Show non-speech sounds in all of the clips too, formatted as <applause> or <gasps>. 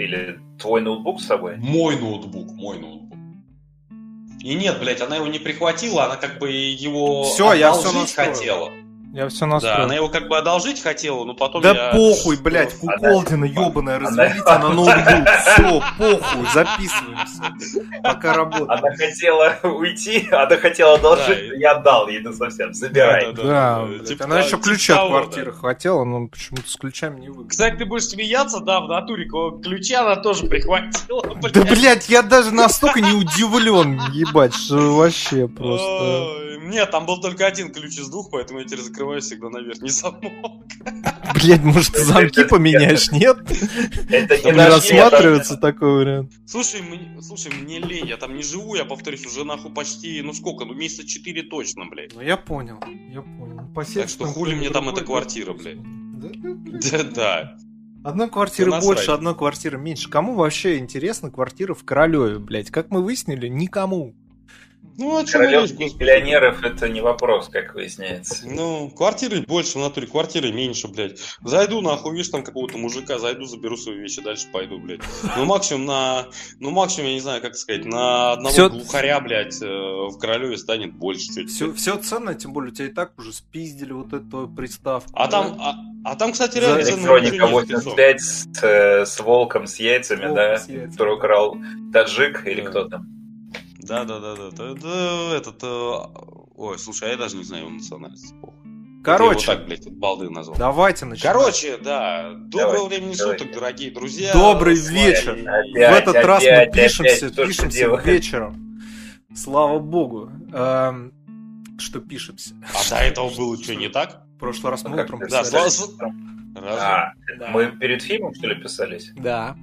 Или твой ноутбук с собой? Мой ноутбук, мой ноутбук. И нет, блядь, она его не прихватила, она как бы его Все, я все настроил. хотела. Я все Да, настроил. она его как бы одолжить хотела, но потом Да я... похуй, блядь, куколдина ебаная, развалите на ноутбук. <laughs> Все, похуй, записываемся. Пока работаем. Она хотела уйти, она хотела одолжить, Да, я отдал ей на совсем. Забирай. Да, да, типа она еще типа ключи от квартиры да. хотела, но почему-то с ключами не выгодно. Кстати, ты будешь смеяться, да, в натуре ключи она тоже прихватила. Да, блядь, я даже настолько не удивлен, ебать, что вообще просто. Нет, там был только один ключ из двух, поэтому я теперь закрываю всегда на верхний замок. Блядь, может, ты замки поменяешь, нет? Это не рассматривается такой вариант. Слушай, мне, слушай, мне лень, я там не живу, я повторюсь, уже нахуй почти, ну сколько, ну месяца четыре точно, блядь. Ну, я понял, я понял. Посеть, Так что хули мне там эта квартира, блядь. Да, <laughs> да. Одной квартиры Да насрать. больше, одной квартиры меньше. Кому вообще интересна квартира в Королеве, блядь? Как мы выяснили, никому. Ну, а господи? миллионеров это не вопрос, как выясняется. Ну, квартиры больше в натуре, квартиры меньше, блядь. Зайду нахуй, видишь, там какого-то мужика, зайду, заберу свои вещи, дальше пойду, блядь. Ну, максимум на, ну, максимум, я не знаю, как сказать, на одного Всё- глухаря, блядь, э, в Королеве станет больше чуть Все, все ценно, тем более тебя и так уже спиздили вот эту приставку. А да? там, а, а там, кстати, За реально цены Электроника ничего не спецом. 85 с, э, с волком, с яйцами, Волк да? с яйцами. Который украл таджик или Да. кто там. Да, да, да, да, да, да, этот, э, ой, слушай, а я даже не знаю его национальности. похуй. Короче, так, блядь, балды назвал. давайте начнем. Короче, да, доброго Давай, времени давай. суток, дорогие друзья. Добрый вечер. Опять, в этот раз мы опять, пишемся, опять, пишемся делаем. вечером. Слава богу. Эм, что пишемся. А до этого было что, не так? В прошлый раз мы утром ты Да, писали. слава-? А, Да. мы перед фильмом, что ли, писались? Да.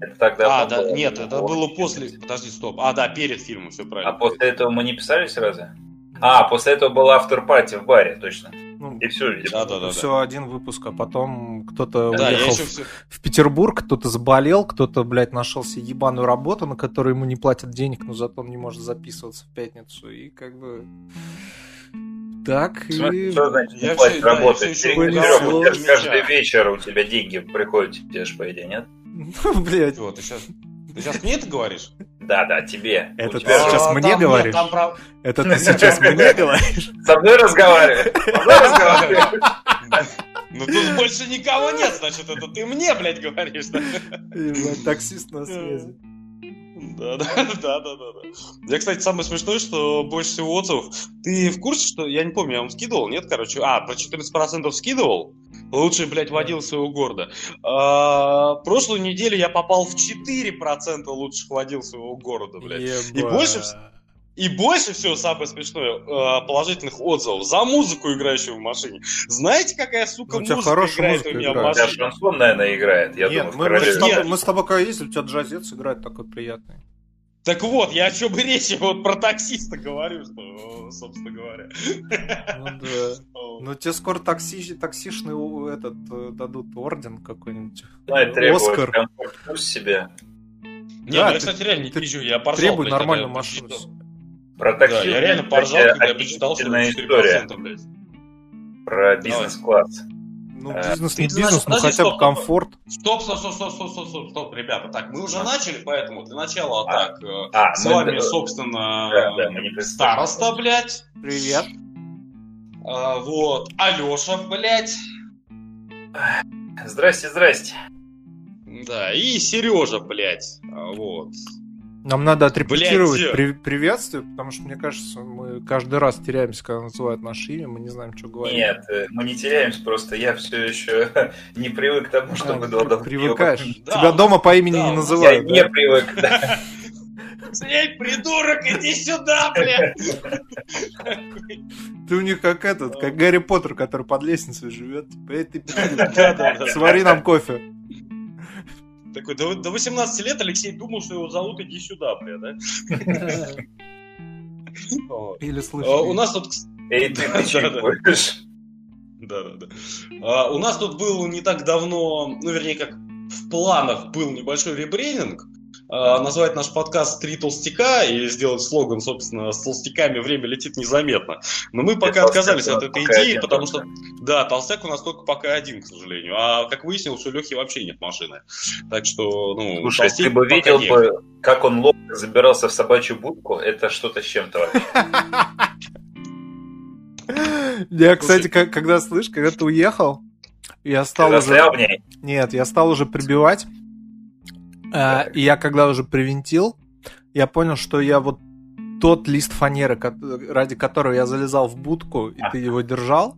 Это тогда А, да, нет, это было после... Подожди, стоп. А, да, перед фильмом, все А правильно. после этого мы не писались разве? А, после этого был автор-пати в баре, точно. Ну, И все. Да, да, да. все один выпуск, а потом кто-то Да, уехал в, все... в Петербург, кто-то заболел, кто-то, блядь, нашел себе ебаную работу, на которую ему не платят денег, но зато он не может записываться в пятницу. И как бы... Так, Смотри, и... Что значит не платить всё- да, каждый вечер у тебя деньги приходят, тебе же, по идее, нет? Ну, <laughs> блядь. Вот, ты сейчас... Ты сейчас мне это говоришь? Да, да, тебе. Это у тебя ты сейчас А, мне говоришь? Это ты сейчас мне <laughs> говоришь? Со мной разговариваешь? Со мной разговариваешь? Ну тут больше никого нет, значит, это ты мне, блядь, говоришь. Таксист на связи. Да, да, да, да, да, да. Я, кстати, самое смешное, что больше всего отзывов. Ты в курсе, что я не помню, я вам скидывал, нет, короче. А, про 14% скидывал. Лучший, блядь, водил своего города. А, прошлую неделю я попал в 4% лучших водил своего города, блядь. И Ебать. больше И больше всего, самое смешное, э, положительных отзывов за музыку, играющую в машине. Знаете, какая, сука, Ну, у тебя музыка хорошая играет музыка у меня играет. У в тебя машине? шансон, наверное, играет. Я Нет, думаю, мы, мы, с тобой, Нет. мы с тобой когда ездили, у тебя джазец играет такой приятный. Так вот, я о чем и речь, я вот про таксиста говорю, что, собственно говоря. Ну да. Ну тебе скоро такси, таксишный этот э, дадут орден какой-нибудь. Знает, требует Оскар. себе. Не, Да, ну я, кстати, реально не пизжу, я поржал, Требуй нормальную машину. Про Да, такси. я реально поржал, когда я почитал, что офигительная это история 4%, блядь. Про бизнес-класс. Ну, Э, бизнес не бизнес, но хотя бы комфорт. Стоп, стоп, стоп, стоп, стоп, стоп, стоп, стоп, ребята, так, мы уже начали, поэтому для начала А, так, э, А, с вами, собственно, староста, блядь, Привет. а, вот, Алеша, блядь, Здрасте, здрасте. да, и Сережа, блядь, вот. Нам надо отрепетировать Блядь. при- приветствие, потому что, мне кажется, мы каждый раз теряемся, когда называют наше имя, мы не знаем, что говорить. Нет, э, мы не теряемся, просто я все еще <laughs> не привык к тому, А, чтобы при- долго Привыкаешь. Да, Тебя дома по имени да, не у нас- Я называют. не да? привык, да. <laughs> Эй, придурок, иди сюда, блядь! Ты у них как этот, как Гарри Поттер, который под лестницей живет. Типа, эй, ты <laughs> Да-да-да. свари нам кофе. Такой, до, до 18 лет Алексей думал, что его зовут «Иди сюда», бля, да? <laughs> Или слышишь. У нас тут... Эй, ты Да-да. будешь? Да-да-да. А, У нас тут был не так давно, ну, вернее, как в планах был небольшой ребрендинг. Назвать наш подкаст «Три толстяка» и сделать слоган, собственно, с толстяками время летит незаметно. Но мы пока отказались от этой идеи, потому что, да, толстяк у нас только пока один, к сожалению. А, как выяснилось, у Лехи вообще нет машины. Так что, ну, Слушай, ты бы видел бы, как он ловко забирался в собачью будку, это что-то с чем-то вообще. <laughs> Я, кстати, когда, слышь, когда ты уехал, я стал уже... Нет, я стал уже прибивать. И я когда уже привинтил, я понял, что я вот тот лист фанеры, ради которого я залезал в будку, и ты его держал,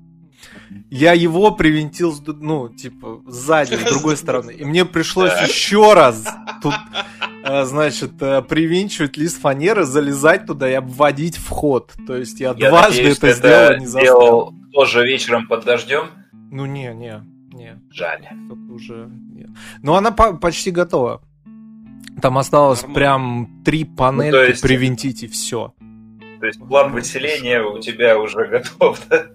я его привинтил, ну, типа, сзади, с другой стороны. И мне пришлось еще раз тут, э, значит, э, привинчивать лист фанеры, залезать туда и обводить вход. То есть я, я дважды надеюсь, это сделал, не сделал тоже вечером под дождем? Ну, не, не, не. Жаль. Только уже нет. Но она по почти готова. Там осталось Нормально. прям три панельки ну, есть... привинтить и все. То есть план выселения у тебя уже <laughs> готов, да?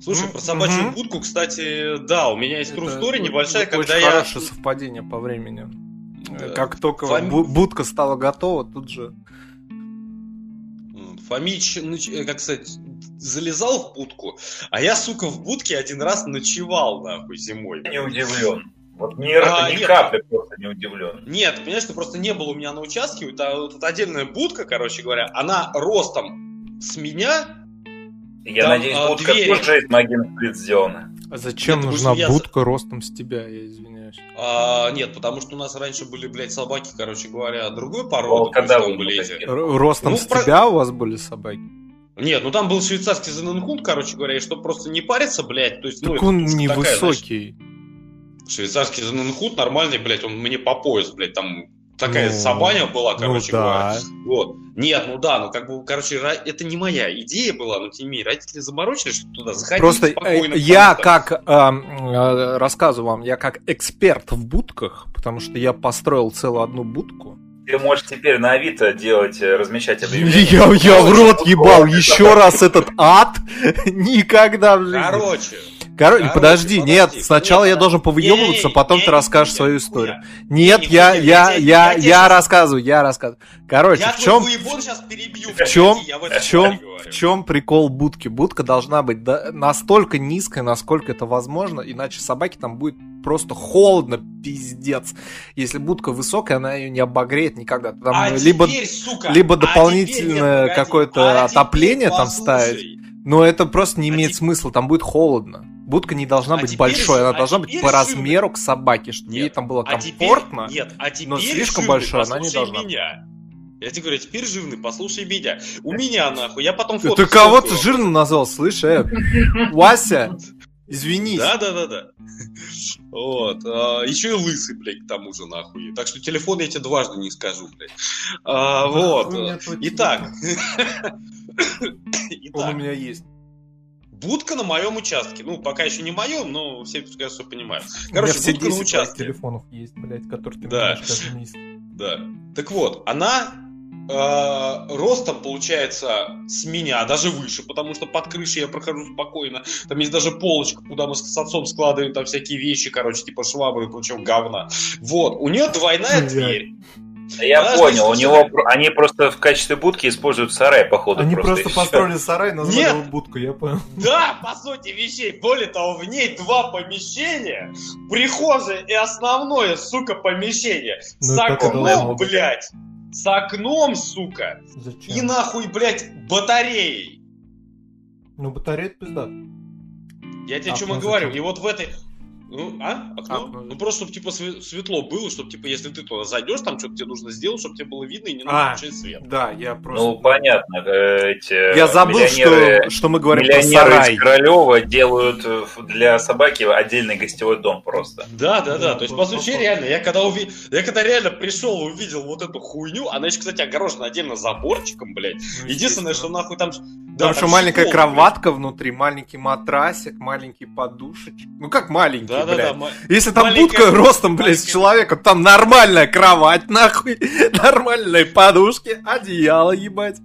Слушай, про собачью mm-hmm. будку, кстати, да, у меня есть true story небольшая, очень когда я... хорошее совпадение по времени. Да. Как только Фом... будка стала готова, тут же... Фомич, э, как сказать, залезал в будку, а я, сука, в будке один раз ночевал, нахуй, зимой. Не удивлен. Вот ни, а, ни нет. капли просто не удивлен. Нет, понимаешь, ты просто не был у меня на участке. Это вот эта отдельная будка, короче говоря, она ростом с меня, я Там, надеюсь, а, будка двери... тоже из Магин Сплит сделана. А зачем нет, нужна я... будка ростом с тебя, я извиняюсь? А, нет, потому что у нас раньше были, блядь, собаки, короче говоря, другой породы. Когда вы были эти? Ростом ну, с про... тебя у вас были собаки? Нет, ну там был швейцарский зененхунд, короче говоря, и чтобы просто не париться, блядь, то есть... Так ну, он невысокий. Швейцарский зененхунд нормальный, блядь, он мне по пояс, блядь, там такая ну, собаня была, ну короче ну, говоря. Да. Вот. Нет, ну да, ну как бы, короче, это не моя идея была, но тем не менее, родители заморочились, что туда заходить Просто э, спокойно. Я как, э, э, рассказываю вам, я как эксперт в будках, потому что я построил целую одну будку. Ты можешь теперь на Авито делать, э, размещать объявления. Я, я в рот ебал еще раз этот ад. <laughs> Никогда в жизни. Короче, Короче, Короче подожди, подожди, нет, сначала нет, я должен повыебываться, потом не, ты расскажешь не, свою историю. Нет, я, я, я, я рассказываю, я рассказываю. Короче, в чем, в чем, в чем, в чем прикол будки? Будка должна быть настолько низкая, насколько это возможно, иначе собаке там будет просто холодно, пиздец. Если будка высокая, она ее не обогреет никогда. Там а либо, теперь, сука, либо дополнительное а какое-то а отопление там ставить. Но это просто не имеет смысла, там будет холодно. Будка не должна а быть большой, она а должна быть по размеру к собаке, чтобы нет, ей там было комфортно. А теперь, нет, а теперь но слишком большой она не должна меня. Я тебе говорю, теперь жирный, послушай меня. У меня, нахуй, я потом фото... Ты кого то жирным назвал, слышь, э? Вася, извинись. Да-да-да-да. Вот. А, еще и лысый, блядь, к тому же, нахуй. Так что телефон я тебе дважды не скажу, блядь. А, вот. Итак. <coughs> Он у меня есть. Будка на моем участке. Ну, пока еще не моем, но все, кажется, понимают. Короче, будка на участке. телефонов есть, блядь, которые ты да. Да. Так вот, она э, ростом получается с меня, даже выше, потому что под крышей я прохожу спокойно. Там есть даже полочка, куда мы с отцом складываем там всякие вещи, короче, типа швабры и прочего говна. Вот, у нее двойная дверь. Я Подожди, понял, у него они просто в качестве будки используют сарай, походу. Они просто, просто построили сарай, назвали Нет. его будку, я понял. Да, по сути вещей. Более того, в ней два помещения, прихожая и основное, сука, помещение. Ну, с окном, блядь. С окном, сука. Зачем? И нахуй, блядь, батареей. Ну, батарея пизда. Я тебе а, что говорю. И вот в этой... Ну, а? Окно? Окно. Ну, просто, чтобы, типа, светло было, чтобы, типа, если ты туда зайдешь, там что-то тебе нужно сделать, чтобы тебе было видно и не нужно а, включать свет. Да, я просто... Ну, понятно. Э, эти я забыл, что, что мы говорим про сарай. из Королева делают э, для собаки отдельный гостевой дом просто. Да, да, да. То есть, по сути, реально, я когда, уви... я когда реально пришел и увидел вот эту хуйню, она еще, кстати, огорожена отдельно заборчиком, блядь. Ну, Единственное, что нахуй там... Да, там, что маленькая кроватка блядь. внутри, маленький матрасик, маленький подушечек. Ну как маленький, да, блядь. Да, да, Если там будка ростом, блядь, человека, там нормальная кровать, <laughs> нахуй, нормальные подушки, одеяло, ебать.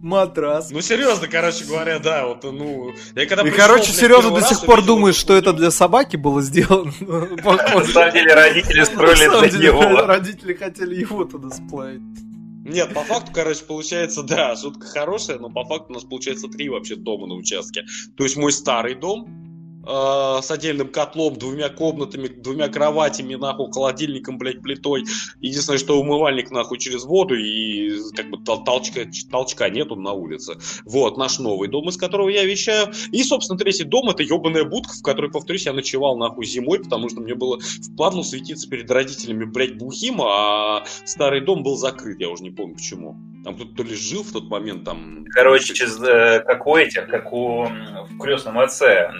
матрас. Ну, серьезно, короче говоря, да, вот, ну... Я когда И, короче, Сережа до сих пор думает, что это для собаки было сделано. <laughs> На самом деле, родители строили для него. Родители хотели его туда сплавить. Нет, по факту, короче, получается, да, шутка хорошая, но по факту у нас получается три вообще дома на участке. То есть мой старый дом, э, с отдельным котлом, двумя комнатами, двумя кроватями, нахуй, холодильником, блядь, плитой. Единственное, что умывальник, нахуй, через воду, и как бы толчка, толчка нету на улице. Вот, наш новый дом, из которого я вещаю. И, собственно, третий дом, это ебаная будка, в которой, повторюсь, я ночевал, нахуй, зимой, потому что мне было впадло светиться перед родителями, блядь, бухим, а старый дом был закрыт, я уже не помню почему. Там кто-то то ли жил в тот момент, там... Короче, через, э, как у этих, как у в крестном отце,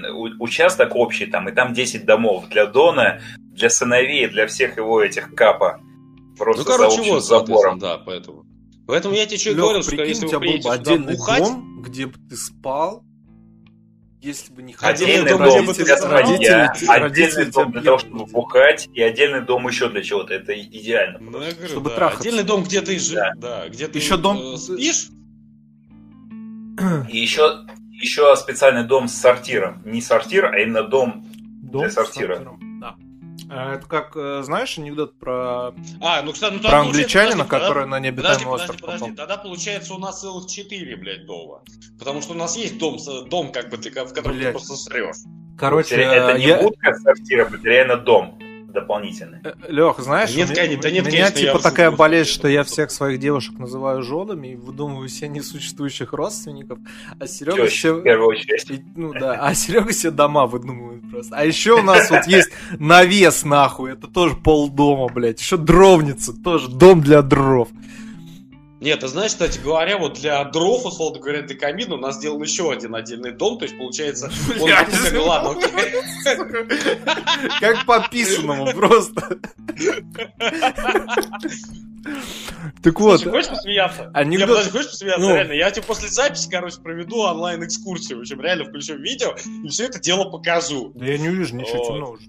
участок общий там, и там 10 домов для Дона, для сыновей, для всех его этих капа. Просто ну, короче, за вот, забором. Да, поэтому. Поэтому я тебе что говорил, что если вы приедете был бы отдельный бухать... дом, где бы ты спал, если бы не хотел. Отдельный дом, бы для родители, отдельный дом для того, чтобы бухать, и отдельный дом еще для чего-то. Это идеально. Ну, говорю, чтобы да. трахаться. Отдельный дом, где ты живешь, да. да, где ты еще дом... Э, спишь. И еще, еще специальный дом с сортиром. Не сортир, а именно дом, дом для сортира. Да. А, это как, э, знаешь, анекдот про, а, ну, кстати, ну, про англичанина, подожди, который подожди, на необитаемый подожди, остров подожди, подожди. Тогда получается у нас целых четыре, блядь, дома. Потому что у нас есть дом, дом как бы ты, в котором блядь. ты просто срешь. Короче, это не я... будка сортира, это реально дом дополнительные. Э, Лех, знаешь, нет, у меня, да нет, меня конечно, типа такая болезнь, что я всех своих девушек называю женами и выдумываю все несуществующих родственников, а Серега все... Ну да, а Серега все дома выдумывает просто. А еще у нас вот есть навес нахуй, это тоже полдома, блядь. Еще дровница, тоже дом для дров. Нет, ты знаешь, кстати говоря, вот для дров, условно говоря, для камина у нас сделан еще один отдельный дом, то есть получается, он ладно, <laughs> Как по писанному просто. Так вот. Слушай, хочешь посмеяться? Анекдот... Я, подожди, хочешь посмеяться? Ну... Реально, я тебе после записи, короче, проведу онлайн-экскурсию. В общем, реально включу видео и все это дело покажу. Да я не увижу, ничего темно уже.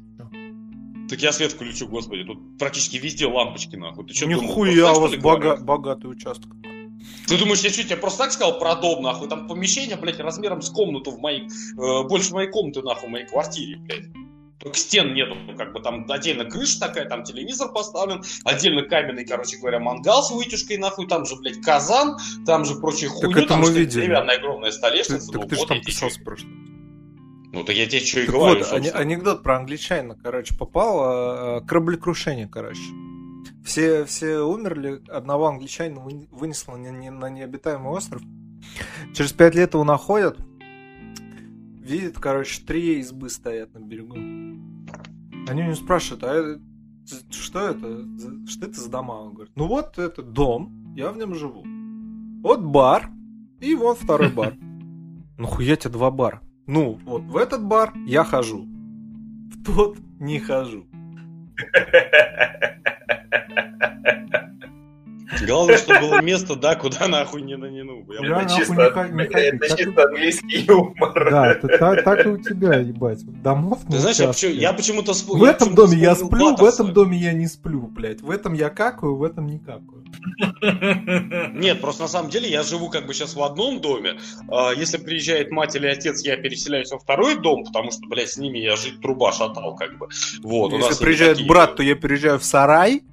Так я свет включу, господи, тут практически везде лампочки, нахуй. Ты что, Нихуя у вас бога- богатый участок. Ты думаешь, я что, тебе просто так сказал про дом, нахуй? Там помещение, блядь, размером с комнату в моей... Э, больше моей комнаты, нахуй, в моей квартире, блядь. Только стен нету, ну, как бы там отдельно крыша такая, там телевизор поставлен, отдельно каменный, короче говоря, мангал с вытяжкой, нахуй, там же, блядь, казан, там же прочие хуйню, там же деревянная огромная столешница. Ты, ну, так ты вот же там писал прошлым. Ну, так я тебе что и так говорю, вот, анекдот про англичанина, короче, попал, э, кораблекрушение, короче. Все, все умерли, одного англичанина вынесло на, не, на необитаемый остров. Через пять лет его находят, видит, короче, три избы стоят на берегу. Они у него спрашивают, а что это? Что это за дома? Он говорит, ну вот это дом, я в нем живу. Вот бар, и вот второй бар. <laughs> Ну хуя тебе два бара? Ну, вот в этот бар я хожу, в тот не хожу. <laughs> Главное, что было место, да, куда нахуй не на не ну. Я это чисто, не, это чисто английский юмор. Да, это, так, так и у тебя, ебать. Домов Ты знаешь, я, почему, я почему-то вспомнил. В этом доме я сплю, в этом доме я не сплю, блядь. В этом я какаю, в этом не какаю. Нет, просто на самом деле я живу как бы сейчас в одном доме. А, если приезжает мать или отец, я переселяюсь во второй дом, потому что, блядь, с ними я жить труба шатал как бы. Вот, Если приезжает такие... брат, то я переезжаю в сарай.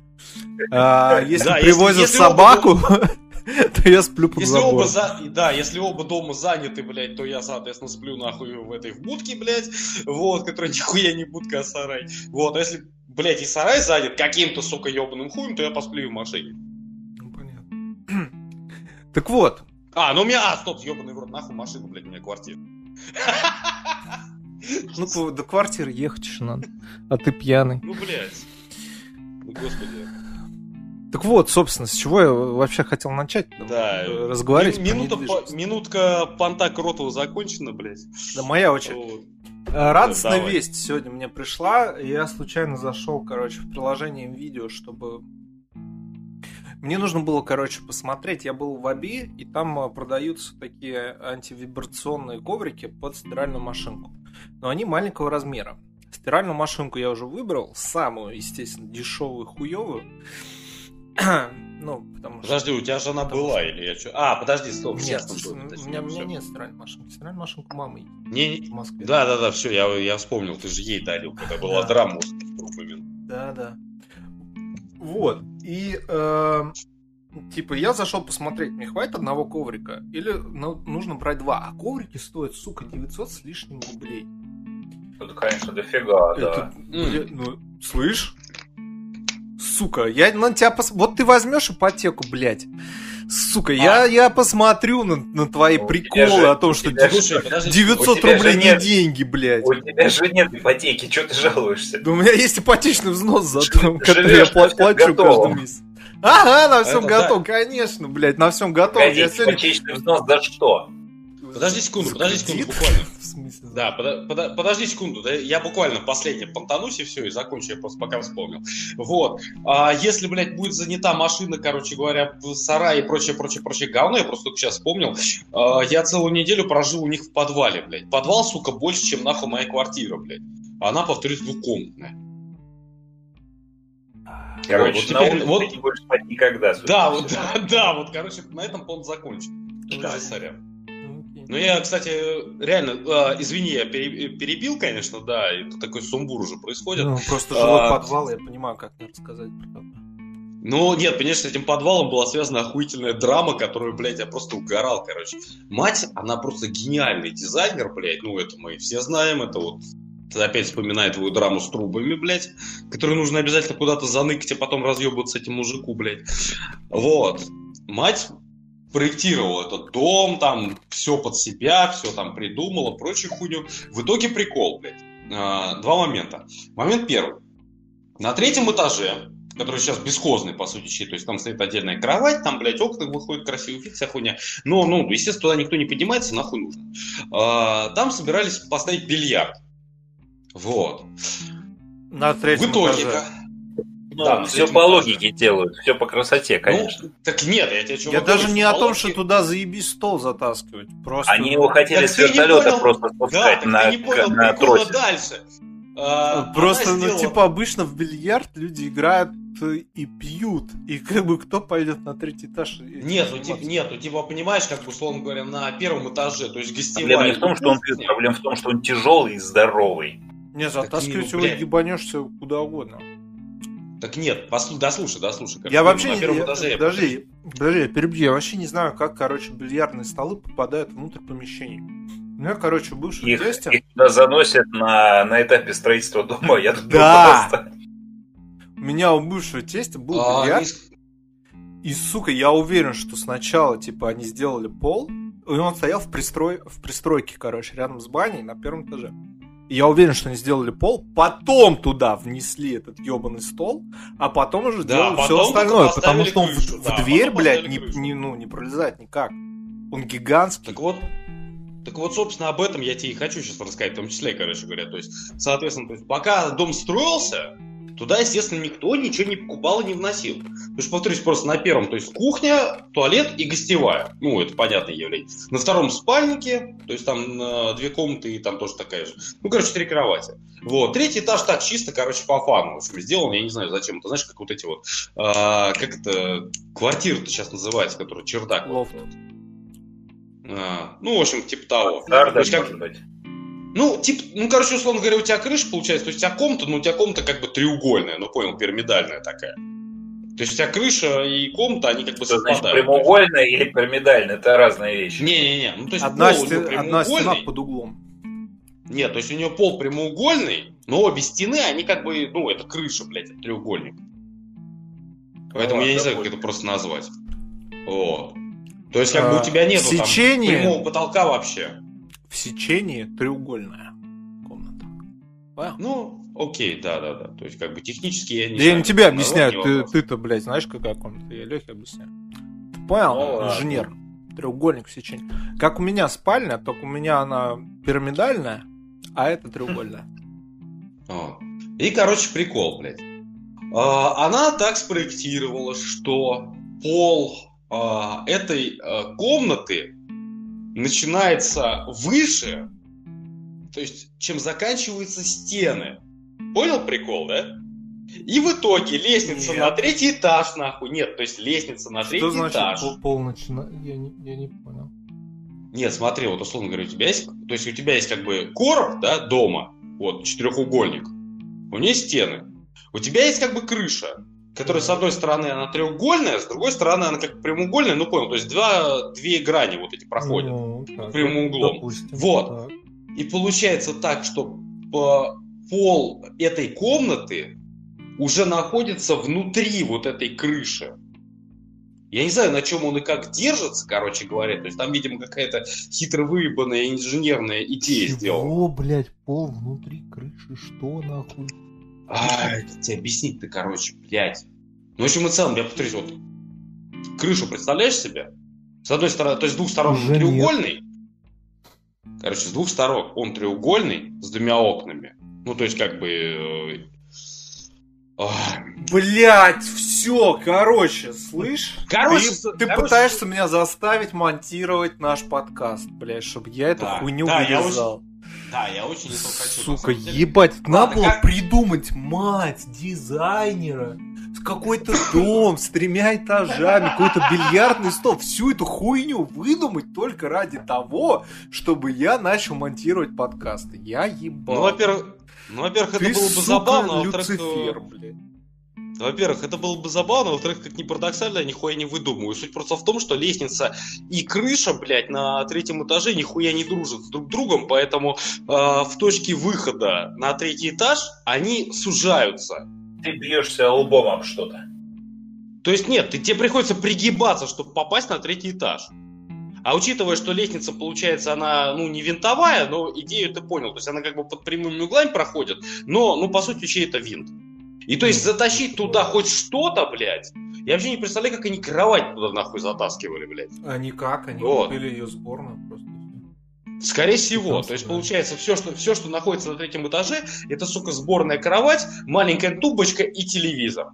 А, если привозят собаку, <laughs> то я сплю под если оба за... Да, если оба дома заняты, блядь, то я, соответственно, сплю нахуй в этой в будке, блядь, вот, которая <laughs> нихуя не будка, а сарай. Вот, а если, блядь, и сарай занят каким-то, сука, ебаным хуем, то я посплю в машине. <clears throat> Так вот. А, ну у меня... А, стоп, ебаный в рот, нахуй машину, блядь, у меня квартира. <laughs> Ну, до квартиры ехать еще надо. А ты пьяный. Ну, блядь. Господи. Так вот, собственно, с чего я вообще хотел начать да. разговаривать. Минута, по, минутка понта Кротова закончена, блядь. Да, моя очередь. Вот. Э, радостная да, весть сегодня мне пришла. Я случайно зашел, короче, в приложение видео, чтобы мне нужно было, короче, посмотреть. Я был в Аби, и там а, продаются такие антивибрационные коврики под стиральную машинку. Но они маленького размера. Стиральную машинку я уже выбрал, самую, естественно, дешевую, хуевую. <clears throat> ну, потому что... Подожди, у тебя же она была, или я что? А, подожди, стоп, нет, у меня, у меня нет стиральной машинки. Стиральная машинка мамы не, не... в Москве. Да, да, да, все, я, я вспомнил, ты же ей дарил, когда <laughs> была да. драма. Да, да. Вот, и... Э, типа, я зашел посмотреть, мне хватит одного коврика? Или ну, нужно брать два? А коврики стоят, сука, 900 с лишним рублей. Это, конечно, дофига, Это, да. Бля, ну, слышь? Сука, я на тебя пос... Вот ты возьмешь ипотеку, блядь. Сука, а. я, я посмотрю на, на твои у приколы же, о том, что 900 рублей не нет, деньги, блядь. У тебя же нет ипотеки, что ты жалуешься? Да у меня есть ипотечный взнос, зато, который я плачу каждый месяц. Ага, на всем готов, конечно, блядь, на всем готов. Погоди, ипотечный взнос за что? Подожди секунду, подожди секунду, буквально. <laughs> В смысле? Да, под, под, подожди секунду, да, я буквально последнее понтанусь и все, и закончу, я просто пока вспомнил. Вот. А если, блядь, будет занята машина, короче говоря, в сарае и прочее, прочее, прочее говно, я просто только сейчас вспомнил, а, я целую неделю прожил у них в подвале, блядь. Подвал, сука, больше, чем нахуй моя квартира, блядь. Она, повторюсь, двухкомнатная. Короче, вот, теперь, вот, не будешь спать никогда. Да, вот, да, <laughs> да, вот, короче, на этом он закончен. Да. Сорян. Ну, я, кстати, реально, э, извини, я перебил, конечно, да, и такой сумбур уже происходит. Ну, просто жилой а, подвал, я понимаю, как надо сказать про ну, нет, конечно, с этим подвалом была связана охуительная драма, которую, блядь, я просто угорал, короче. Мать, она просто гениальный дизайнер, блядь, ну, это мы все знаем, это вот опять вспоминает твою драму с трубами, блядь, которую нужно обязательно куда-то заныкать, а потом разъебываться этим мужику, блядь. Вот. Мать проектировал этот дом, там все под себя, все там придумала, прочую хуйню. В итоге прикол, блядь. А, два момента. Момент первый. На третьем этаже, который сейчас бесхозный, по сути, то есть там стоит отдельная кровать, там, блядь, окна выходит, красивый вид, вся хуйня. Но, ну, естественно, туда никто не поднимается, нахуй нужно. А, там собирались поставить бильярд. Вот. На третьем В итоге, этаже. Ну, да, все по логике делают, все по красоте, ну, конечно. Ну, так нет, я тебе что Я даже не о том, что туда заебись стол затаскивать. Просто... Они его хотели так с вертолета просто спускать да, на, понял, на тросе. дальше. А, просто, ну, типа, обычно в бильярд люди играют и пьют. И как бы кто пойдет на третий этаж? Нет, ну, типа, нет, ну, типа, понимаешь, как бы, условно говоря, на первом этаже, то есть гостевая. Проблема не в том, что он пьет, проблема в том, что он тяжелый и здоровый. Не, затаскивать его ебанешься куда угодно. Так нет, послу, дослушай, дослушай. Я вообще не... Я, подожди, подожди, подожди, я перебью. Я вообще не знаю, как, короче, бильярдные столы попадают внутрь помещений. У меня, короче, бывший их, тестя... Их туда заносят на, на этапе строительства дома, я думаю, да. просто... У меня у бывшего тестя был а, бильярд. Они... И, сука, я уверен, что сначала, типа, они сделали пол, и он стоял в, пристрой... в пристройке, короче, рядом с баней на первом этаже. Я уверен, что они сделали пол, потом туда внесли этот ебаный стол, а потом уже да, делали все остальное, потому что он крышу, в, да, в дверь, блядь, не, не, ну, не пролезает никак. Он гигантский. Так вот, так вот, собственно, об этом я тебе и хочу сейчас рассказать, в том числе, короче говоря. То есть, соответственно, то есть, пока дом строился, Туда, естественно, никто ничего не покупал и не вносил. Потому что, повторюсь, просто на первом, то есть кухня, туалет и гостевая. Ну, это понятное явление. На втором спальнике, то есть там э, две комнаты и там тоже такая же. Ну, короче, три кровати. Вот. Третий этаж так чисто, короче, по фану. В общем, сделан, я не знаю, зачем. Это знаешь, как вот эти вот, э, как это, квартиры сейчас называется, которые чердак. Лофт. А, ну, в общем, типа того. Да, да, может быть. Ну, типа, ну, короче, условно говоря, у тебя крыша получается, то есть у тебя комната, ну, у тебя комната как бы треугольная, ну, понял, пирамидальная такая. То есть у тебя крыша и комната, они как бы совпадают. Значит, прямоугольная или пирамидальная, это разные вещи. Не-не-не, ну, то есть одна, пол стен, одна стена под углом. Нет, то есть у нее пол прямоугольный, но обе стены, они как бы, ну, это крыша, блядь, это треугольник. Поэтому ну, я не знаю, как это просто назвать. Вот. То есть, как а, бы у тебя нет сечение... прямого потолка вообще в сечении треугольная комната. Понял? Ну, окей, да-да-да. То есть, как бы технически я не да знаю. Я не тебе объясняю, ты, ты-то, блядь, знаешь, какая комната? Я Лехе объясняю. Ты понял, ну, инженер? Треугольник в сечении. Как у меня спальня, только у меня она пирамидальная, а это <laughs> треугольная. И, короче, прикол, блядь. А, она так спроектировала, что пол а, этой а, комнаты начинается выше, то есть чем заканчиваются стены. Понял прикол, да? И в итоге лестница Нет. на третий этаж, нахуй. Нет, то есть лестница на третий Что значит этаж. полночь? Я не, я не понял. Нет, смотри, вот условно говоря, у тебя есть, то есть у тебя есть как бы короб, да, дома, вот, четырехугольник. У нее стены. У тебя есть как бы крыша, которая с одной стороны она треугольная, с другой стороны она как прямоугольная, ну понял, то есть два, две грани вот эти проходят ну, так, прямым углом. Допустим, вот. Так. И получается так, что по пол этой комнаты уже находится внутри вот этой крыши. Я не знаю, на чем он и как держится, короче говоря. То есть там, видимо, какая-то хитро выебанная инженерная идея Чего, сделана. О, блядь, пол внутри крыши? Что нахуй? А, тебе объяснить-то, короче, блядь. Ну, в общем и целом, я повторюсь, вот крышу представляешь себе? С одной стороны, то есть с двух сторон Уже треугольный. Нет. Короче, с двух сторон он треугольный с двумя окнами. Ну, то есть, как бы э, Блять, все, короче, слышь? Короче, ты, ты короче... пытаешься меня заставить монтировать наш подкаст, блядь, чтобы я эту да, хуйню да, вырезал. Да, я очень этого хочу. Сука, ебать, Ладно, надо было как... придумать, мать, дизайнера, какой-то дом с тремя этажами, какой-то бильярдный стол, всю эту хуйню выдумать только ради того, чтобы я начал монтировать подкасты. Я ебал. Ну, во-первых, ну, во-первых, это было бы забавно, а. Люцифер, блядь. Во-первых, это было бы забавно, во-вторых, как ни парадоксально, я нихуя не выдумываю. Суть просто в том, что лестница и крыша, блядь, на третьем этаже нихуя не дружат с друг другом, поэтому э, в точке выхода на третий этаж они сужаются. Ты бьешься лбом об что-то. То есть нет, ты, тебе приходится пригибаться, чтобы попасть на третий этаж. А учитывая, что лестница, получается, она, ну, не винтовая, но идею ты понял. То есть она как бы под прямыми углами проходит, но, ну, по сути, вообще это винт. И то есть затащить туда хоть что-то, блядь, я вообще не представляю, как они кровать туда нахуй затаскивали, блядь. А никак, они вот. купили ее сборно просто. Скорее всего. То есть, получается, все что, все, что находится на третьем этаже, это, сука, сборная кровать, маленькая тубочка и телевизор.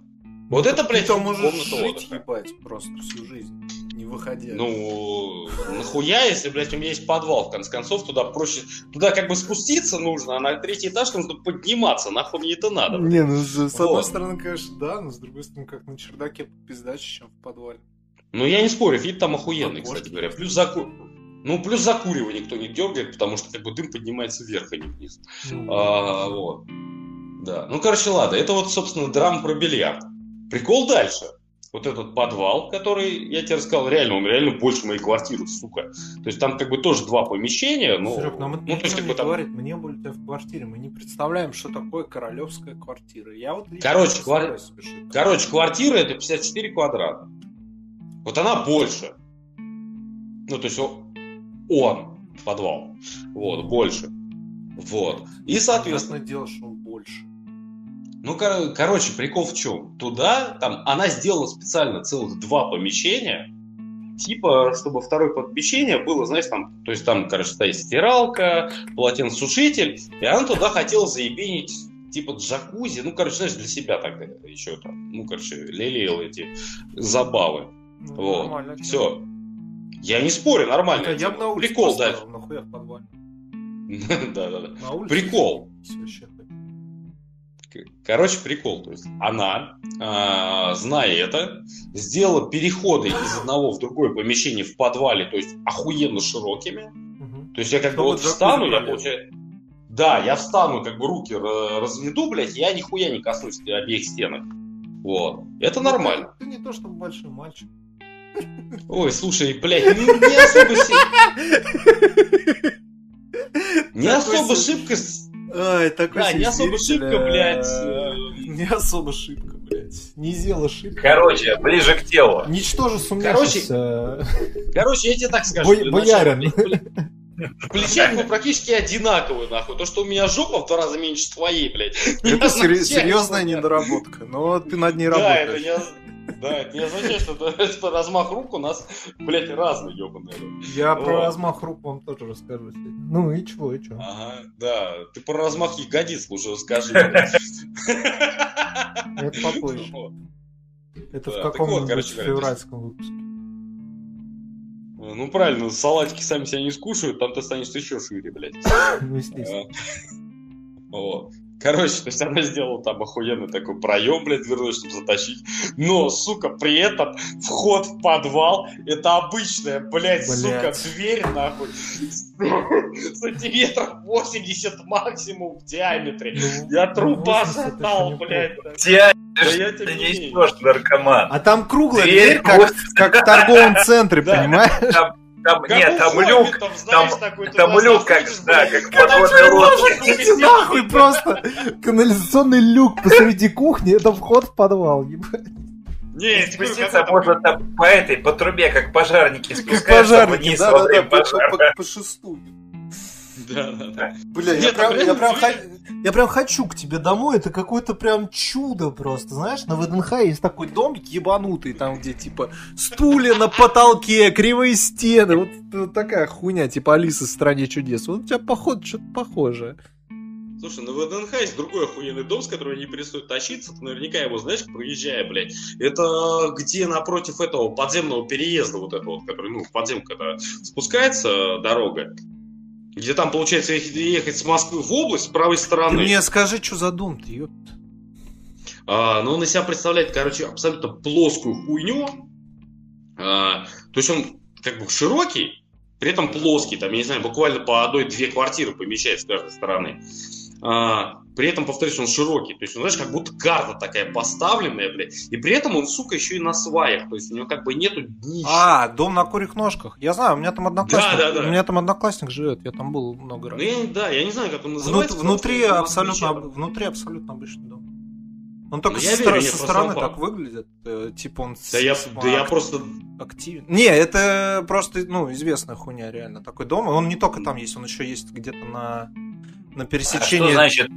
Вот это, блядь, ты там можешь жить, ебать, просто всю жизнь не выходя. Ну, нахуя, если, блядь, у меня есть подвал, в конце концов, туда проще... Туда как бы спуститься нужно, а на третий этаж нужно подниматься, нахуй мне это надо. Не, ну, с, вот. одной стороны, конечно, да, но с другой стороны, как на чердаке пиздаче, чем в подвале. Ну, я не спорю, вид там охуенный, Окошки. кстати говоря. Плюс заку... Ну, плюс закуривание никто не дергает, потому что как бы дым поднимается вверх, а не вниз. Ну, а, вот. Да. Ну, короче, ладно. Это вот, собственно, драма про бильярд. Прикол дальше вот этот подвал, который, я тебе рассказал, реально, он реально больше моей квартиры, сука. То есть там как бы тоже два помещения, но... Серег, нам это ну, то есть, как бы, там... говорит, мы не были в квартире, мы не представляем, что такое королевская квартира. Я вот короче, квар... короче, квартира это 54 квадрата. Вот она больше. Ну, то есть он, подвал. Вот, больше. Вот. И, соответственно... Ясно дело, что он больше. Ну, кор- короче, прикол в чем? Туда, там, она сделала специально целых два помещения, типа, чтобы второе помещение было, знаешь, там, то есть там, короче, стоит стиралка, полотенцесушитель, и она туда хотела заебенить типа джакузи, ну, короче, знаешь, для себя так еще там, ну, короче, лелеял эти забавы. Ну, вот, все. Я не спорю, нормально. Это я бы на улице Прикол, да. Нахуя в подвале? <laughs> Да, да, да. Короче, прикол. То есть она, э, зная это, сделала переходы из одного в другое помещение в подвале, то есть охуенно широкими. Угу. То есть я как Чтобы бы вот встану, я получаю... Да, я встану, как бы руки разведу, блядь, я нихуя не коснусь обеих стенок. Вот. Это ну, нормально. Ты, ты не то, чтобы большой мальчик. Ой, слушай, блядь, не, не особо... <laughs> Не особо шибко Ай, такой Да, не особо шибко, блядь. Не особо шибко, блядь. Не зело шибко. Короче, ближе к телу. Ничтоже сумняшися. Короче, короче, я тебе так скажу. Боярин. В плечах мы практически одинаковые, нахуй. То, что у меня жопа в два раза меньше твоей, блядь. Это серьезная недоработка, но ты над ней работаешь. Да, это да, это не означает, что, что <laughs> размах рук у нас, блядь, разный, ебаный. Я вот. про размах рук вам тоже расскажу Ну и чего, и чего. Ага, да. Ты про размах ягодиц лучше расскажи. <laughs> <laughs> Это попозже. Это в каком-нибудь февральском выпуске. Ну правильно, салатики сами себя не скушают, там ты станешь еще шире, блядь. Ну, естественно. Вот. Короче, то есть она сделала там охуенный такой проем, блядь, дверной, чтобы затащить. Но, сука, при этом вход в подвал это обычная, блядь, блядь. сука, дверь, нахуй. Сантиметров 80 максимум в диаметре. Ну, я труба шатал, блядь. Диаметр, ты несешь, наркоман. А там круглая дверь, как, как в торговом центре, <laughs> понимаешь? Там, как нет, там люк, там, знаешь, там, такой, там люк, как, да, как подводный лодка. Иди нахуй просто! Канализационный люк посреди кухни, это вход в подвал, ебать. Не, спуститься можно там по этой, по трубе, как пожарники спускаются как пожарники, вниз да, да, да, по, по, по, по шесту. <laughs> Да, да, да. Бля, я, прям, я, прям, я прям хочу к тебе домой, это какое-то прям чудо просто, знаешь, на ВДНХ есть такой домик ебанутый, там где типа стулья на потолке, кривые стены, вот, вот такая хуйня, типа Алиса в стране чудес. Вот у тебя походу что-то похожее. Слушай, на ВДНХ есть другой охуенный дом, с которого не перестают тащиться. Ты наверняка его знаешь, проезжая, блядь. Это где напротив этого подземного переезда, вот этого, вот, который, ну, в подземку, когда спускается дорога. Где там, получается, ехать с Москвы в область с правой стороны. Ты мне скажи, что за дом ты, ёпт. А, ну, он из себя представляет, короче, абсолютно плоскую хуйню. А, то есть он как бы широкий, при этом плоский, там, я не знаю, буквально по одной-две квартиры помещается с каждой стороны. А, при этом, повторюсь, он широкий. То есть, он, знаешь, как будто карта такая поставленная, блядь. И при этом он, сука, еще и на сваях. То есть, у него как бы нету днища. А, дом на курих ножках. Я знаю, у меня там одноклассник. Да, да, да. У меня там одноклассник живет, я там был много раз. Ну, я, да, я не знаю, как он называется. внутри, абсолютно, внутри абсолютно обычный дом. Он только со, верю, со стороны так выглядит. Э, типа он да я, да я просто активен. Не, это просто, ну, известная хуйня, реально. Такой дом. Он не только там есть, он еще есть где-то на на пересечении... А что значит,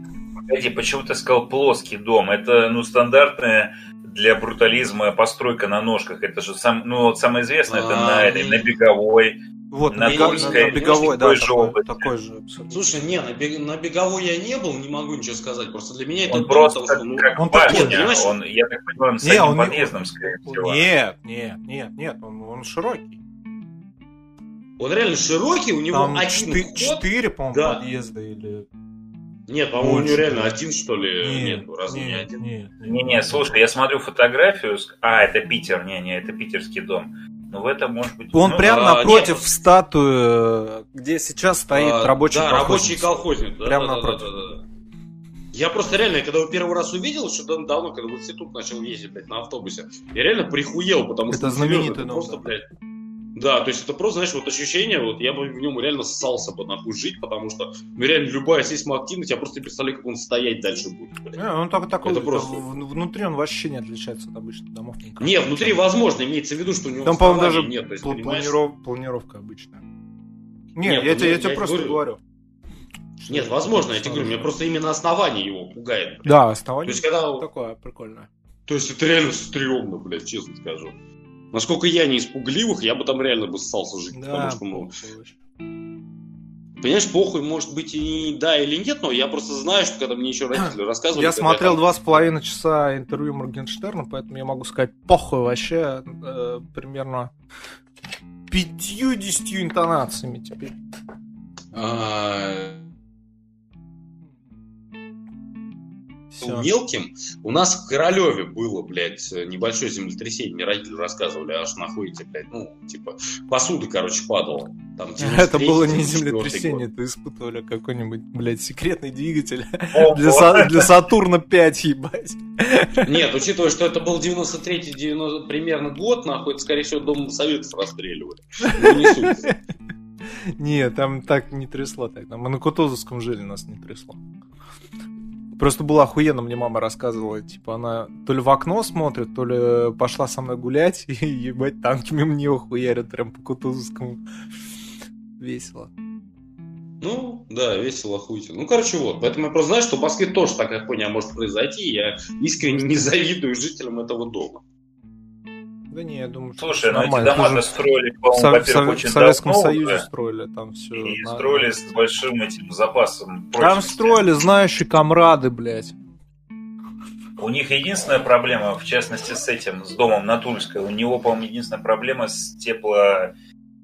погоди, почему ты сказал плоский дом? Это, ну, стандартная для брутализма постройка на ножках. Это же сам, ну, вот самое известное, это на, этой, на беговой. Вот, на, бег... Тульской, на, беговой, да, такой, такой же. Абсолютно. Слушай, не, на, бег... на беговой я не был, не могу ничего сказать. Просто для меня это он просто потому, что, ну, как он башня, нет, он, я так понимаю, он с не, он подъездом, скорее всего. Нет, нет, нет, нет, он, он широкий. Он реально широкий, у него Там один 4, ход. Четыре, по-моему, да. подъезда или... Нет, по-моему, у него реально один, что ли? Нет, нет разве нет, не один? Нет, нет, не, не, слушай, я смотрю фотографию. А, это Питер, не, не, это питерский дом. Ну, в этом может быть... Он ну, прямо а, напротив нет. статуи, где сейчас стоит а, рабочий да, колхозник. рабочий колхозник. Да, прямо да, напротив. Да, да, да. Я просто реально, когда его первый раз увидел, еще давно, когда в институт начал ездить, блядь, на автобусе, я реально прихуел, потому это что... знаменитый это просто, блядь, да, то есть это просто, знаешь, вот ощущение, вот я бы в нем реально ссался бы нахуй жить, потому что ну, реально любая сейсмоактивность, я просто не представляю, как он стоять дальше будет. Не, он только такой, это просто... внутри он вообще не отличается от обычных домов. Никак. Не, внутри возможно, имеется в виду, что у него Там, по-моему, даже нет. То есть, пл- планиров... планировка обычная. Не, нет, я, тебе, я тебе просто говорю. говорю. Нет, возможно, я тебе говорю, мне просто именно основание его пугает. Блин. Да, основание. То есть, когда... такое прикольное. То есть это реально стрёмно, блядь, честно скажу. Насколько я не испугливых, я бы там реально бы ссался жить. Да, потому что, ну, Понимаешь, похуй, может быть, и да или нет, но я просто знаю, что когда мне еще родители <clears throat> рассказывали... Я смотрел два с половиной часа интервью Моргенштерна, поэтому я могу сказать, похуй вообще, э, примерно пятью-десятью интонациями теперь. А, Все. мелким. У нас в Королеве было, блядь, небольшое землетрясение. Мне родители рассказывали, аж находите, блядь, ну, типа, посуда, короче, падала. Там, это было не землетрясение, это испытывали какой-нибудь, блядь, секретный двигатель <laughs> для, для Сатурна 5, ебать. Нет, учитывая, что это был 93-й 90, примерно год, нахуй, скорее всего, Дом Советов расстреливали. Ну, не суть. <laughs> Нет, там так не трясло так. Мы на Кутузовском жили, нас не трясло. Просто было охуенно, мне мама рассказывала, типа, она то ли в окно смотрит, то ли пошла со мной гулять, <laughs> и ебать, танки мимо нее хуярят прям по Кутузовскому. Весело. Ну, да, весело охуительно. Ну, короче, вот. Поэтому я просто знаю, что в Москве тоже такая хуйня может произойти, я искренне не завидую жителям этого дома. Да не, я думаю, Слушай, ну эти дома строили, по-моему, во-первых, очень В Советском давно, Союзе да? строили там все. И на... строили с большим этим запасом. Там строили знающие комрады, блядь. У них единственная проблема, в частности, с этим, с домом на Тульской, у него, по-моему, единственная проблема с тепло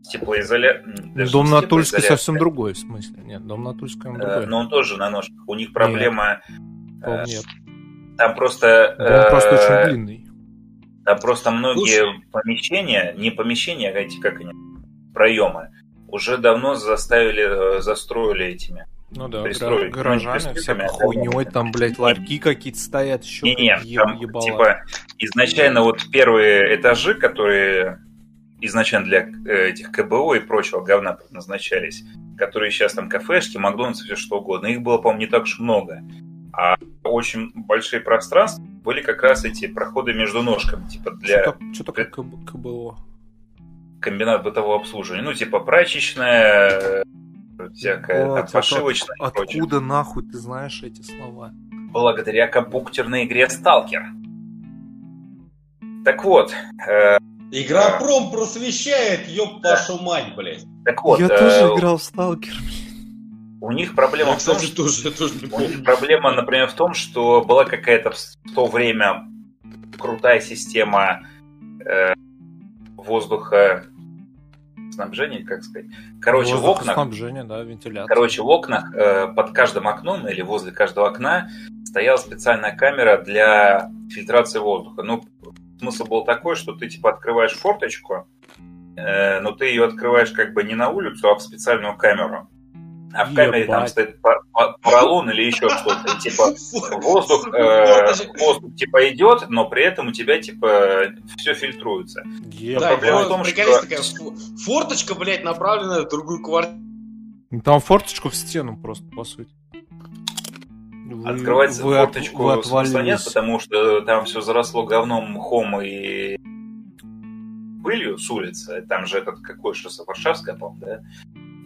теплоизоляцией. Дом на Тульской совсем другой, в смысле. Нет, дом на Тульской он другой. Но он тоже на ножках. У них проблема... Нет. нет. Там просто... Дом просто очень длинный. Там просто многие Слушай. помещения, не помещения, а эти, как они, проемы, уже давно заставили, застроили этими ну да, пристроить. гаражами, всякой хуйней, там, блядь, ларьки какие-то стоят еще. Не, не, там, типа, изначально вот первые этажи, которые изначально для э, этих КБО и прочего говна предназначались, которые сейчас там кафешки, Макдональдс, все что угодно, их было, по-моему, не так уж много. А очень большие пространства были как раз эти проходы между ножками, типа для... Что такое КБО? Комбинат бытового обслуживания. Ну, типа прачечная, всякое вот, подшивочное. От, откуда нахуй ты знаешь эти слова? Благодаря компьютерной игре Сталкер. Так вот. Э, Игропром просвещает, ёб вашу мать, блядь. Так вот. Я э, тоже играл в Сталкер, У них проблема я, в том, кстати, тоже, я тоже не помню. У них проблема, например, в том, что была какая-то в то время крутая система э, воздуха снабжения, как сказать. Короче, в окнах... Снабжение, да, вентиляция. Короче, в окнах э, под каждым окном или возле каждого окна стояла специальная камера для фильтрации воздуха. Ну, смысл был такой, что ты типа открываешь форточку, э, но ты ее открываешь как бы не на улицу, а в специальную камеру. А в камере там стоит поролон или еще <laughs> что-то. типа воздух, э, воздух типа идет, но при этом у тебя типа все фильтруется. Да, проблема в том, что... такая форточка, блядь, направленная в другую квартиру. Ну, там форточку в стену просто, по сути. Вы, Открывать вы, форточку вы смысла нет, потому что там все заросло говном, мхом и пылью с улицы. Там же этот какой шоссе Варшавская, по-моему, да?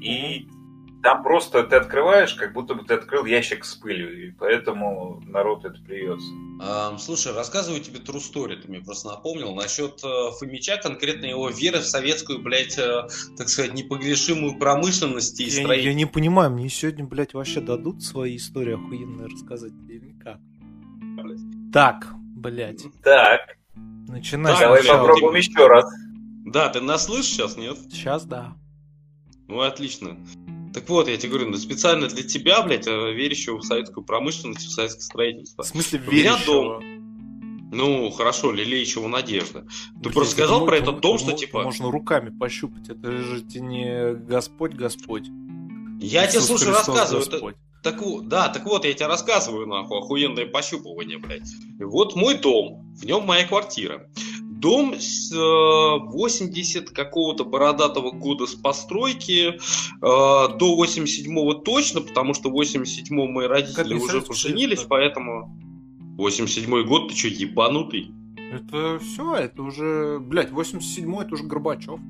И там просто ты открываешь, как будто бы ты открыл ящик с пылью, и поэтому народ это плюется. А, слушай, рассказываю тебе true story, ты мне просто напомнил, насчет э, Фомича, конкретно его веры в советскую, блядь, э, так сказать, непогрешимую промышленность и я, строительство. Я не понимаю, мне сегодня, блядь, вообще дадут свои истории охуенные рассказать или как? Так, блядь. Так. Начинай. Давай попробуем еще раз. Да, ты нас слышишь сейчас, нет? Сейчас, да. Ну, отлично. Так вот, я тебе говорю, ну, специально для тебя, блядь, э, верящего в советскую промышленность, в советское строительство. В смысле верящего? Ну, хорошо, лелеющего надежды. Ты Блин, просто сказал про этот дом, что типа... Можно руками пощупать, это же не Господь, Господь. Я тебе, слушай, рассказываю. Это... Так вот, да, так вот, я тебе рассказываю, нахуй, охуенное пощупывание, блядь. И вот мой дом, в нем моя квартира. Дом с 80 э, какого-то бородатого года с постройки э, до 87-го точно, потому что в 87-м мои родители уже поженились, поэтому 87-й год, ты что, ебанутый? Это все, это уже, блядь, 87-й это уже Горбачев.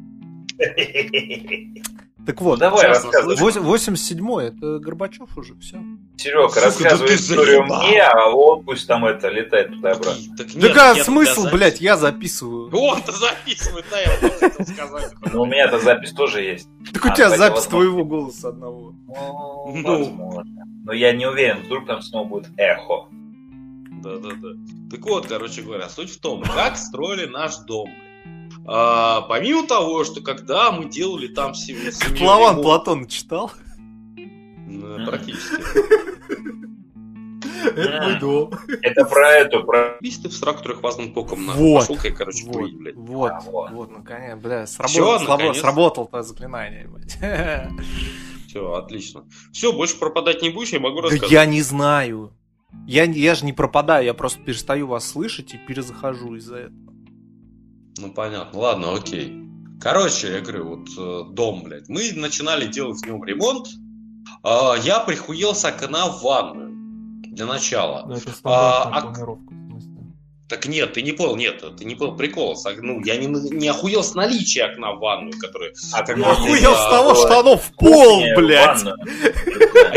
<laughs> Так вот, ну, давай рассказывай. 87-й, это Горбачев уже, все. Серега, рассказывай историю мне, а он пусть там это летает туда-обратно. Так, нет, так а смысл, блядь, я записываю. Он-то записывает, да, я хотел сказать. Ну, у меня-то запись тоже есть. Так у а, тебя запись твоего голоса одного. Ну, ну. Но я не уверен, вдруг там снова будет эхо. Да-да-да. Так вот, короче говоря, суть в том, как строили наш дом. А, помимо того, что когда мы делали там семью... Котлован Платон читал? Ну, практически. <laughs> Это мой дом. Это про эту, про... Убийство в страктурах важным током на. Вот. Пошел, короче, вот, курить, блядь. Вот, а, вот, вот, наконец, бля, сработал, Все, сработал то заклинание, блядь. <laughs> Все, отлично. Все, больше пропадать не будешь, я могу рассказать. Да я не знаю. Я, я же не пропадаю, я просто перестаю вас слышать и перезахожу из-за этого. Ну, понятно. Ладно, окей. Короче, я говорю, вот э, дом, блядь. Мы начинали делать в нем ремонт. Э, я прихуел с окна в ванную. Для начала. Ну, это а, планировка. Так нет, ты не понял, нет, ты не понял прикол. Ну, я не, не охуел с наличия окна в ванную, который... А ты охуел с того, что оно в пол, блядь.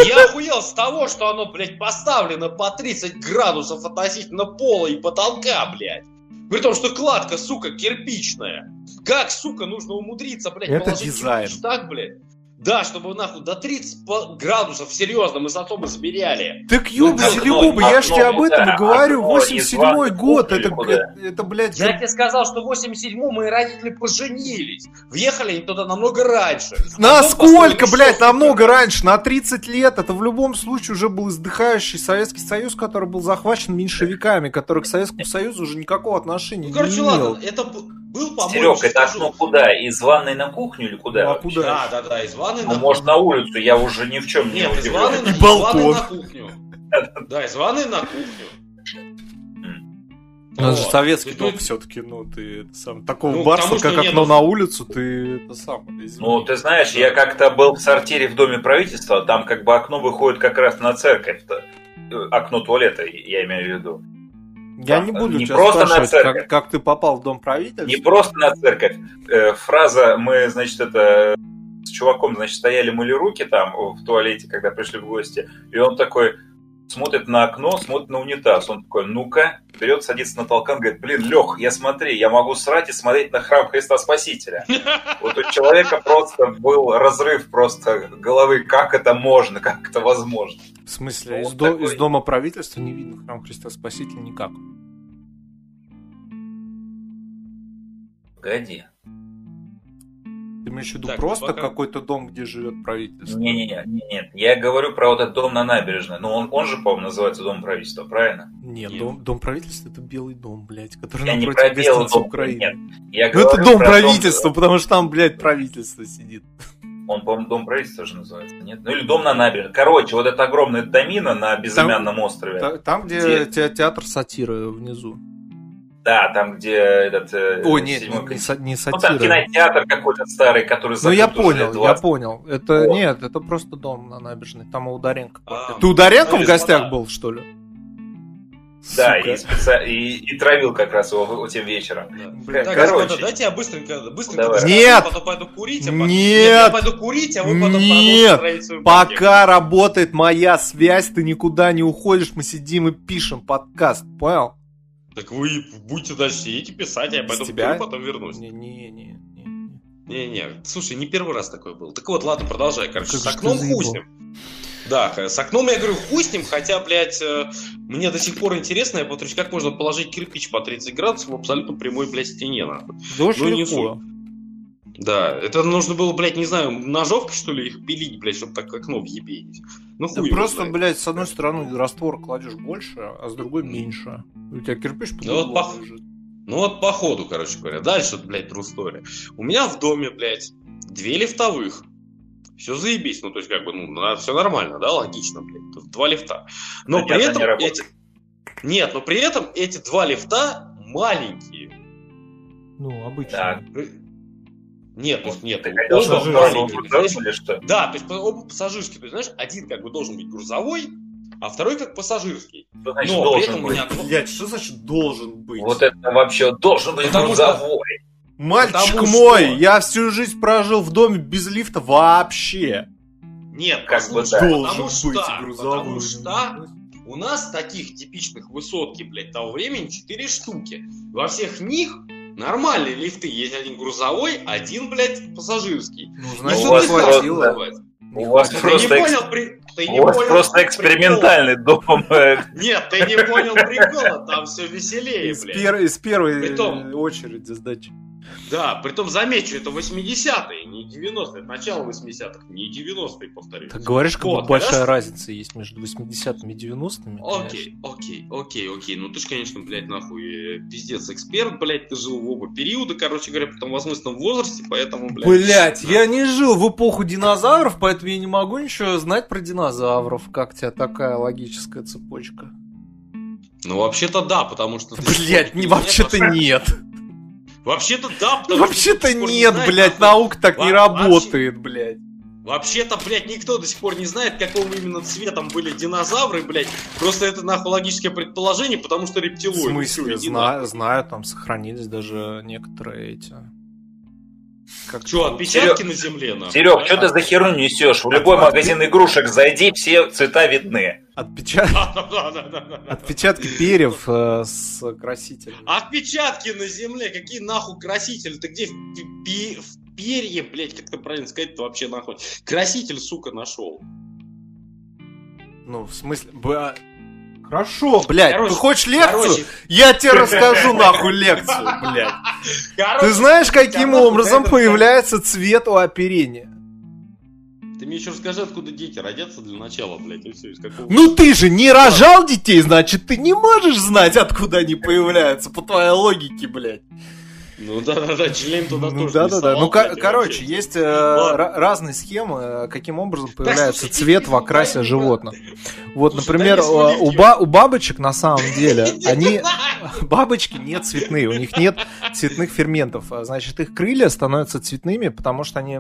Я охуел с того, что оно, блядь, поставлено по 30 градусов относительно пола и потолка, блядь. При том, что кладка, сука, кирпичная. Как, сука, нужно умудриться, блядь, Это дизайн. так, блядь? Да, чтобы нахуй до 30 градусов серьезно мы зато мы замеряли. Так ёбаный Лёба, я ж тебе об этом и говорю. 87-й год, это, это, это, блядь... Я тебе сказал, что в 87-м мои родители поженились. Въехали они туда намного раньше. Насколько, блядь, намного раньше? На 30 лет. Это в любом случае уже был издыхающий Советский Союз, который был захвачен меньшевиками, который к Советскому Союзу уже никакого отношения ну, не короче, имел. ладно, это был, по-моему... Серег, это окно куда? Из ванной на кухню или куда? Ну, а куда? Да, да, да, из ванной ну, на может, на улицу, я уже ни в чем Нет, не из ванной, И балкон. на кухню. Да, из ванной на кухню. У нас же советский дом все-таки, ну, ты сам такого ну, барства, как окно на улицу, ты это сам. Ну, ты знаешь, я как-то был в сортире в доме правительства, там как бы окно выходит как раз на церковь, э, окно туалета, я имею в виду. Я не буду не просто на церковь. Как, как ты попал в дом правительства. Не просто на церковь. Э, фраза, мы, значит, это с чуваком, значит, стояли мыли руки там в туалете, когда пришли в гости, и он такой смотрит на окно, смотрит на унитаз. Он такой, ну-ка, вперед садится на толкан, говорит, блин, Лех, я смотри, я могу срать и смотреть на храм Христа Спасителя. <laughs> Вот у человека просто был разрыв просто головы, как это можно, как это возможно. В смысле, ну, из, до, из дома правительства не видно храм Христа Спасителя никак? Погоди. Ты имеешь в виду так, просто пока... какой-то дом, где живет правительство? Не-не-не, нет. Я говорю про вот этот дом на набережной. Ну, он, он же, по-моему, называется Дом правительства, правильно? Нет, нет. Дом, дом правительства это белый дом, блядь, который я напротив не про белый дом, Украины. Нет. Я ну, это дом правительства, дом... потому что там, блядь, правительство сидит. Он, по-моему, дом правительства же называется, нет? Ну или дом на набережной. Короче, вот это огромная домина на безымянном там, острове. Там, там где, где театр сатиры внизу. Да, там, где этот... Э, Ой, нет, седьмой... не, не, не сатира. Ну, там кинотеатр какой-то старый, который Ну, я понял, я понял. Это, вот. нет, это просто дом на набережной. Там у Ударенко. А, Ты у Ударенко в гостях был, что ли? Да, и, специ... и, и травил как раз его этим вечером. Да. Так, Короче. Господа, дайте я быстренько, быстренько Давай. Нет! Я потом пойду курить, а Нет! Нет, я пойду курить, а вы потом Нет! Пока работает моя связь, ты никуда не уходишь, мы сидим и пишем подкаст, понял? Так вы будете дальше сидеть и писать, а я пойду тебя? потом вернусь. Не-не-не. Не-не, слушай, не первый раз такой был. Так вот, ладно, продолжай. Короче, как с окном ним. Да, с окном я говорю, ним, хотя, блядь, э, мне до сих пор интересно, я повторюсь, как можно положить кирпич по 30 градусов в абсолютно прямой, блядь, стене, нахуй. Да ну, не суть. Да, это нужно было, блядь, не знаю, ножовкой, что ли, их пилить, блядь, чтобы так окно въебенить. Ну, хуй да просто, знает. блядь, с одной стороны раствор кладешь больше, а с другой меньше. У тебя кирпич по ну, вот по... Ну вот по ходу, короче говоря. Дальше, блядь, true story. У меня в доме, блядь, две лифтовых. Все заебись. Ну, то есть, как бы, ну, все нормально, да, логично, блядь. Тут два лифта. Но Хотя при этом не эти... Нет, но при этом эти два лифта маленькие. Ну, обычно. Да. Нет, вот, нет, ты хотел, оба маленькие. Что? Да, то есть оба пассажирские. То есть, знаешь, один как бы должен быть грузовой, а второй как пассажирский. Что значит Но должен при этом быть? у меня... Блядь, что значит должен быть? Вот это вообще должен быть Потому грузовой. Что... Мальчик Потому мой, что... я всю жизнь прожил в доме без лифта вообще. Нет, как бы да. Должен потому быть что, грузовой. Потому что у нас таких типичных высотки, блядь, того времени 4 штуки. Во всех них Нормальные лифты. Есть один грузовой, один, блядь, пассажирский. Ну, значит, у вас хватило. У вас ты просто, не понял, при... ты не у вас понял просто экспериментальный дом. <laughs> Нет, ты не понял прикола, там все веселее, из блядь. Пер... Из первой Притом... очереди сдачи. Да, притом замечу, это 80-е, не 90-е, это начало 80-х, не 90-е, повторюсь. Так говоришь, как вот, большая раз... разница есть между 80-ми и 90-ми. Окей, окей, окей, окей, ну ты ж, конечно, блядь, нахуй, э, пиздец эксперт, блядь, ты жил в оба периода, короче говоря, потом в возможном возрасте, поэтому, блядь. Блядь, да. я не жил в эпоху динозавров, поэтому я не могу ничего знать про динозавров. Как тебе такая логическая цепочка? Ну, вообще-то да, потому что... Блять, не вообще-то нет. Вообще-то да, Вообще-то нет, не блядь, наука так не работает, блядь. Вообще-то, блядь, никто до сих пор не знает, какого именно цветом были динозавры, блядь. Просто это нахуй логическое предположение, потому что рептилоиды. В смысле? Знаю, знаю, там сохранились даже некоторые эти как что, отпечатки Серег, на земле? Нахуй, Серег, да? что ты за херню несешь? В любой магазин игрушек зайди, все цвета видны. Отпечат... <laughs> Отпечатки перьев э, с красителем. Отпечатки на земле? Какие нахуй красители? Ты где в, пи... в перья, блядь, как-то правильно сказать, то вообще нахуй. Краситель, сука, нашел. Ну, в смысле, б... Хорошо, блядь, короче, ты хочешь лекцию? Короче... Я тебе расскажу нахуй лекцию, блядь. Короче, ты знаешь, каким образом появляется цвет у оперения? Ты мне еще расскажи, откуда дети родятся для начала, блядь, и все, из какого... Ну ты же не рожал детей, значит, ты не можешь знать, откуда они появляются, по твоей логике, блядь. Ну да, да, да, член туда ну, тоже. Да, да, да. Ну, кор- короче, есть э, разные схемы, каким образом появляется так, цвет в окрасе животных. Вот, Слушай, например, да, у, ба- у бабочек на самом <laughs> деле, они... <laughs> Бабочки не цветные, у них нет цветных ферментов. А, значит, их крылья становятся цветными, потому что они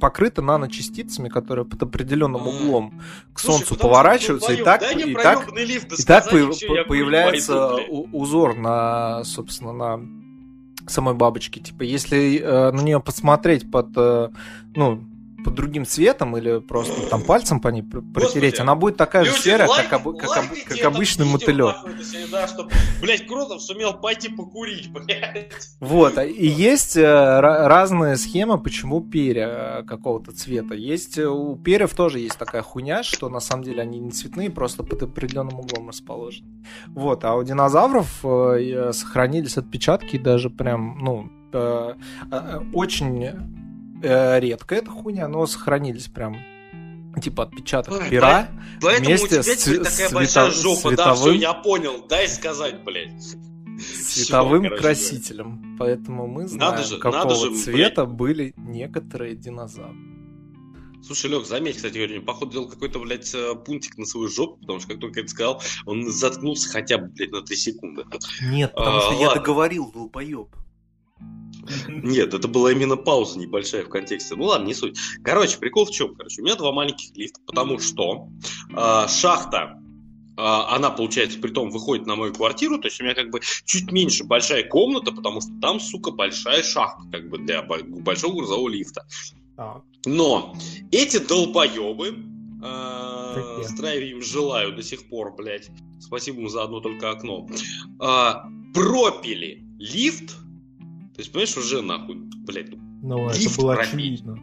покрыты наночастицами, которые под определенным углом к Солнцу поворачиваются, и так, и так, и так появляется узор на, собственно, на самой бабочки. Типа, если э, на нее посмотреть под, э, ну, под другим цветом или просто там пальцем по ней протереть, она будет такая же серая, лайк, как, об, как, об, как обычный мотылек. Блядь, Кротов сумел пойти покурить, блядь. Вот, а, и есть э, разные схемы, почему перья э, какого-то цвета. Есть, э, у перьев тоже есть такая хуйня, что на самом деле они не цветные, просто под определенным углом расположены. Вот, а у динозавров сохранились отпечатки даже прям, ну, очень э, редко эта хуйня, но сохранились прям типа отпечаток Ой, пера поэтому вместе у тебя с, такая цвета, большая жопа, световым, да, все, я понял, дай сказать, блядь. Цветовым все, красителем. Говоря. Поэтому мы знаем, надо же, какого надо же, цвета блядь. были некоторые динозавры. Слушай, Лег, заметь, кстати, говорю, походу делал какой-то, блядь, э, пунктик на свою жопу, потому что как только это сказал, он заткнулся хотя бы, блядь, на 3 секунды. Нет, потому а, что ладно. я договорил, долбоеб. Нет, это была именно пауза небольшая в контексте. Ну ладно, не суть. Короче, прикол в чем? Короче, у меня два маленьких лифта, потому что э, шахта а, она, получается, при том выходит на мою квартиру, то есть у меня как бы чуть меньше большая комната, потому что там, сука, большая шахта, как бы для большого грузового лифта. А. Но эти долбоебы, э, здравия им желаю до сих пор, блядь, спасибо им за одно только окно, э, пропили лифт есть, понимаешь, уже нахуй, блядь, ну, это было пробить. очевидно.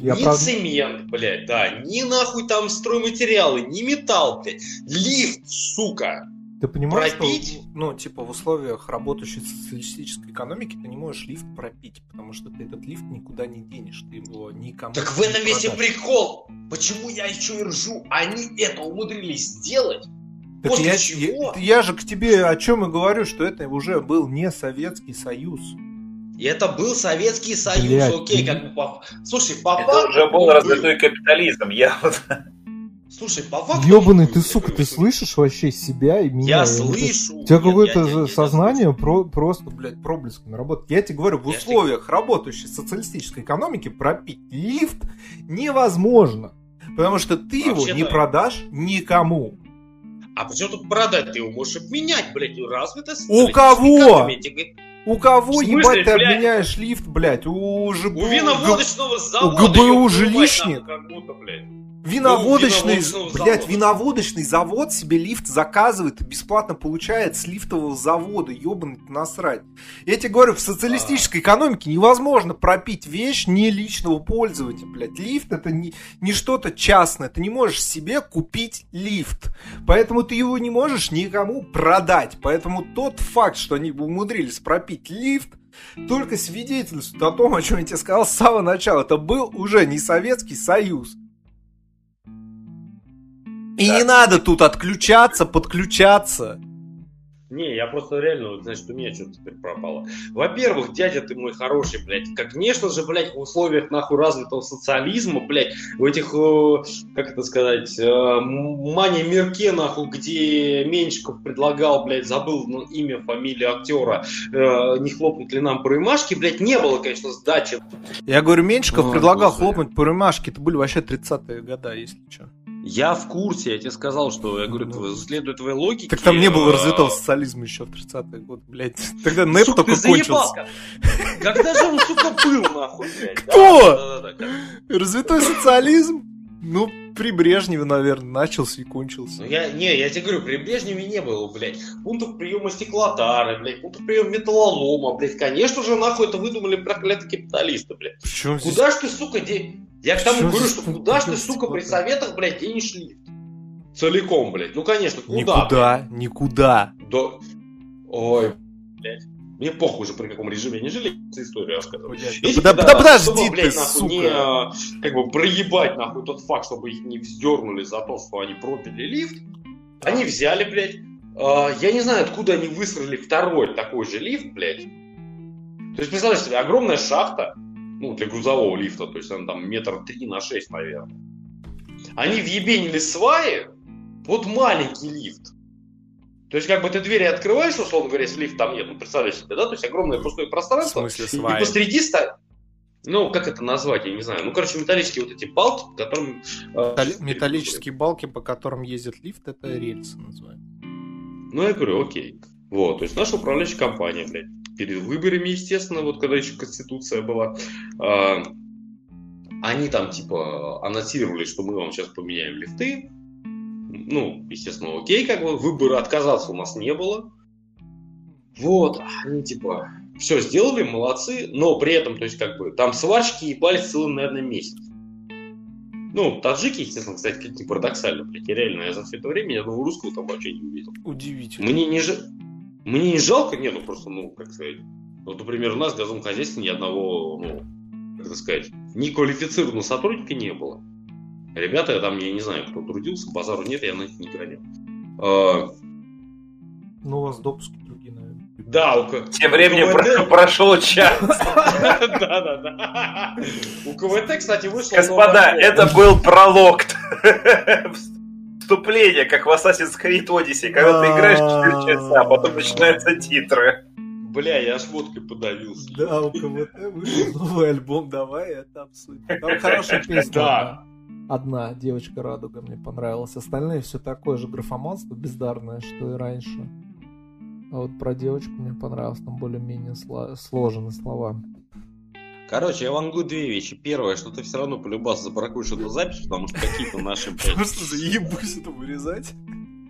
Я ни правда... цемент, блядь, да, ни нахуй там стройматериалы, ни металл, блядь. Лифт, сука. Ты понимаешь, пропить? что, ну, типа, в условиях работающей социалистической экономики ты не можешь лифт пропить, потому что ты этот лифт никуда не денешь, ты его никому Так в этом весь и прикол. Почему я еще и ржу? Они это умудрились сделать, так После я, чего? Я, я же к тебе о чем и говорю, что это уже был не Советский Союз. И это был Советский Союз, Блядь, окей, как бы по... Слушай, по это факту... уже был развитой капитализм, я вот... Слушай, по факту... Ёбаный ты, сука, ты слышишь вообще себя и меня? Я слышу. У тебя какое-то сознание про, просто, блядь, проблесками работает. Я тебе говорю, в условиях работающей социалистической экономики пропить лифт невозможно. Потому что ты его не продашь никому. А почему тут продать? Ты его можешь обменять, блядь, развито У кого? У кого, ебать, ты обменяешь лифт, блядь? У, ЖБ... у виноводочного завода. У ГБУ жилищник? Как будто, блядь. Виноводочный, ну, блядь, завода. виноводочный завод себе лифт заказывает и бесплатно получает с лифтового завода, ебаный насрать. Я тебе говорю, в социалистической экономике невозможно пропить вещь не личного пользования, блядь. Лифт это не, не что-то частное, ты не можешь себе купить лифт. Поэтому ты его не можешь никому продать. Поэтому тот факт, что они умудрились пропить лифт, только свидетельствует о том, о чем я тебе сказал с самого начала. Это был уже не Советский Союз. И да. не надо тут отключаться, подключаться. Не, я просто реально, значит, у меня что-то теперь пропало. Во-первых, дядя ты мой хороший, блядь. Конечно же, блядь, в условиях, нахуй, развитого социализма, блядь, в этих, э, как это сказать, э, мане мирке, нахуй, где Меньшиков предлагал, блядь, забыл ну, имя, фамилию актера, э, не хлопнуть ли нам по рымашке, блядь, не было, конечно, сдачи. Я говорю, Меньшиков О, предлагал господи. хлопнуть по рымашке, это были вообще 30-е года, если что. Я в курсе, я тебе сказал, что, я говорю, ну, следуя твоей логике... Так там не было развитого социализма еще в 30-е годы, блядь. <laughs> Тогда НЭП сука, только кончился. Когда же он, сука, был, нахуй, блядь? Кто? Развитой социализм? Ну, При Брежневе, наверное, начался и кончился. Ну, я, не, я тебе говорю, при Брежневе не было, блядь. Пунктов приема стеклотары, блядь, пунктов приема металлолома, блядь. Конечно же, нахуй это выдумали проклятые капиталисты, блядь. Причем здесь... Куда ж ты, сука, де... Я к тому говорю, что куда ж ты, сука, при советах, блядь, денешь лифт? Целиком, блядь. Ну, конечно, куда? Никуда, блядь? никуда. Да. Ой, блядь. Мне похуй уже, при каком режиме они жили, историю рассказываю. Да, да, да подожди ты, сука. Не, а, как бы проебать, нахуй, тот факт, чтобы их не вздернули за то, что они пропили лифт, они взяли, блядь, э, я не знаю, откуда они выстроили второй такой же лифт, блядь. То есть, представляешь себе, огромная шахта, ну, для грузового лифта, то есть она там метр три на шесть, наверное. Они въебенили сваи под маленький лифт. То есть, как бы ты двери открываешь, условно говоря, если лифт там нет, ну, представляешь себе, да, то есть огромное пустое пространство. В смысле, сваи? И посреди ста... Ну, как это назвать, я не знаю. Ну, короче, металлические вот эти балки, по которым... Э, металлические балки, по которым ездит лифт, это рельсы называют. Ну, я говорю, окей. Вот, то есть наша управляющая компания, блядь, перед выборами, естественно, вот когда еще Конституция была, э, они там, типа, анонсировали, что мы вам сейчас поменяем лифты, ну, естественно, окей, как бы выбора отказаться у нас не было. Вот, они типа все сделали, молодцы, но при этом, то есть, как бы, там сварщики ебались целый, наверное, месяц. Ну, таджики, естественно, кстати, как-то парадоксально, блядь, реально, я за все это время ни одного русского там вообще не увидел. Удивительно. Мне не, ж... Мне не жалко, не, ну, просто, ну, как сказать, вот, например, у нас в газовом хозяйстве ни одного, ну, как сказать, неквалифицированного сотрудника не было. Ребята, там, я не знаю, кто трудился, базару нет, я на них не гонял. А... Ну, у вас допуски другие, наверное. Да, у Тем временем КВТ... прошел час. <laughs> Да-да-да. У КВТ, кстати, вышло... Господа, это был пролог вступление, как в Assassin's Creed Odyssey, когда ты играешь 4 часа, а потом начинаются титры. Бля, я аж водкой подавился. Да, у КВТ вышел новый альбом, давай это обсудим. Там хорошая песня. Да одна девочка радуга мне понравилась. Остальные все такое же графоманство бездарное, что и раньше. А вот про девочку мне понравилось, там более-менее сло- сложены слова. Короче, я вам говорю две вещи. Первое, что ты все равно полюбас забракуешь эту запись, потому что какие-то наши... Просто заебусь это вырезать.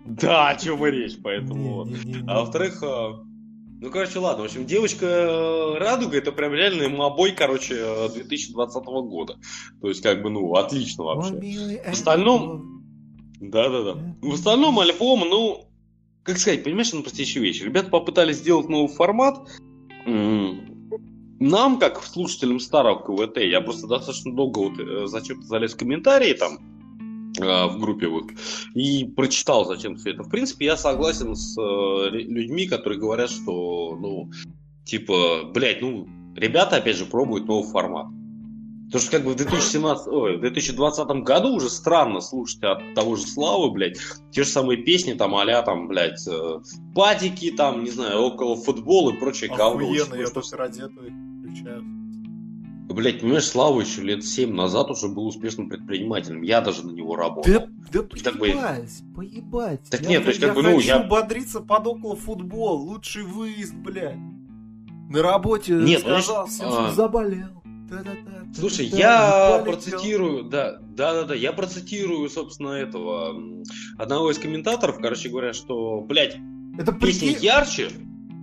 Да, о чем и речь, поэтому... А во-вторых, а, ну, короче, ладно. В общем, девочка э, Радуга это прям реальный мобой, короче, 2020 э, года. То есть, как бы, ну, отлично вообще. В остальном... Да-да-да. В остальном альбом, ну, как сказать, понимаешь, ну, простейшая вещь. Ребята попытались сделать новый формат. Нам, как слушателям старого КВТ, я просто достаточно долго вот э, зачем-то залез в комментарии там, в группе вот, и прочитал зачем все это. В принципе, я согласен с э, людьми, которые говорят, что, ну, типа, блядь, ну, ребята, опять же, пробуют новый формат. Потому что как бы в 2017, ой, в 2020 году уже странно слушать от того же Славы, блядь, те же самые песни, там, а там, блядь, э, падики, там, не знаю, около футбола и прочее говно. Охуенно, я тоже ради этого включаю. Блять, понимаешь, Слава еще лет 7 назад уже был успешным предпринимателем. Я даже на него работал. Да, да поебать, бы... поебать. Так я, нет, то есть как бы, ну, я... бодриться под около футбол, лучший выезд, блядь. На работе нет, сказал всем, а... заболел. Да-да-да, Слушай, я процитирую, да, да, да, да, я процитирую, собственно, этого одного из комментаторов, короче говоря, что, блядь, это песня ярче,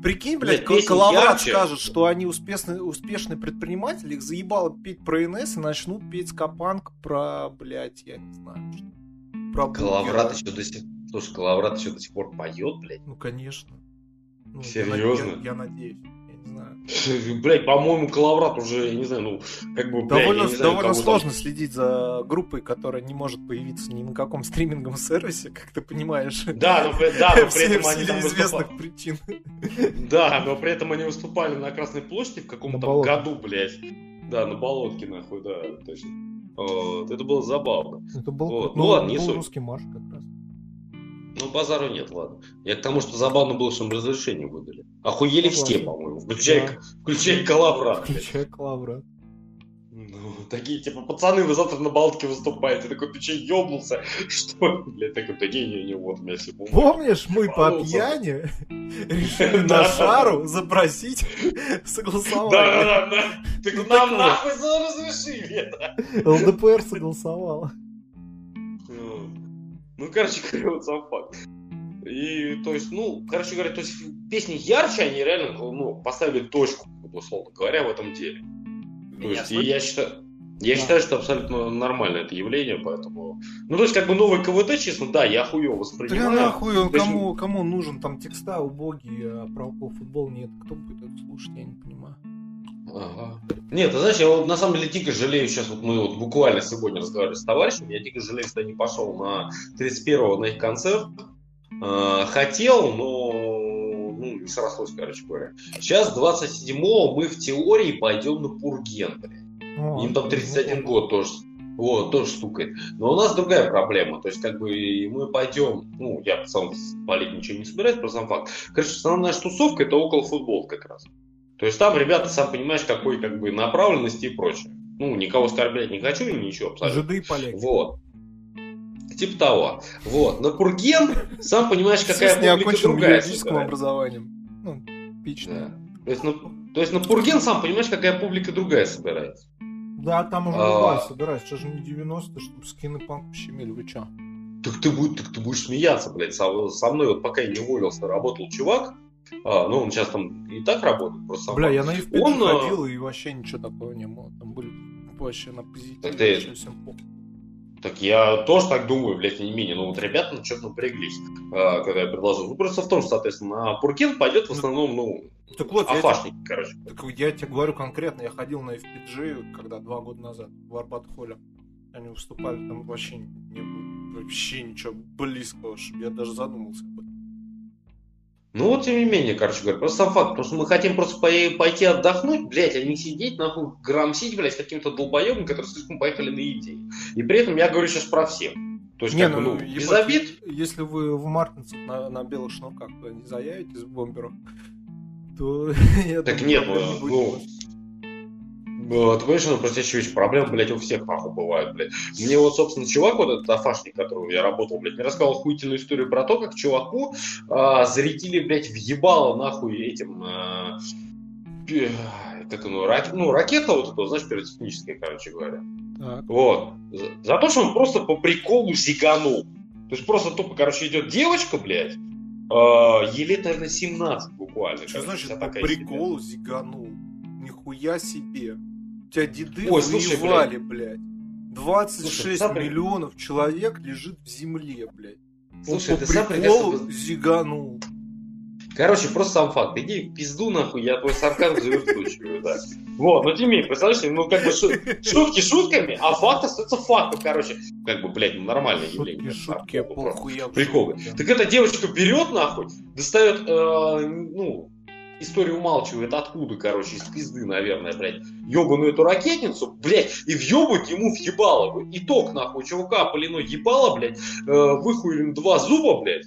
Прикинь, блядь, Коловрат скажет, что они успешные, успешные предприниматели, их заебало петь про НС и начнут петь скопанк про, блядь, я не знаю, что. Про Коловрат еще до сих Слушай, Коловрат еще до сих пор поет, блядь. Ну, конечно. Ну, Серьезно? Я, я, я надеюсь. <laughs> Блять, по-моему, Коловрат уже, я не знаю, ну, как бы, блядь, Довольно, знаю, довольно сложно там... следить за группой, которая не может появиться ни на каком стриминговом сервисе, как ты понимаешь. Да, но, да, но <laughs> при этом они там известных причин. <laughs> Да, но при этом они выступали на Красной площади в каком-то году, блядь. Да, на Болотке, нахуй, да, точно. Вот, это было забавно. Это был, вот. ну, ну ладно, не русский марш как раз. Ну, базару нет, ладно. Я к тому, что забавно было, что им разрешение выдали. Охуели все, по-моему. Включай, да. включай коловрат. Включай коловрат. Ну, такие, типа, пацаны, вы завтра на Балтике выступаете. Такой, ты че, ёбнулся? <laughs> Что? Блядь, такой, да не-не-не, вот у меня все бумаги. Помнишь, мы по пьяни <laughs> решили <laughs> на шару запросить согласование. Да-да-да. Так нам нахуй разрешили это. ЛДПР согласовала. Ну, короче <laughs> говоря, вот сам факт. И, то есть, ну, короче говоря, то есть песни ярче, они реально, ну, поставили точку, условно говоря, в этом деле. То есть, и я считаю, я да. считаю, что абсолютно нормально это явление, поэтому... Ну, то есть, как бы новый КВТ, честно, да, я хуево воспринимаю. Да нахуй он кому, кому нужен, там текста убогие, а про футбол нет. Кто будет это слушать, я не понимаю. Ага. Нет, ты знаешь, я вот на самом деле дико жалею, сейчас вот мы вот буквально сегодня разговаривали с товарищем, я дико жалею, что я не пошел на 31-го на их концерт. Э, хотел, но ну, не срослось, короче говоря. Сейчас 27-го мы в теории пойдем на Пурген, блядь. Им там 31 год тоже. Вот, тоже стукает. Но у нас другая проблема. То есть, как бы мы пойдем, ну, я сам полить ничего не собираюсь, просто сам факт. Короче, основная тусовка это около футбол как раз. То есть там ребята, сам понимаешь, какой как бы направленности и прочее. Ну, никого оскорблять не хочу и ничего абсолютно. Жиды и поляки. Вот. Типа того. Вот. На Пурген, сам понимаешь, какая публика другая. юридическим образованием. Ну, типично. Да. То есть, на, то есть на Пурген, сам понимаешь, какая публика другая собирается. Да, там уже а... собирается. Сейчас же не 90 чтобы скины панк щемели, вы чё? Так ты, будь, так ты будешь смеяться, блядь. Со, со мной вот пока я не уволился, работал чувак, а, ну, он сейчас там и так работает, просто Бля, я на FPG он, а, ходил, и вообще ничего такого не было. Там были вообще на позитиве. Так, ты... так я тоже так думаю, блядь, не менее. Но вот ребята ну, что-то напряглись, а, когда я предложил. Ну, просто в том, что, соответственно, на Пуркин пойдет в ну, основном, ну, так вот, афашник, я короче. Так я тебе говорю конкретно, я ходил на FPG, когда два года назад в Арбат-Холле. Они выступали, там вообще не было вообще ничего близкого, чтобы я даже задумался. Ну вот, тем не менее, короче говоря, просто сам факт, потому что мы хотим просто пойти отдохнуть, блядь, а не сидеть, нахуй, грамсить, блядь, с каким-то долбоебом, которые слишком поехали на идеи. И при этом я говорю сейчас про всех. То есть, не, как ну, бы, ну, без обид. Если вы в Мартинцах на, на белых шнурках не заявитесь в бомберах, то <laughs> Так нет, ну, ну ты понимаешь, ну, просто еще есть проблемы, блядь, у всех нахуй бывают, блядь. Мне вот, собственно, чувак, вот этот афашник, которого я работал, блядь, мне рассказал охуительную историю про то, как чуваку а, зарядили, блядь, въебало нахуй этим... А, как оно, рак, ну, ракета вот эта, знаешь, пиротехническая, короче говоря. Так. Вот. За, за то, что он просто по приколу зиганул. То есть просто тупо, короче, идет девочка, блядь, э, ей лет, наверное, 17 буквально. Что значит по приколу зиганул? Нихуя себе. Тебя деды Ой, слушай, воевали, блядь. 26 слушай, миллионов человек лежит в земле, блядь. Слушай, Он ты приколу сам зиганул. Короче, просто сам факт. Иди в пизду нахуй, я твой сарказм заверстучиваю, да. Вот, ну Тимей, представляешь, ну как бы шутки шутками, а факт остается фактом, короче. Как бы, блядь, ну нормальное явление. Шутки, похуй, Приколы. Так эта девочка берет нахуй, достает, э, ну, история умалчивает откуда, короче, из пизды, наверное, блядь, ебаную эту ракетницу, блядь, и въебать ему въебало. Итог, нахуй, чувака полиной ебало, блядь, э, выхуелим два зуба, блядь,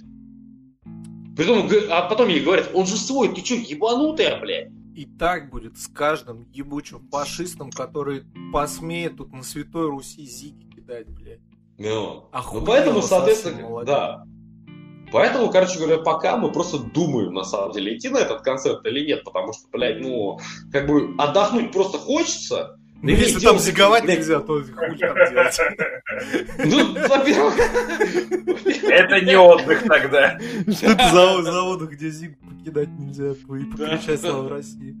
Притом, а потом ей говорят, он же свой, ты что, ебанутая, блядь? И так будет с каждым ебучим фашистом, который посмеет тут на Святой Руси зиги кидать, блядь. Ну, ну поэтому, соответственно, да. Поэтому, короче говоря, пока мы просто думаем, на самом деле, идти на этот концерт или нет, потому что, блядь, ну, как бы отдохнуть просто хочется, ну, если там зиговать нельзя, то хуй там делать. Ну, во-первых... Это не отдых тогда. Что это за, за отдых, где зиг покидать нельзя и покричать слава России?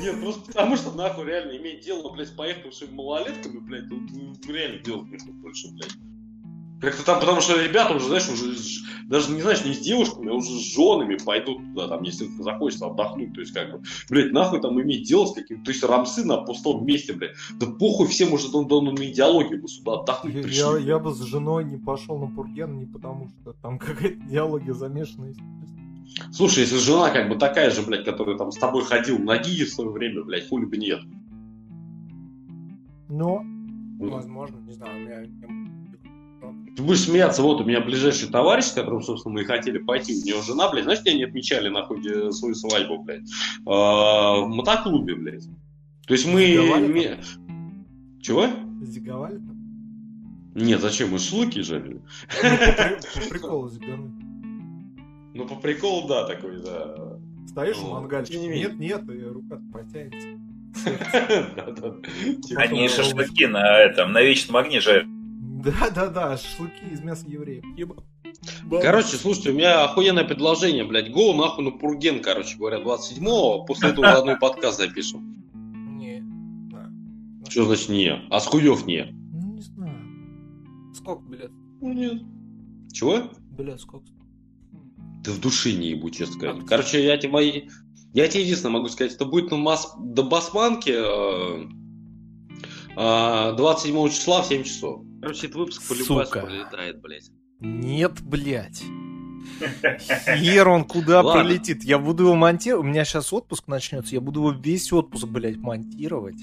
Нет, просто потому что нахуй реально иметь дело, блядь, с поехавшими малолетками, блядь, тут реально делать нужно больше, блядь. Как-то там, потому что ребята уже, знаешь, уже даже не знаешь, не с девушками, а уже с женами пойдут туда, там, если захочется отдохнуть. То есть, как бы, блядь, нахуй там иметь дело с каким-то. То есть, рамсы на пустом месте, блядь. Да похуй всем уже там, там на идеологию бы сюда отдохнуть пришли. Я, я бы с женой не пошел на Пурген, не потому что там <laughs> какая-то идеология замешана, Слушай, если жена как бы такая же, блядь, которая там с тобой ходил на в свое время, блядь, хули бы нет. Но, ну. возможно, не знаю, у меня ты будешь смеяться, вот у меня ближайший товарищ, с которым, собственно, мы и хотели пойти, у него жена, блядь, знаешь, где они отмечали, нахуй, свою свадьбу, блядь? А, в мотоклубе, блядь. То есть мы... Зиговали Чего? Зиговали там? Нет, зачем? Мы шлуки жарили. Ну, по приколу зигануть. Ну, по приколу, да, такой, да. Стоишь в мангальчик, нет, нет, и рука потянется. <laughs> Они шашлыки на этом, на вечном огне жарят. Да-да-да, шашлыки из мяса евреев. Короче, слушайте, у меня охуенное предложение, блядь. Го нахуй на Пурген, короче говоря, 27-го. После этого одной подкаст запишем. Не. Что значит не? А с хуев не? Ну, не знаю. Сколько билет? Ну, нет. Чего? Билет сколько? Да в душе не ебу, честно сказать. А, Короче, я тебе мои... Я тебе единственное могу сказать, это будет на Мас... до Басманки э... э... 27 числа в 7 часов. Короче, этот выпуск по любому пролетает, блядь. Нет, блядь. <laughs> Хер он куда Ладно. пролетит? Я буду его монтировать. У меня сейчас отпуск начнется. Я буду его весь отпуск, блядь, монтировать.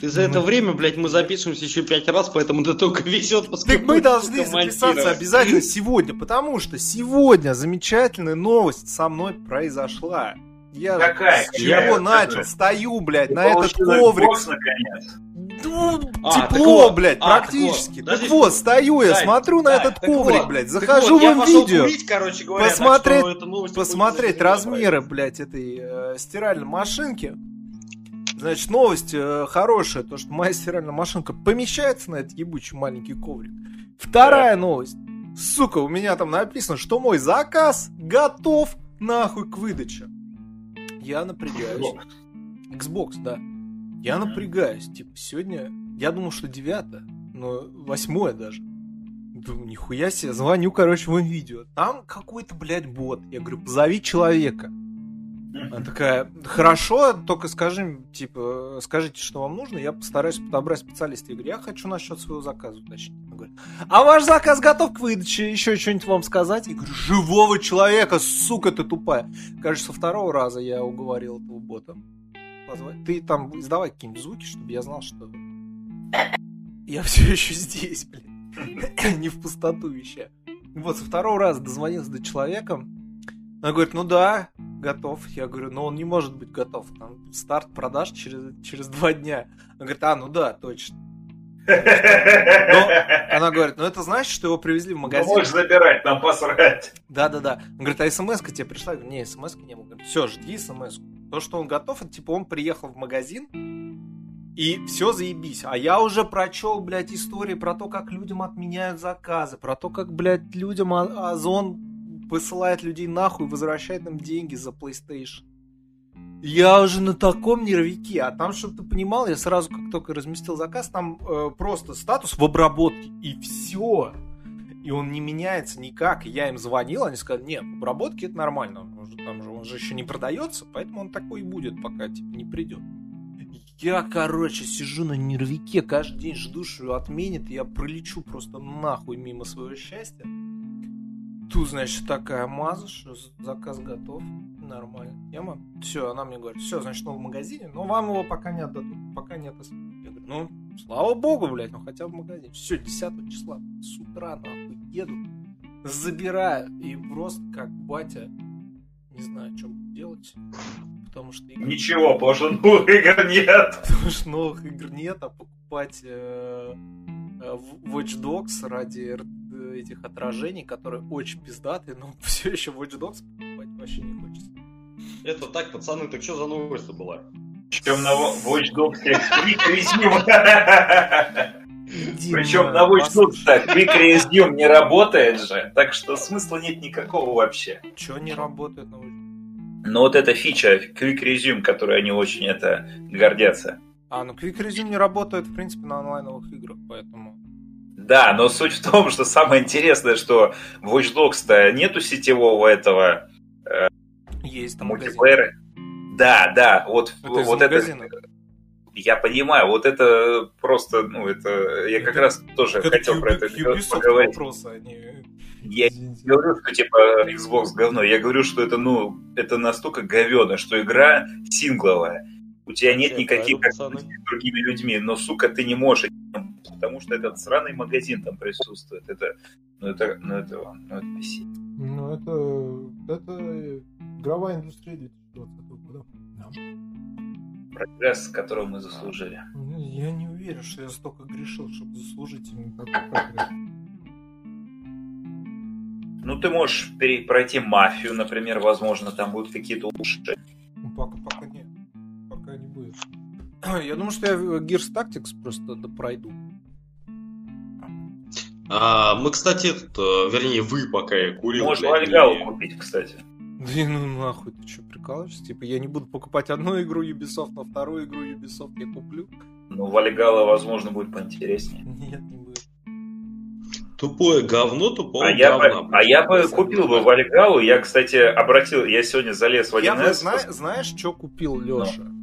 Ты за это ну. время, блядь, мы записываемся еще пять раз, поэтому ты только весь отпуск. Так мы должны записаться обязательно <laughs> сегодня, потому что сегодня замечательная новость со мной произошла. Я Какая? с чего начал? Стою, блядь, на этот коврик. Бокс, наконец. Ну, а, тепло, вот, блядь, а, практически. Так вот, так вот стою я, смотрю на этот коврик, вот, блядь, захожу вот, в видео. Курить, короче говоря, посмотреть, посмотреть размеры, блядь, этой э, стиральной машинки. Значит, новость э, хорошая, то, что моя стиральная машинка помещается на этот ебучий маленький коврик. Вторая да. новость. Сука, у меня там написано, что мой заказ готов нахуй к выдаче. Я напрягаюсь. Xbox, Xbox да. Я напрягаюсь. Типа, сегодня... Я думал, что девятое, но восьмое даже. Думаю, нихуя себе, звоню, короче, в видео. Там какой-то, блядь, бот. Я говорю, позови человека. Она такая, хорошо, только скажи, типа, скажите, что вам нужно, я постараюсь подобрать специалиста. Я говорю, я хочу насчет своего заказа уточнить. Она а ваш заказ готов к выдаче, еще что-нибудь вам сказать? Я говорю, живого человека, сука ты тупая. Кажется, со второго раза я уговорил этого бота позвать. Ты там издавай какие-нибудь звуки, чтобы я знал, что я все еще здесь, блин. <coughs> Не в пустоту вещаю. Вот, со второго раза дозвонился до человека. Она говорит, ну да, готов. Я говорю, но он не может быть готов. Там старт продаж через, через два дня. Она говорит, а, ну да, точно. Но она говорит, ну это значит, что его привезли в магазин. Ну, можешь забирать, нам посрать. Да-да-да. Он говорит, а смс тебе пришла? Я говорю, не, смс не было. Все, жди смс -ку. То, что он готов, это типа он приехал в магазин, и все заебись. А я уже прочел, блядь, истории про то, как людям отменяют заказы, про то, как, блядь, людям Озон посылает людей нахуй, возвращает им деньги за PlayStation. Я уже на таком нервике, а там, чтобы ты понимал, я сразу, как только разместил заказ, там э, просто статус в обработке, и все. И он не меняется никак. я им звонил, они сказали, нет, в обработке это нормально, он же, там же, он же еще не продается, поэтому он такой и будет, пока типа не придет. Я, короче, сижу на нервике, каждый день жду, что отменит, и я пролечу просто нахуй мимо своего счастья. Тут, значит, такая маза, что заказ готов. Нормально. Тема. Все, она мне говорит, все, значит, он в магазине, но вам его пока не отдадут, пока нет. Я говорю, ну, слава богу, блядь, ну хотя в магазине. Все, 10 числа с утра, нахуй, еду, забираю, и просто как батя, не знаю, о чем делать. Потому что... Игр... Ничего, потому что новых игр нет. <laughs> Потому что новых игр нет, а покупать э, э, Watch Dogs ради этих отражений, которые очень пиздатые, но <laughs> все еще Watch Dogs покупать вообще не хочется. Это так, пацаны, так что за новость была? Причем на Watch Dogs Resume. Причем на Watch Dogs Quick Resume не работает же, так что смысла нет никакого вообще. Чего не работает на Watch но вот эта фича Quick Resume, которой они очень это гордятся. А, ну Quick Resume не работает, в принципе, на онлайновых играх, поэтому... Да, но суть в том, что самое интересное, что в Watch Dogs-то нету сетевого этого... Э, Есть там мультиплеера. Да, да, вот, это вот это... Я понимаю, вот это просто, ну, это... Я это, как раз тоже хотел про это поговорить. Вопросы, они... Я не говорю, что типа Xbox говно, я говорю, что это, ну, это настолько говено, что игра сингловая. У тебя нет Все никаких с другими людьми, но, сука, ты не можешь, потому что этот сраный магазин там присутствует. Это, ну, это, ну, это, ну, это бесит. Ну, это, это игровая индустрия 2020 года. Да. Прогресс, которого мы заслужили. Ну, я не уверен, что я столько грешил, чтобы заслужить именно такой прогресс. Ну, ты можешь пройти мафию, например, возможно, там будут какие-то улучшения. Ну, пока, пока нет. <clears throat> Я думаю, что я Gears Tactics просто пройду. А, мы, кстати, этот, э, вернее, вы пока я курил. Можно Вальгалу купить, кстати. Да ну нахуй, ты что, прикалываешься? Типа я не буду покупать одну игру Ubisoft, но вторую игру Ubisoft я куплю? Ну, Вальгала, возможно, будет поинтереснее. Нет, не будет. Тупое говно, тупое а я бы, а я бы купил бы Вальгалу. Я, кстати, обратил, я сегодня залез в 1С. Я бы, зна- знаешь, что купил Леша? Ну.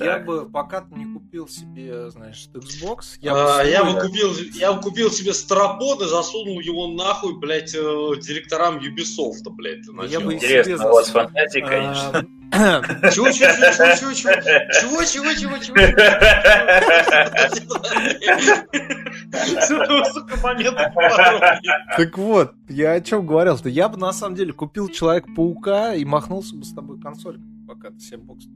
Я так. бы пока ты не купил себе, знаешь, Xbox, я, а, бы, я бы купил, я бы купил себе стропод и засунул его нахуй, блядь, э, директорам Ubisoft, блядь. Я бы Интересно, себе у вас фантазия, конечно. <laughs> Чего, чего, чего, чего, чего, чего, чего, чего, чего? Так вот, я о чем говорил-то? Я бы на самом деле купил Человек-паука и махнулся бы с тобой консоль, пока ты себе бокс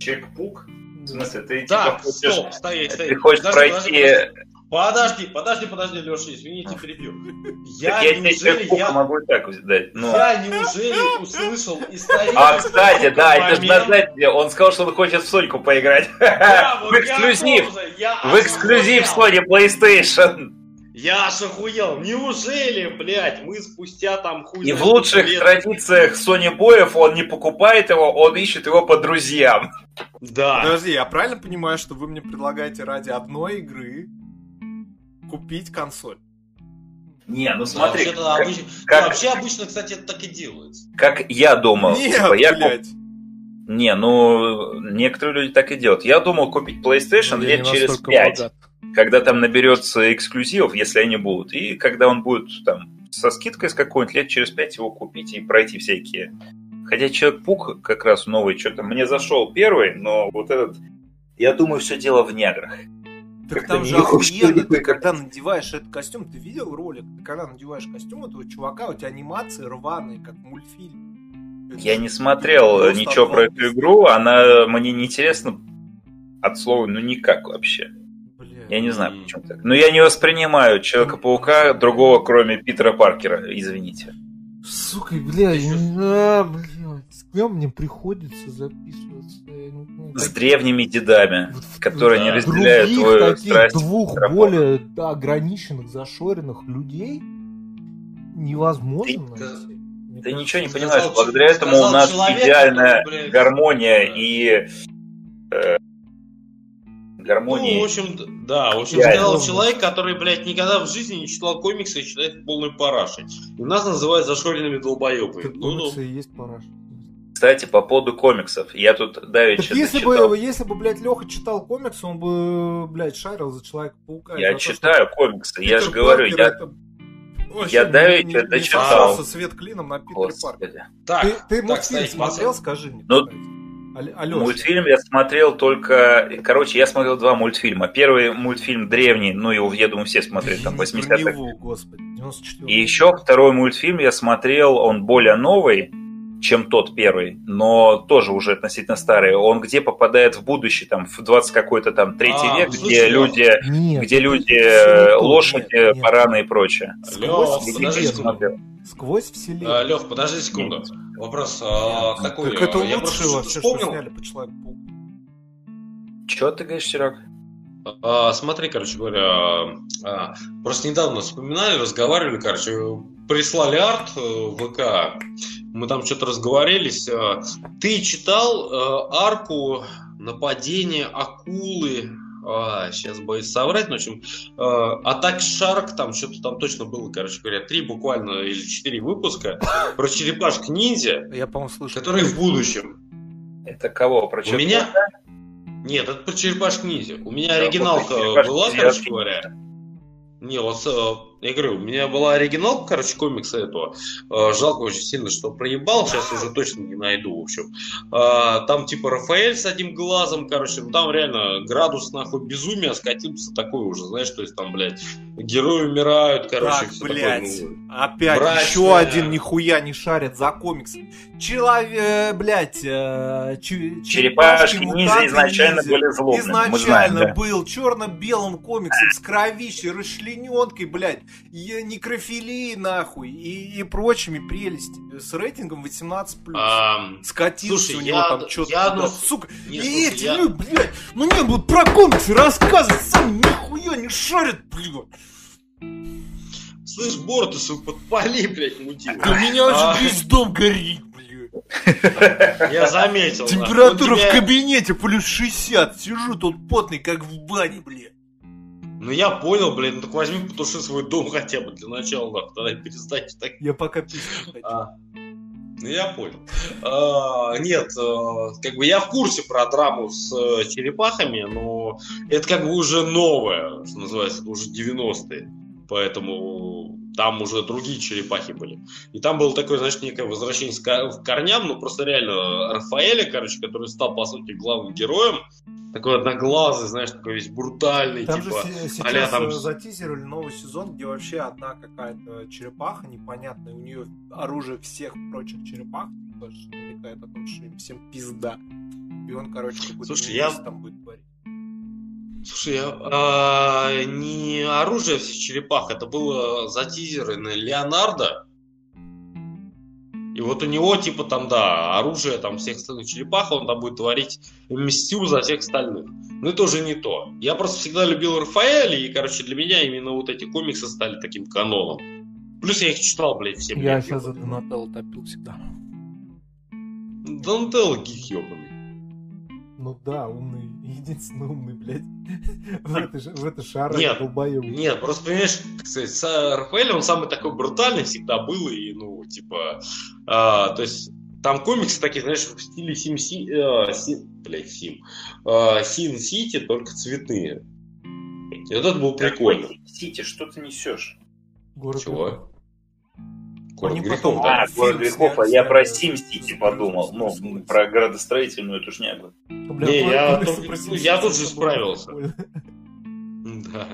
Чекпук? В смысле, ты да, типа хочешь... стоп, стоять, стоять. Ты хочешь подожди, пройти... Подожди, подожди, подожди, Леша, извините, перебью. Я, я неужели, я... могу так дать. Но... Я неужели услышал историю... А, кстати, да, это же назвать Он сказал, что он хочет в Соньку поиграть. Да, вот <laughs> в эксклюзив. в эксклюзив Sony PlayStation. Я аж охуел. Неужели, блядь, мы спустя там хуй... И в лучших лет... традициях Sony Боев он не покупает его, он ищет его по друзьям. Да. Подожди, я правильно понимаю, что вы мне предлагаете ради одной игры купить консоль? Не, ну смотри. Да, вообще, как, обычно, как... вообще обычно, кстати, это так и делается. Как я думал. Нет, типа, я блядь. Не, ну, некоторые люди так и делают. Я думал купить PlayStation ну, лет через пять. Богат когда там наберется эксклюзивов, если они будут, и когда он будет там со скидкой с какой-нибудь лет через пять его купить и пройти всякие. Хотя Человек-пук как раз новый, что-то мне зашел первый, но вот этот, я думаю, все дело в неграх. Так там же <laughs> охуенно, ты когда надеваешь этот костюм, ты видел ролик? Ты когда надеваешь костюм этого чувака, у тебя анимации рваные, как мультфильм. Я не смотрел ничего про эту игру, она мне не интересна от слова, ну никак вообще. Я не знаю, почему так. Но я не воспринимаю Человека-паука другого, кроме Питера Паркера, извините. Сука, бля, а, бля, с кем мне приходится записываться? С древними дедами, вот, которые да. не разделяют Других твою таких страсть. двух более да, ограниченных, зашоренных людей невозможно ты, найти. Ты ничего не понимаешь. Благодаря этому у нас идеальная который, гармония и э, гармонии. Ну, в общем, да, в общем, сказал человек, который, блядь, никогда в жизни не читал комиксы и считает полной парашей. И нас называют зашоренными долбоебами. Ну, ну. и есть параша. Кстати, по поводу комиксов, я тут давеча если бы, если бы, блядь, Леха читал комиксы, он бы, блядь, шарил за Человека-паука. Я читаю то, комиксы, я же говорю, я... Это... Я давеча дочитал. свет клином на Питере Паркере. Так, ты, ты так, мультфильм смотрел, скажи мне. Ну, Алёша. Мультфильм я смотрел только... Короче, я смотрел два мультфильма. Первый мультфильм древний, ну, его, я думаю, все смотрели, там, 80-х. И еще второй мультфильм я смотрел, он более новый, чем тот первый, но тоже уже относительно старый. Он где попадает в будущее, там, в 20 какой-то там третий а, век, где люди, нет, где люди, э, лошади, нет, нет. бараны и прочее. Лёх, подожди, Сквозь вселенную. А, Лех, подожди секунду. Вопрос а, такой. Так это я лучше вообще, вспомнил. что сняли по человеку Чего ты говоришь, Серег? А, смотри, короче говоря, а, просто недавно вспоминали, разговаривали, короче, прислали арт э, в ВК, мы там что-то разговорились. А, ты читал а, арку нападения акулы а, сейчас боюсь соврать, но, в общем, а, Атак Шарк, там что-то там точно было, короче говоря, три буквально или четыре выпуска про черепашек ниндзя, Я, по-моему, слышал. которые в будущем. Это кого? Про У меня... Нет, это про черепашек ниндзя. У меня оригиналка была, короче говоря. Не, вот э, я говорю, у меня была оригинал, короче, комикса этого. Э, жалко очень сильно, что проебал. Сейчас уже точно не найду, в общем. Э, там типа Рафаэль с одним глазом, короче. Ну, там реально градус нахуй безумия скатился такой уже, знаешь, то есть там, блядь, герои умирают, короче. Так, блядь, такое, ну, опять мрачное. еще один нихуя не шарит за комиксы. Человек, э, блядь, э, черепашки ниндзя изначально ниндзя. были злобными. Изначально знаем, да. был черно-белым комиксом с кровищей, расчлененкой, блядь некрофилии, нахуй, и, и прочими прелестями. С рейтингом 18+. А, Скатился слушай, у него я, там что-то. Я, ну, сука, не, и слушай, эти, я... ну, блядь, ну не будут про комиксы рассказывать, сам нихуя не шарят, блядь. Слышь, Бортусу, подпали, блядь, мутил. Да у меня уже а... весь дом горит, блядь. Я заметил. Температура в кабинете плюс 60. Сижу тут потный, как в бане, блядь. Ну я понял, блин, ну так возьми, потуши свой дом хотя бы для начала, нахуй, тогда перестаньте так. Я пока пишу а, Ну я понял. А, нет, а, как бы я в курсе про драму с а, черепахами, но это как бы уже новое, что называется, это уже 90-е. Поэтому там уже другие черепахи были. И там было такое, значит, некое возвращение к корням, ну просто реально Рафаэля, короче, который стал, по сути, главным героем, такой одноглазый, знаешь, такой весь брутальный, там типа. Же сейчас там... затизировали новый сезон, где вообще одна какая-то черепаха непонятная, у нее оружие всех прочих черепах, тоже намекает о том, что им всем пизда. И он, короче, какой-то Слушай, я... там будет творить. Слушай, а, не оружие всех черепах, это было затизерено Леонардо, и вот у него, типа, там, да, оружие там всех остальных черепах, он там будет творить мстю за всех остальных. Но это уже не то. Я просто всегда любил Рафаэля, и, короче, для меня именно вот эти комиксы стали таким каноном. Плюс я их читал, блядь, все. Я сейчас за Донателло топил всегда. Донателло гик ебаный. Ну да, умный, единственный умный, блядь. <laughs> В это, в это шара нет, долбоёб. Нет, просто понимаешь, кстати, Рафаэль, он самый такой брутальный всегда был, и, ну, типа, а, то есть там комиксы такие, знаешь, в стиле Сим Си, э, Сим, блядь, Сим, э, Син Сити, только цветные. И вот это было прикольно. Сити, что ты несешь? Город Чего? Город Они грехов. Потом, а, город грехов, а я про Сим Сити подумал. Ну, про градостроительную эту шнягу. Не, я, я тут же справился. Да.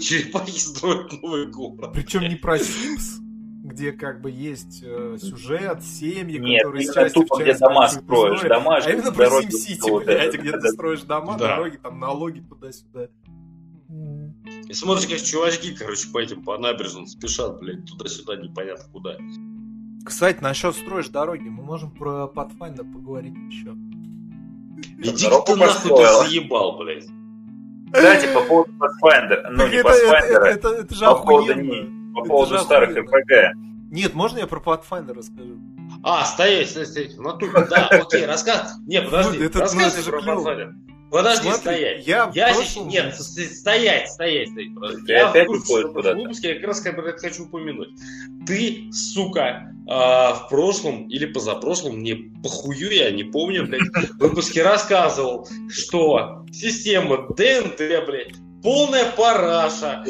Черепахи строят новый город. Причем не про Симс, где как бы есть э, сюжет, семьи, Нет, которые часть тупо, где дома строишь, дома, а именно про Сим-Сити, блядь, где ты строишь дома, дороги, там налоги туда-сюда. И смотришь, как чувачки, короче, по этим, по набережным спешат, блядь, туда-сюда, непонятно куда. Кстати, насчет строишь дороги, мы можем про Pathfinder поговорить еще. Иди ты нахуй, ты заебал, блядь. Кстати, по поводу Pathfinder, ну не Pathfinder, это, это, же по поводу, не, по поводу старых РПГ. Нет, можно я про Pathfinder расскажу? А, стоять, стоять, стоять, в натуре, да, окей, рассказ. Не, подожди, рассказывай про Pathfinder. Подожди, Смотри, стоять. Я, я прошлом... Нет, стоять, стоять, стоять. Подожди. Я опять в курсе, в выпуске я как раз как бы хочу упомянуть. Ты, сука, э, в прошлом или позапрошлом, мне похую, я не помню, блядь, в выпуске рассказывал, что система ДНТ, блядь, полная параша.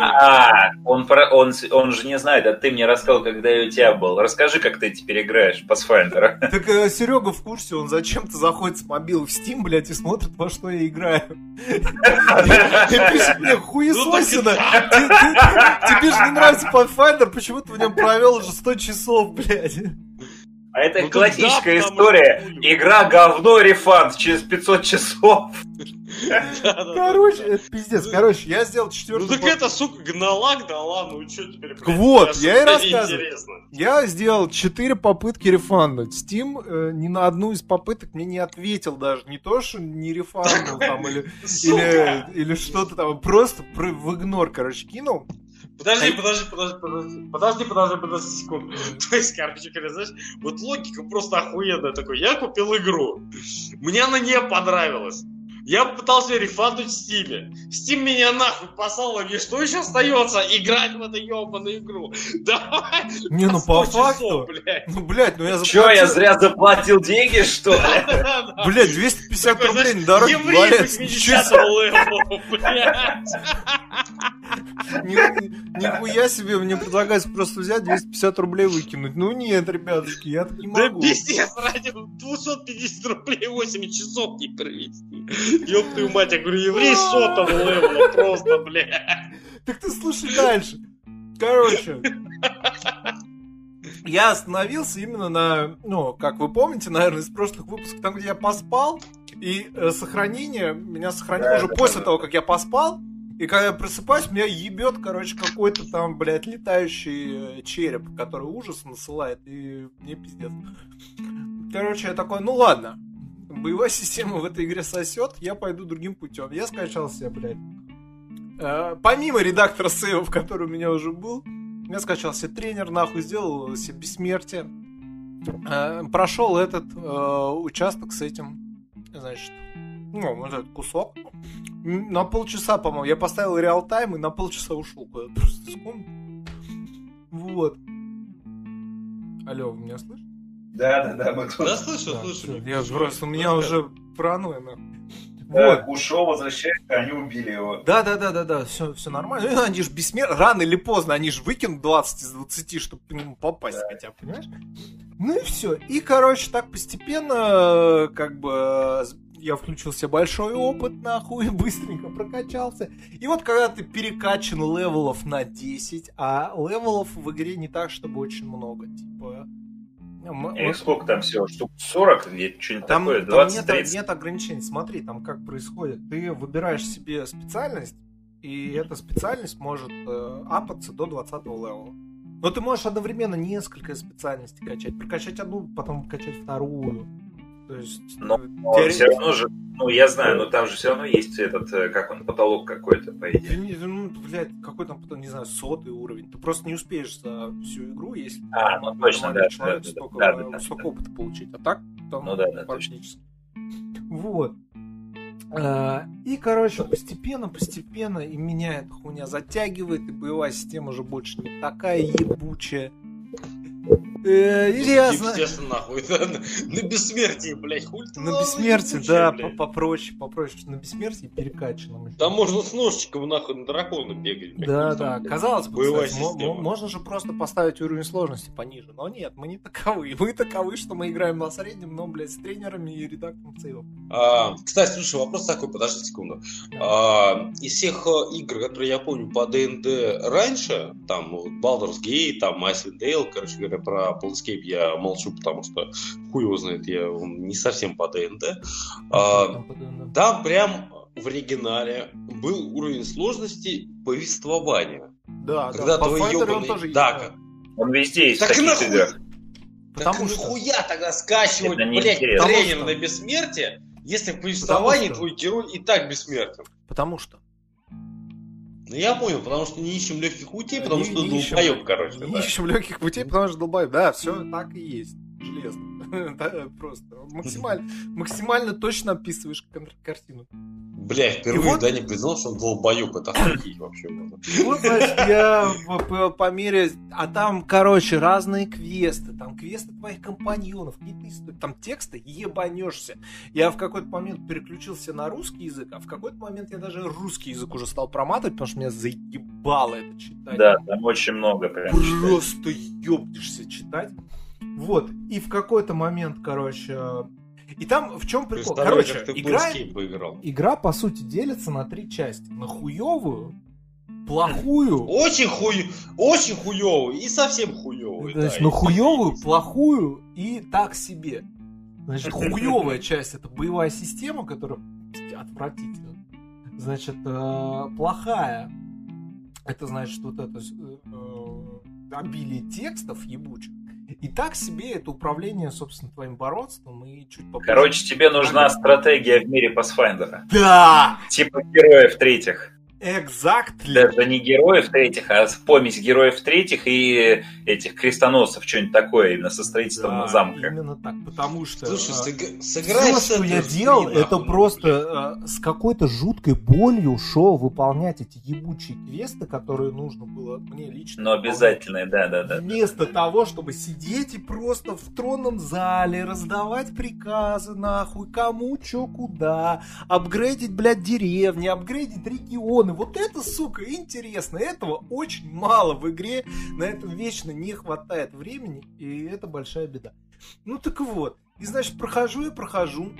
А, он, про, он, он же не знает, а ты мне рассказал, когда я у тебя был. Расскажи, как ты теперь играешь Pathfinder. <laughs> Так э, Серега в курсе, он зачем-то заходит с мобил в Steam, блядь, и смотрит, во что я играю. <laughs> И пишет мне, хуесосина, тебе же не нравится Pathfinder, почему ты в нем провел уже 100 часов, блядь? А это ну, классическая история. Игра говно рефанд через 500 часов. Короче, это пиздец. Короче, я сделал четвертый. Ну так это, сука, гналак дала, ну что теперь? Вот, я и рассказываю. Я сделал четыре попытки рефандать. Steam э, ни на одну из попыток мне не ответил даже. Не то, что не рефандил там или, <laughs> или, или что-то там. Просто в игнор, короче, кинул. Подожди, подожди, подожди, подожди, подожди, подожди, подожди секунду. <laughs> То есть, короче говоря, знаешь, вот логика просто охуенная такой. Я купил игру, мне она не понравилась. Я пытался рефандуть в Стиме. Стим меня нахуй послал, и что еще остается? Играть в эту ебаную игру. <laughs> Давай. Не, ну по факту. блядь. Ну, блядь, ну я заплатил. Че, я зря заплатил деньги, что ли? <laughs> Блядь, 250 рублей на дороге валяется. <laughs> Нихуя себе, мне предлагается просто взять 250 рублей выкинуть. Ну нет, ребятушки, я так не могу. Да пиздец, ради 250 рублей 8 часов не провести. Ёб твою мать, я говорю, еврей сотого левела просто, бля. Так ты слушай дальше. Короче, я остановился именно на, ну, как вы помните, наверное, из прошлых выпусков, там, где я поспал, и э, сохранение, меня сохранило уже после того, как я поспал, и когда я просыпаюсь, меня ебет, короче, какой-то там, блядь, летающий э, череп, который ужас насылает, и мне пиздец. Короче, я такой, ну ладно, боевая <laughs> система в этой игре сосет, я пойду другим путем. Я скачал себе, блядь, Э, помимо редактора сейвов, который у меня уже был, я скачал себе тренер, нахуй, сделал себе бессмертие. Э, прошел этот э, участок с этим, значит, ну, вот этот кусок. На полчаса, по-моему, я поставил реал-тайм и на полчаса ушел куда-то просто из комнаты. Вот. Алло, вы меня слышите? Да, да, да, мы Да, слышу, да, слышу. Я просто, у меня уже паранойя, нахуй. Вот. Ушел, возвращается, они убили его. Да, да, да, да, да, все, все нормально. Ну, они же бессмертны, рано или поздно, они же выкинут 20 из 20, чтобы к нему попасть да. хотя бы, понимаешь? Ну и все. И, короче, так постепенно, как бы, я включил себе большой опыт, нахуй, <laughs> быстренько прокачался. И вот когда ты перекачан левелов на 10, а левелов в игре не так, чтобы очень много, типа и сколько там всего? Штук 40 или что-нибудь там, такое? 20 там нет, нет ограничений. Смотри, там как происходит. Ты выбираешь себе специальность, и эта специальность может э, апаться до 20 левела. Но ты можешь одновременно несколько специальностей качать. Прокачать одну, потом качать вторую. То есть... Но, но теорет... все равно же ну, я знаю, но там же все равно есть этот, э, как он, потолок какой-то, по идее. Ну, блядь, какой там, потом, не знаю, сотый уровень. Ты просто не успеешь за всю игру, если а, ну, точно, да, человек да, столько, да, да, столько да, опыта получить. А так, там, ну, да, да, практически. Вот. А, и, короче, постепенно, постепенно и меня эта хуйня затягивает, и боевая система уже больше не такая ебучая. Э, ясно. Естественно, нахуй. <laughs> На бессмертии, блядь, хуй На бессмертии, да, попроще, попроще. На бессмертии перекачанном. Там можно с ножичком нахуй на дракона бегать. Да, да. Казалось бы, можно же просто поставить уровень сложности пониже. Но нет, мы не таковы. <laughs> Мы таковы, что мы играем на среднем, но, блядь, с тренерами и редактором сейвов. А, кстати, слушай, вопрос такой, подожди секунду. А, из всех э, игр, которые я помню по ДНД раньше, там Baldur's Gate, там Icewind Dale, короче говоря, про Planescape я молчу, потому что хуй его знает, я не совсем по ДНД. А, там прям в оригинале был уровень сложности повествования. Да, когда да, твой ебаный... он тоже да, есть. Он везде есть так таких играх. Потому так что... нахуя тогда скачивать, блядь, тренер на бессмертие, если в повествовании твой герой и так бессмертен? Потому что ну я понял, потому что не ищем легких путей, потому не, что не долбоеб, короче. Не да. ищем легких путей, потому что долбоеб. Да, все так и есть. Железно. <laughs> просто максимально, максимально точно описываешь картину. Бля, впервые вот... да не признал, что он долбоеб, это вообще. Вот, значит, я по, по мере... А там, короче, разные квесты, там квесты твоих компаньонов, какие-то истории, там тексты, ебанешься. Я в какой-то момент переключился на русский язык, а в какой-то момент я даже русский язык уже стал проматывать, потому что меня заебало это читать. Да, там очень много прям. Просто ёбнешься читать. Вот, и в какой-то момент, короче... И там в чем прикол? Короче, игра, игра, по сути, делится на три части. На хуевую, плохую... Очень хуй... Очень хуевую и совсем хуевую. Значит, да, на хуевую, плохую и так себе. Значит, <laughs> хуевая часть это боевая система, которая отвратительна. Значит, э, плохая это значит вот это э, обилие текстов ебучих. И так себе это управление, собственно, твоим бородством и чуть попозже. Короче, тебе нужна стратегия в мире Pathfinder. Да! Типа героев третьих. Exactly. Даже не героев третьих, а помесь героев третьих и этих крестоносцев, что-нибудь такое, именно со строительством да, замка. именно так, потому что... Слушай, а, сыграй все, что я делал, это просто а, с какой-то жуткой болью шел выполнять эти ебучие квесты, которые нужно было мне лично... Но обязательные, да-да-да. Вместо да. того, чтобы сидеть и просто в тронном зале, раздавать приказы, нахуй, кому, чё, куда, апгрейдить, блядь, деревни, апгрейдить регион, миллионы. Вот это, сука, интересно. Этого очень мало в игре. На это вечно не хватает времени. И это большая беда. Ну так вот. И значит, прохожу и прохожу.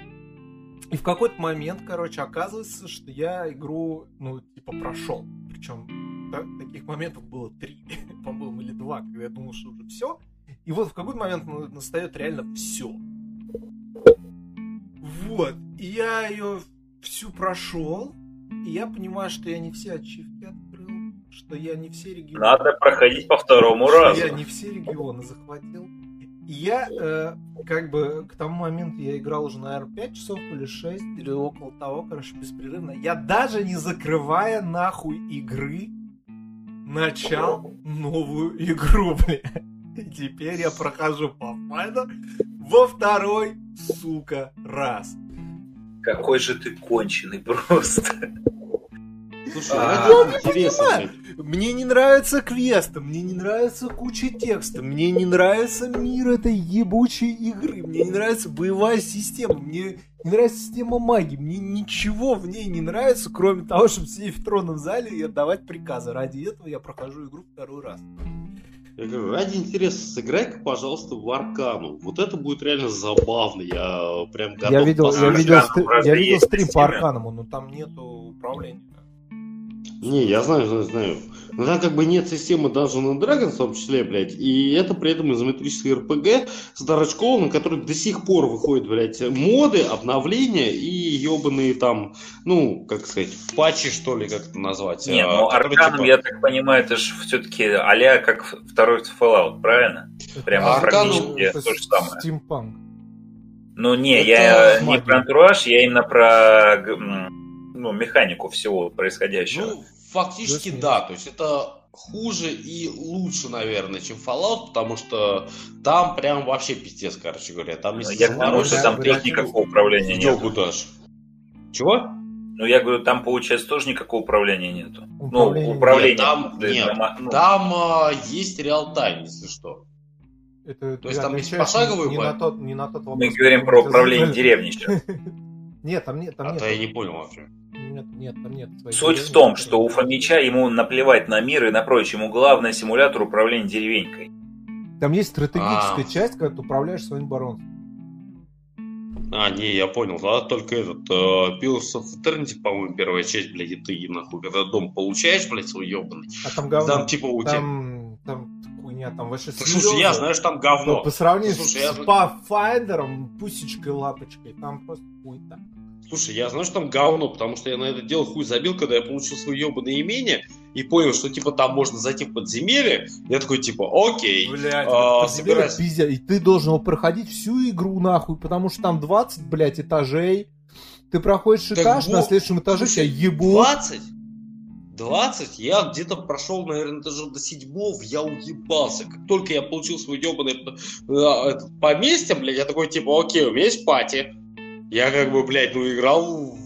И в какой-то момент, короче, оказывается, что я игру, ну, типа, прошел. Причем да, таких моментов было три, <laughs> по-моему, или два, когда я думал, что уже все. И вот в какой-то момент настает реально все. Вот. И я ее всю прошел. И я понимаю, что я не все ачивки открыл, что я не все регионы... Надо проходить по второму что разу. я не все регионы захватил. я э, как бы к тому моменту я играл уже, наверное, 5 часов или 6, или около того, короче, беспрерывно. Я даже не закрывая нахуй игры, начал новую игру, <laughs> бля. И теперь я прохожу по файну во второй, сука, раз. Какой же ты конченый просто. Слушай, а, я не понимаю. Мне не нравится квест, мне не нравится куча текста, мне не нравится мир этой ебучей игры, мне не нравится боевая система, мне не нравится система магии, мне ничего в ней не нравится, кроме того, чтобы сидеть в тронном зале и отдавать приказы. Ради этого я прохожу игру второй раз. Я говорю, ради интереса, сыграй-ка, пожалуйста, в Аркану. Вот это будет реально забавно. Я прям готов я видел, я видел, я видел стрим по Арканому, но там нету управления. Не, я знаю, знаю, знаю. Но там как бы нет системы Dungeons and Dragons в том числе, блядь, и это при этом изометрический РПГ с дурачком, на который до сих пор выходят, блядь, моды, обновления и ебаные там, ну, как сказать, патчи, что ли, как это назвать. Не, а, ну Арканом, типа... я так понимаю, это же все-таки а как второй Fallout, правильно? Прямо Аркану практически то же самое. Steampunk. Ну не, это я магия. не про антураж, я именно про ну, механику всего происходящего. Ну, фактически да, то есть это хуже и лучше, наверное, чем Fallout, потому что там прям вообще пиздец, короче говоря. Там есть я потому что там тоже никакого управления нет. даже. Чего? Ну, я говорю, там, получается, тоже никакого управления нету. Управление. Ну, управление. Нет, там, нет, дома, ну. там а, есть реал-тайм, если что. Это, То есть там есть пошаговый не, не, на тот, не на тот вопрос. Мы говорим про управление деревней сейчас. <laughs> Нет, там нет. Там а нет. то я не понял вообще. Нет, нет, там нет. Суть в том, что у Фомича ему наплевать на мир и на прочее. Ему главное симулятор управления деревенькой. Там есть стратегическая а. часть, когда ты управляешь своим баронством. А, не, я понял. Да, только этот uh, Pillars of Eternity, по-моему, первая часть, блядь, и ты нахуй, когда дом получаешь, блядь, свой ебаный. А там говно. Там, типа, у тебя... Там, там хуйня, там вообще Слушай, я знаю, что там говно. По сравнению Слушай, с я... Pathfinder, пусечкой, лапочкой, там просто хуйта. Слушай, я знаю, что там говно, потому что я на это дело хуй забил, когда я получил свое ебаное имение и понял, что типа там можно зайти в подземелье. Я такой типа, окей. Блядь, а, собираюсь... пиздя, и ты должен его проходить всю игру нахуй, потому что там 20, блядь, этажей. Ты проходишь так этаж, бог... на следующем этаже тебя ебут. 20? 20? Я где-то прошел, наверное, даже до седьмого, я уебался. Как только я получил свой ебаное э, поместье, блядь, я такой, типа, окей, у меня есть пати, я как бы, блядь, ну играл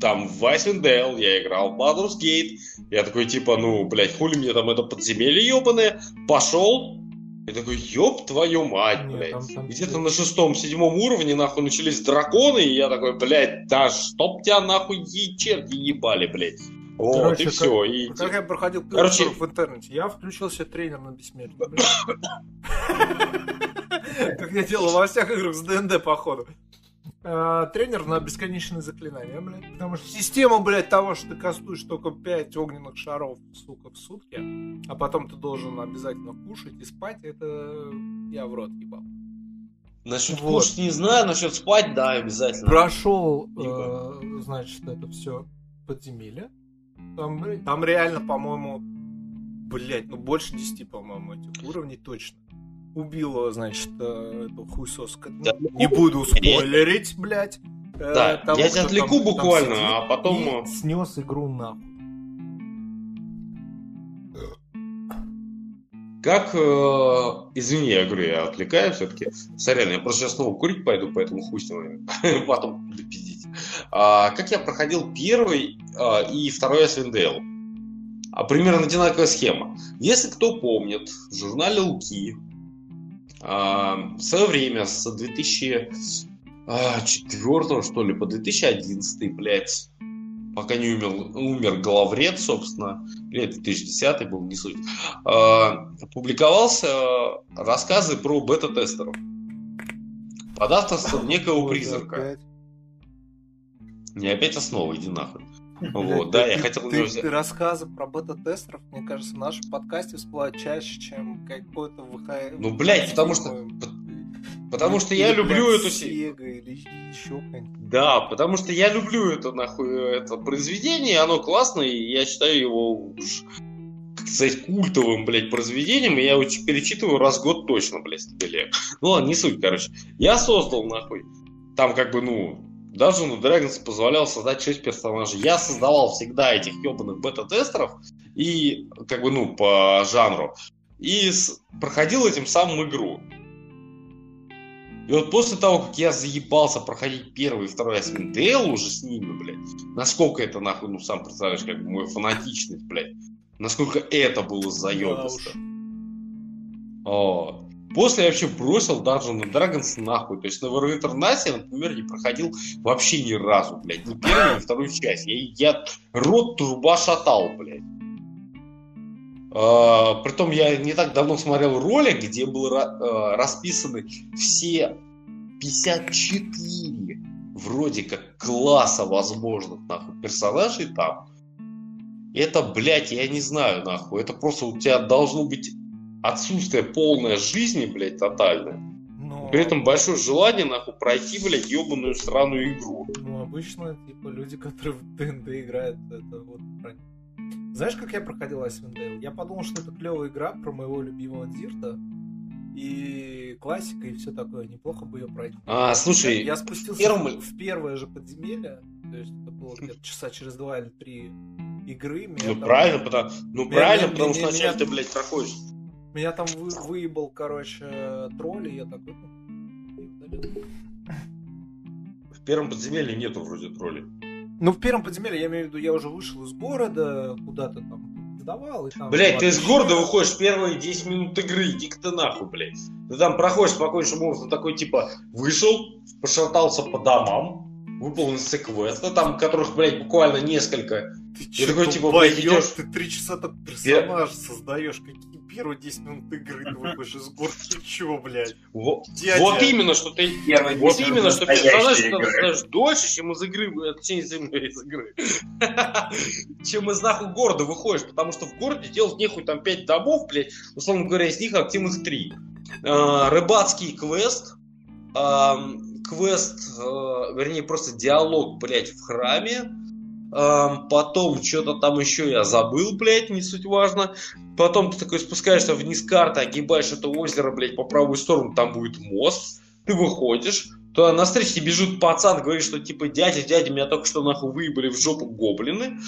там в Вайсендейл, я играл в Baldur's Gate. Я такой, типа, ну, блядь, хули мне там это подземелье ебаное. Пошел, и такой, ёб твою мать, блядь. Там, там... Где-то на шестом, седьмом уровне, нахуй, начались драконы, и я такой, блядь, да чтоб тебя, нахуй, е- черти ебали, блядь. Вот, Короче, и все. Как, и... как я проходил Короче... в интернете? Я включил себе тренер на бессмертие. <laughs> Как я делал во всех играх с ДНД, походу э, тренер на бесконечные заклинания, блядь. Потому что система, блядь, того, что ты кастуешь только 5 огненных шаров, сука, в сутки, а потом ты должен обязательно кушать и спать, это я в рот ебал. Насчет вот. кушать не знаю, насчет спать, да, обязательно. Прошел, э, значит, это все подземелье. Там, там реально, по-моему, блядь, ну больше 10, по-моему, этих уровней точно убила, значит, э, эту хуйсоску. Да. Не буду спойлерить, блядь. Э, да, того, я тебя отвлеку там, буквально, там а потом... И э, снес игру нахуй. Как, э, извини, я говорю, я отвлекаю все-таки. Сорян, я просто сейчас снова курить пойду, поэтому хуй с ним, <laughs> потом буду пиздить. А, как я проходил первый а, и второй Свиндейл? А, примерно одинаковая схема. Если кто помнит, в журнале Луки в свое время, с 2004 что ли, по 2011, блядь, пока не умер, умер главред, собственно, или 2010 был, не суть, публиковался рассказы про бета-тестеров под авторством <laughs> некого призрака. Не опять основа, иди нахуй. Вот, да, я хотел... Ты, рассказы про бета-тестеров, мне кажется, в нашем подкасте всплывают чаще, чем какой-то ВХ... Ну, блядь, потому что... Потому что я люблю эту... или еще Да, потому что я люблю это, нахуй, это произведение, оно классное, и я считаю его сказать, культовым, блядь, произведением, и я его перечитываю раз в год точно, блядь, стабиле. Ну ладно, не суть, короче. Я создал, нахуй, там как бы, ну, даже Dungeons Dragons позволял создать 6 персонажей. Я создавал всегда этих ебаных бета-тестеров и, как бы, ну, по жанру. И с... проходил этим самым игру. И вот после того, как я заебался проходить первый и второй Асвиндейл уже с ними, блядь, насколько это, нахуй, ну, сам представляешь, как бы мой фанатичность, блядь, насколько это было заебисто. Да После я вообще бросил Dungeons and Dragons нахуй. То есть на Neverwinter Nights я, например, не проходил вообще ни разу, блядь. Ни первую, ни вторую часть. Я, я рот труба шатал, блядь. Uh, притом я не так давно смотрел ролик, где были uh, расписаны все 54 вроде как класса возможных нахуй персонажей там. Это, блядь, я не знаю, нахуй. Это просто у тебя должно быть отсутствие полной жизни, блядь, тотальное. Но... При этом большое желание, нахуй, пройти, блядь, ебаную странную игру. Ну, обычно, типа, люди, которые в ДНД играют, это вот знаешь, как я проходил Icewind Я подумал, что это клевая игра про моего любимого Дирта. И классика, и все такое. Неплохо бы ее пройти. А, слушай, я, спустился первым... в первое же подземелье. То есть это было где-то часа через два или три игры. ну, там... правильно, потому, ну, меня, правильно, меня, потому что сначала меня... ты, блядь, проходишь. Меня там вы, выебал, короче, тролли, я такой... В первом подземелье нету вроде троллей. Ну, в первом подземелье, я имею в виду, я уже вышел из города, куда-то там сдавал. И там блять, ты из города выходишь первые 10 минут игры, иди-ка ты нахуй, блядь. Ты там проходишь спокойно, что можно такой, типа, вышел, пошатался по домам, выполнил все квесты, там которых, блядь, буквально несколько. Ты и такой, типа, блядь, идешь... Ты три часа так персонаж Я... создаешь, какие первые 10 минут игры ты выходишь из горки, чё, блядь? Вот, вот именно, что ты... Первый вот именно, что персонаж создаешь дольше, чем из игры, точнее, из игры. <laughs> чем из нахуй города выходишь, потому что в городе делать нехуй там 5 домов, блядь, условно говоря, из них активных 3. А, рыбацкий квест, квест, э, вернее, просто диалог, блядь, в храме, потом что-то там еще я забыл, блядь, не суть важно. Потом ты такой спускаешься вниз карты, огибаешь это озеро, блядь, по правую сторону, там будет мост. Ты выходишь, то на встрече бежит пацан, говорит, что типа дядя, дядя, меня только что нахуй выебали в жопу гоблины.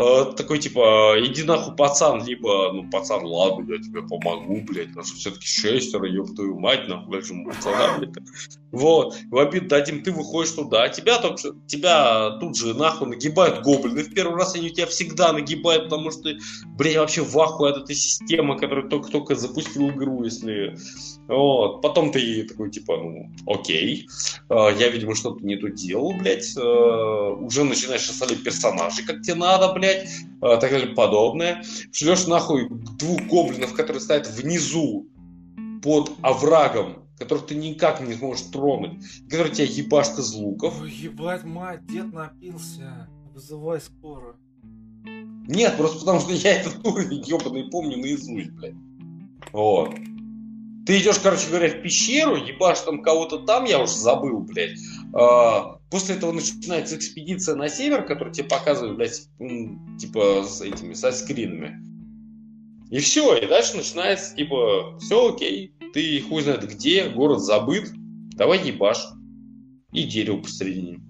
Э, такой типа, иди нахуй пацан, либо, ну пацан, ладно, я тебе помогу, блядь, нас все-таки шестеро, ёб твою мать, нахуй, дальше пацана, блядь. Вот, в обид дадим, ты выходишь туда, тебя только что, тебя тут же нахуй нагибают гоблины. В первый раз они у тебя всегда нагибают, потому что, блядь, вообще в ахуе от этой системы, которая только-только запустил игру, если... Вот, потом ты такой, типа, ну, окей. Э, я, видимо, что-то не то делал, блядь, э, уже начинаешь составлять персонажей, как тебе надо, блядь, э, так далее, подобное. Шлешь нахуй двух гоблинов, которые стоят внизу под оврагом, которых ты никак не сможешь тронуть, которые тебя ебашат из луков. Ой, ебать, мать, дед напился. Вызывай скоро. Нет, просто потому что я этот уровень ебаный помню наизусть, блядь. Вот. Ты идешь, короче говоря, в пещеру, ебашь там кого-то там, я уже забыл, блядь. А, после этого начинается экспедиция на север, которая тебе показывает, блядь, типа с этими, со скринами. И все, и дальше начинается, типа, все окей, ты хуй знает где, город забыт, давай ебашь. И дерево посередине.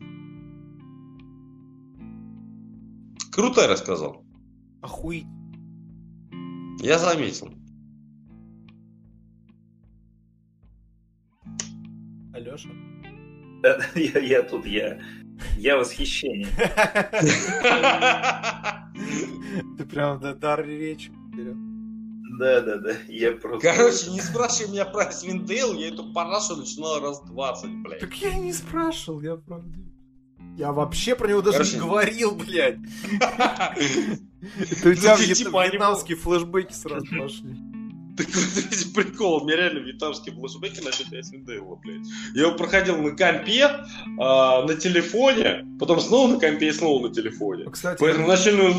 Круто я рассказал. Охуеть. Я заметил. Алеша? <laughs> Я, я тут, я, я восхищение. <laughs> Ты прям да, дар речи вперед. Да, да, да. Я просто... Короче, не спрашивай меня про Свиндейл, я эту парашу начинал раз 20, блядь. Так я не спрашивал, я правда. Я вообще про него даже Короче... не говорил, блядь. <laughs> Это у тебя вьетнамские флешбеки сразу пошли. Так <laughs> прикол, у меня реально вьетнамские флешбеки на Свиндейла, блядь. Я его проходил на компе, а, на телефоне, потом снова на компе и снова на телефоне. Кстати, Поэтому начальную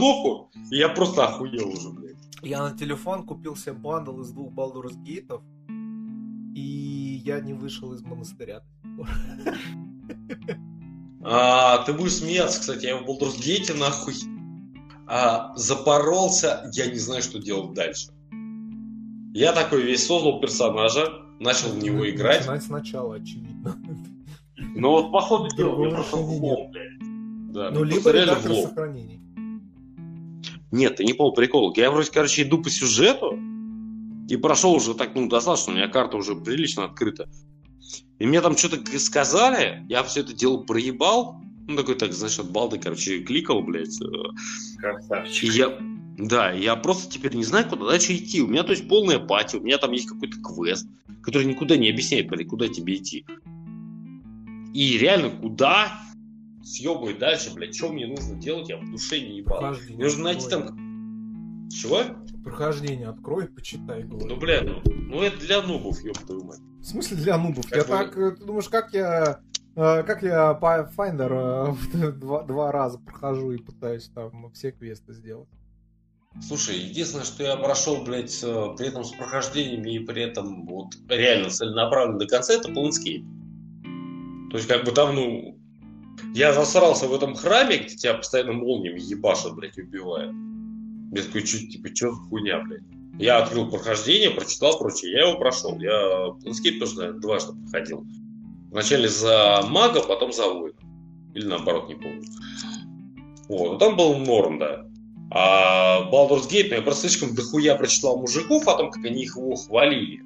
и я просто охуел уже, блядь. Я на телефон купил себе бандл из двух Baldur's гейтов, и я не вышел из монастыря А, ты будешь смеяться, кстати, я в Baldur's Gate нахуй а, запоролся, я не знаю, что делать дальше. Я такой весь создал персонажа, начал в него играть. Начинать сначала, очевидно. Ну вот по ходу дела, я просто влом, блядь. Да, ну, либо редактор сохранений. Нет, ты не понял прикол. Я вроде, короче, иду по сюжету, и прошел уже так, ну, достаточно, у меня карта уже прилично открыта. И мне там что-то сказали, я все это дело проебал. Ну, такой, так, значит, балды, короче, кликал, блядь. Красавчик. И я, да, я просто теперь не знаю, куда дальше идти. У меня, то есть, полная пати, у меня там есть какой-то квест, который никуда не объясняет, блядь, куда тебе идти. И реально, куда съебывать дальше, блядь, что мне нужно делать, я в душе не ебал. Мне нужно найти там... Чего? Прохождение открой, почитай. Говорю. Ну, бля, ну, ну это для нубов, ёб твою мать. В смысле для нубов? Как я вы... так, э, ты думаешь, как я э, как я по Finder э, <laughs> два, два раза прохожу и пытаюсь там все квесты сделать? Слушай, единственное, что я прошел, блядь, при этом с прохождениями и при этом вот реально целенаправленно до конца, это Planescape. То есть, как бы там, ну, я засрался в этом храме, где тебя постоянно молниями ебашат, блядь, убивают. Я такой, чуть, типа, что за хуйня, блядь? Я открыл прохождение, прочитал прочее, я его прошел. Я Planescape тоже, наверное, дважды проходил. Вначале за мага, потом за воина. Или наоборот, не помню. Вот, ну там был норм, да. А Baldur's Gate, ну я просто слишком дохуя прочитал мужиков о том, как они их его хвалили.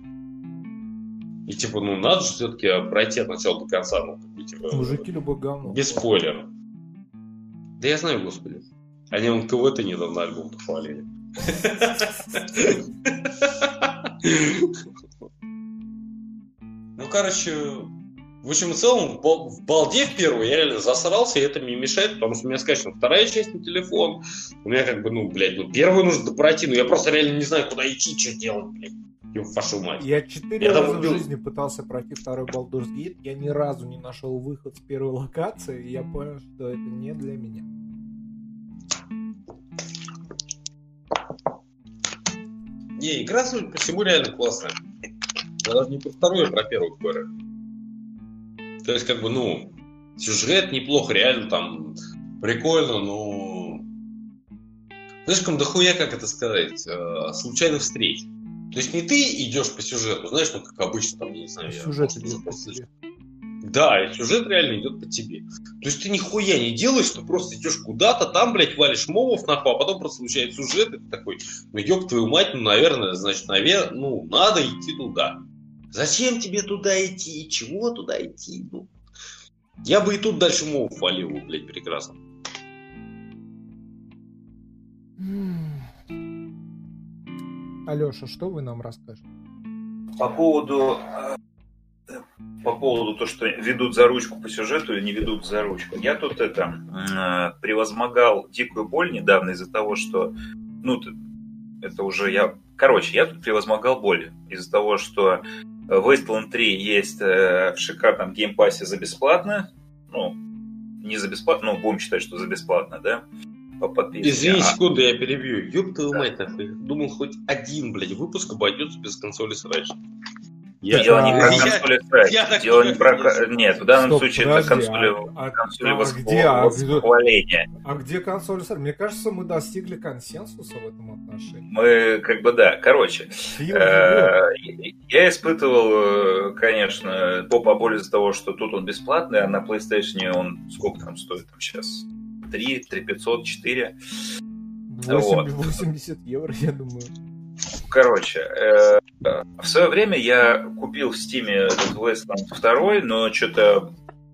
И типа, ну надо же все-таки пройти от начала до конца. Ну, как бы, типа, Мужики любой говно. Без спойлеров. Да я знаю, господи. Они вон КВТ недавно альбом похвалили. Ну, короче, в общем и целом, в балде в первую я реально засрался, и это мне мешает, потому что у меня скачана вторая часть на телефон. У меня как бы, ну, блядь, ну, первую нужно пройти, но я просто реально не знаю, куда идти, что делать, блядь. Вашу мать. Я четыре раза в жизни пытался пройти второй Baldur's Gate, я ни разу не нашел выход с первой локации, и я понял, что это не для меня. Не, игра, судя по всему, реально классная. Я даже не про вторую, а про первую говорю. То есть, как бы, ну, сюжет неплохо, реально там прикольно, но слишком дохуя, как это сказать, э, случайных встреч. То есть не ты идешь по сюжету, знаешь, ну как обычно, там, я не знаю, сюжет я идет по тебе. Да, и сюжет реально идет по тебе. То есть ты нихуя не делаешь, ты просто идешь куда-то, там, блядь, валишь мовов нахуй, а потом просто случается сюжет, и ты такой, ну ёб твою мать, ну, наверное, значит, наверное, ну, надо идти туда. Зачем тебе туда идти? Чего туда идти? Ну, я бы и тут дальше мовов валил, блядь, прекрасно. Алеша, что вы нам расскажете? По поводу по поводу того, что ведут за ручку по сюжету или не ведут за ручку. Я тут это э, превозмогал дикую боль недавно из-за того, что ну это уже я короче я тут превозмогал боль из-за того, что Wasteland 3 есть э, в шикарном геймпассе за бесплатно, ну не за бесплатно, но будем считать, что за бесплатно, да по подписке. Извини, а... секунду, я перебью. Ёб твою да. мать, нахуй. Думал, хоть один, блядь, выпуск обойдется без консоли срач. Я... Дело не про консоли. Я, Дело не про... Нет, в данном Стоп, случае подожди, это консоли, а, консоли а, восхвал... где, а, восхваления. А где консоль срач? Мне кажется, мы достигли консенсуса в этом отношении. Мы, как бы, да. Короче, э, я испытывал, э, конечно, попа боль из-за того, что тут он бесплатный, а на PlayStation он сколько там стоит там сейчас? 3, 3 500, 4. 8, вот. 80 евро, я думаю. Короче, э, в свое время я купил в Стиме Westland 2, но что-то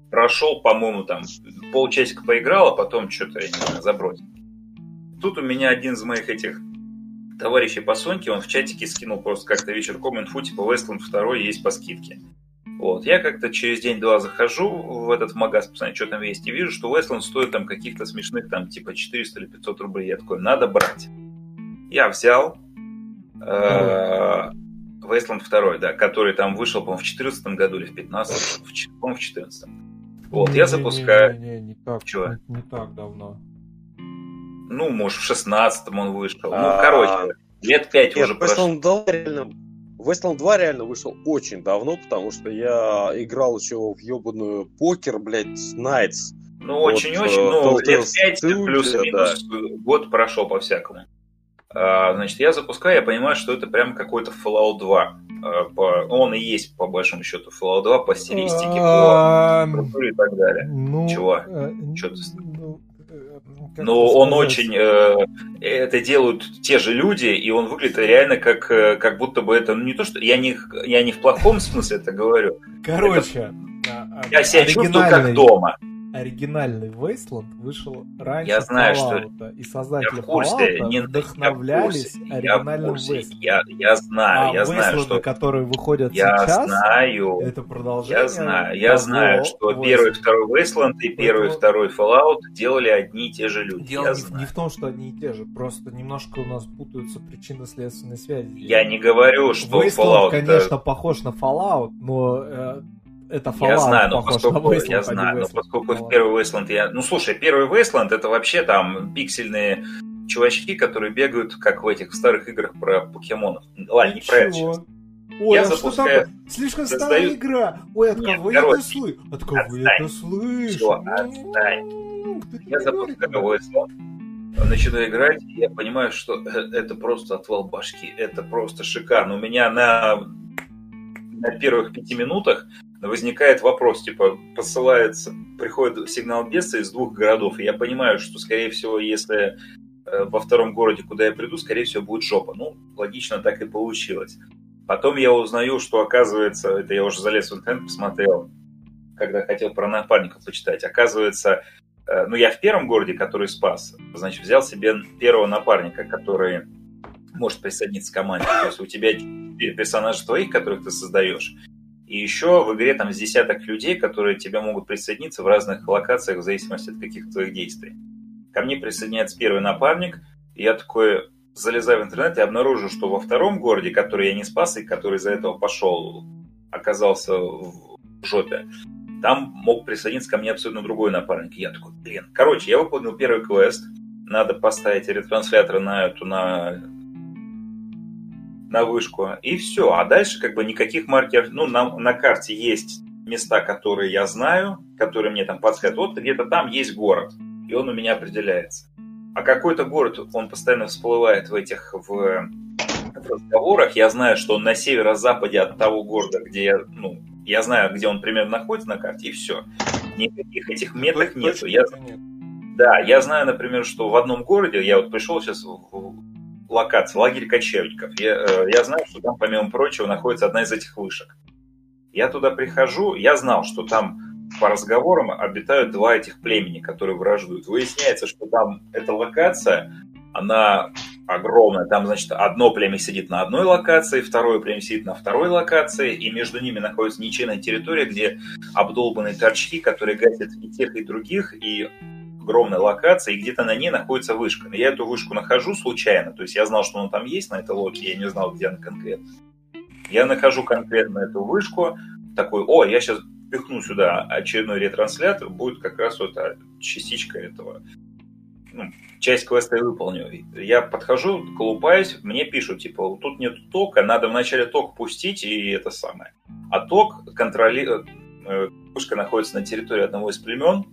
прошел, по-моему, там полчасика поиграл, а потом что-то, я не знаю, забросил. Тут у меня один из моих этих товарищей по Соньке, он в чатике скинул просто как-то вечерком инфу, типа Westland 2 есть по скидке. Вот. Я как-то через день-два захожу в этот магаз, посмотреть, что там есть, и вижу, что Вестланд стоит там каких-то смешных, там, типа 400 или 500 рублей. Я такой, надо брать. Я взял Вестланд 2, да, который там вышел, по-моему, в 2014 году или в 2015, по-моему, в 2014. Вот, не, я запускаю... Не, не, не, не так, Чего? Не, не так давно. Ну, может, в 16 он вышел. Ну, короче, лет 5 уже прошло. реально Westland 2 реально вышел очень давно, потому что я играл еще в ебаную покер, блядь, Night's Ну, очень-очень, вот, ну, лет 5 плюс-минус, да. год прошел по-всякому. А, значит, я запускаю, я понимаю, что это прям какой-то Fallout 2. А, по, он и есть, по большому счету, Fallout 2 по стилистике, по структуре и так далее. Ну, Чего? Э, Что ты... Ну, э, но он очень... Э, это делают те же люди, и он выглядит реально как, э, как будто бы это... Ну, не то, что... Я не, я не в плохом смысле это говорю. Короче... Это, я себя чувствую как дома оригинальный Wasteland вышел раньше я знаю, Fallout, что... и создатели я в курсе, Fallout не, вдохновлялись я оригинальным Wasteland. Я, я знаю, а я знаю, что... которые выходят я сейчас, знаю, это продолжение Я знаю, я знаю, что Wasteland. первый и второй Wasteland и первый и второй Fallout делали одни и те же люди. Дело не, знаю. не в том, что одни и те же, просто немножко у нас путаются причинно-следственные связи. Я не говорю, что Wasteland, Fallout... конечно, похож на Fallout, но э, это Fallout Я знаю, но поскольку, Wasteland, я знаю, но поскольку в первый Wasteland я... Ну, слушай, первый Wasteland это вообще там пиксельные чувачки, которые бегают, как в этих старых играх про покемонов. Ладно, не про это сейчас. Ой, я а запускаю... что там? Слишком создаю... старая игра. Ой, от кого Нет, я это слышу? От кого отстань. я это слышу? Все, отстань. Я запускаю Wasteland, начинаю играть, и я понимаю, что э, это просто отвал башки. Это просто шикарно. У меня на, на первых пяти минутах возникает вопрос, типа, посылается, приходит сигнал бедствия из двух городов, и я понимаю, что, скорее всего, если э, во втором городе, куда я приду, скорее всего, будет жопа. Ну, логично так и получилось. Потом я узнаю, что, оказывается, это я уже залез в интернет, посмотрел, когда хотел про напарников почитать, оказывается, э, ну, я в первом городе, который спас, значит, взял себе первого напарника, который может присоединиться к команде. То есть у тебя персонажи твоих, которых ты создаешь, и еще в игре там с десяток людей, которые тебе могут присоединиться в разных локациях в зависимости от каких-то твоих действий. Ко мне присоединяется первый напарник, и я такой залезаю в интернет и обнаружу, что во втором городе, который я не спас и который из-за этого пошел, оказался в жопе, там мог присоединиться ко мне абсолютно другой напарник. И я такой, блин. Короче, я выполнил первый квест. Надо поставить ретранслятор на эту, на на вышку, и все. А дальше как бы никаких маркеров, ну, на, на карте есть места, которые я знаю, которые мне там подсказывают. Вот где-то там есть город, и он у меня определяется. А какой-то город, он постоянно всплывает в этих, в, в разговорах. Я знаю, что он на северо-западе от того города, где я, ну, я знаю, где он примерно находится на карте, и все. Никаких этих меток нету. Я, да, я знаю, например, что в одном городе, я вот пришел сейчас в, локация, лагерь кочевников. Я, э, я знаю, что там, помимо прочего, находится одна из этих вышек. Я туда прихожу, я знал, что там по разговорам обитают два этих племени, которые враждуют. Выясняется, что там эта локация, она огромная. Там, значит, одно племя сидит на одной локации, второе племя сидит на второй локации, и между ними находится ничейная территория, где обдолбанные торчки, которые гасят и тех, и других, и огромная локация, и где-то на ней находится вышка. Я эту вышку нахожу случайно, то есть я знал, что она там есть на этой локе, я не знал, где она конкретно. Я нахожу конкретно эту вышку, такой, о, я сейчас пихну сюда очередной ретранслятор, будет как раз вот частичка этого, ну, часть квеста я выполню. Я подхожу, колупаюсь, мне пишут, типа, тут нет тока, надо вначале ток пустить, и это самое. А ток контролирует, э, вышка находится на территории одного из племен,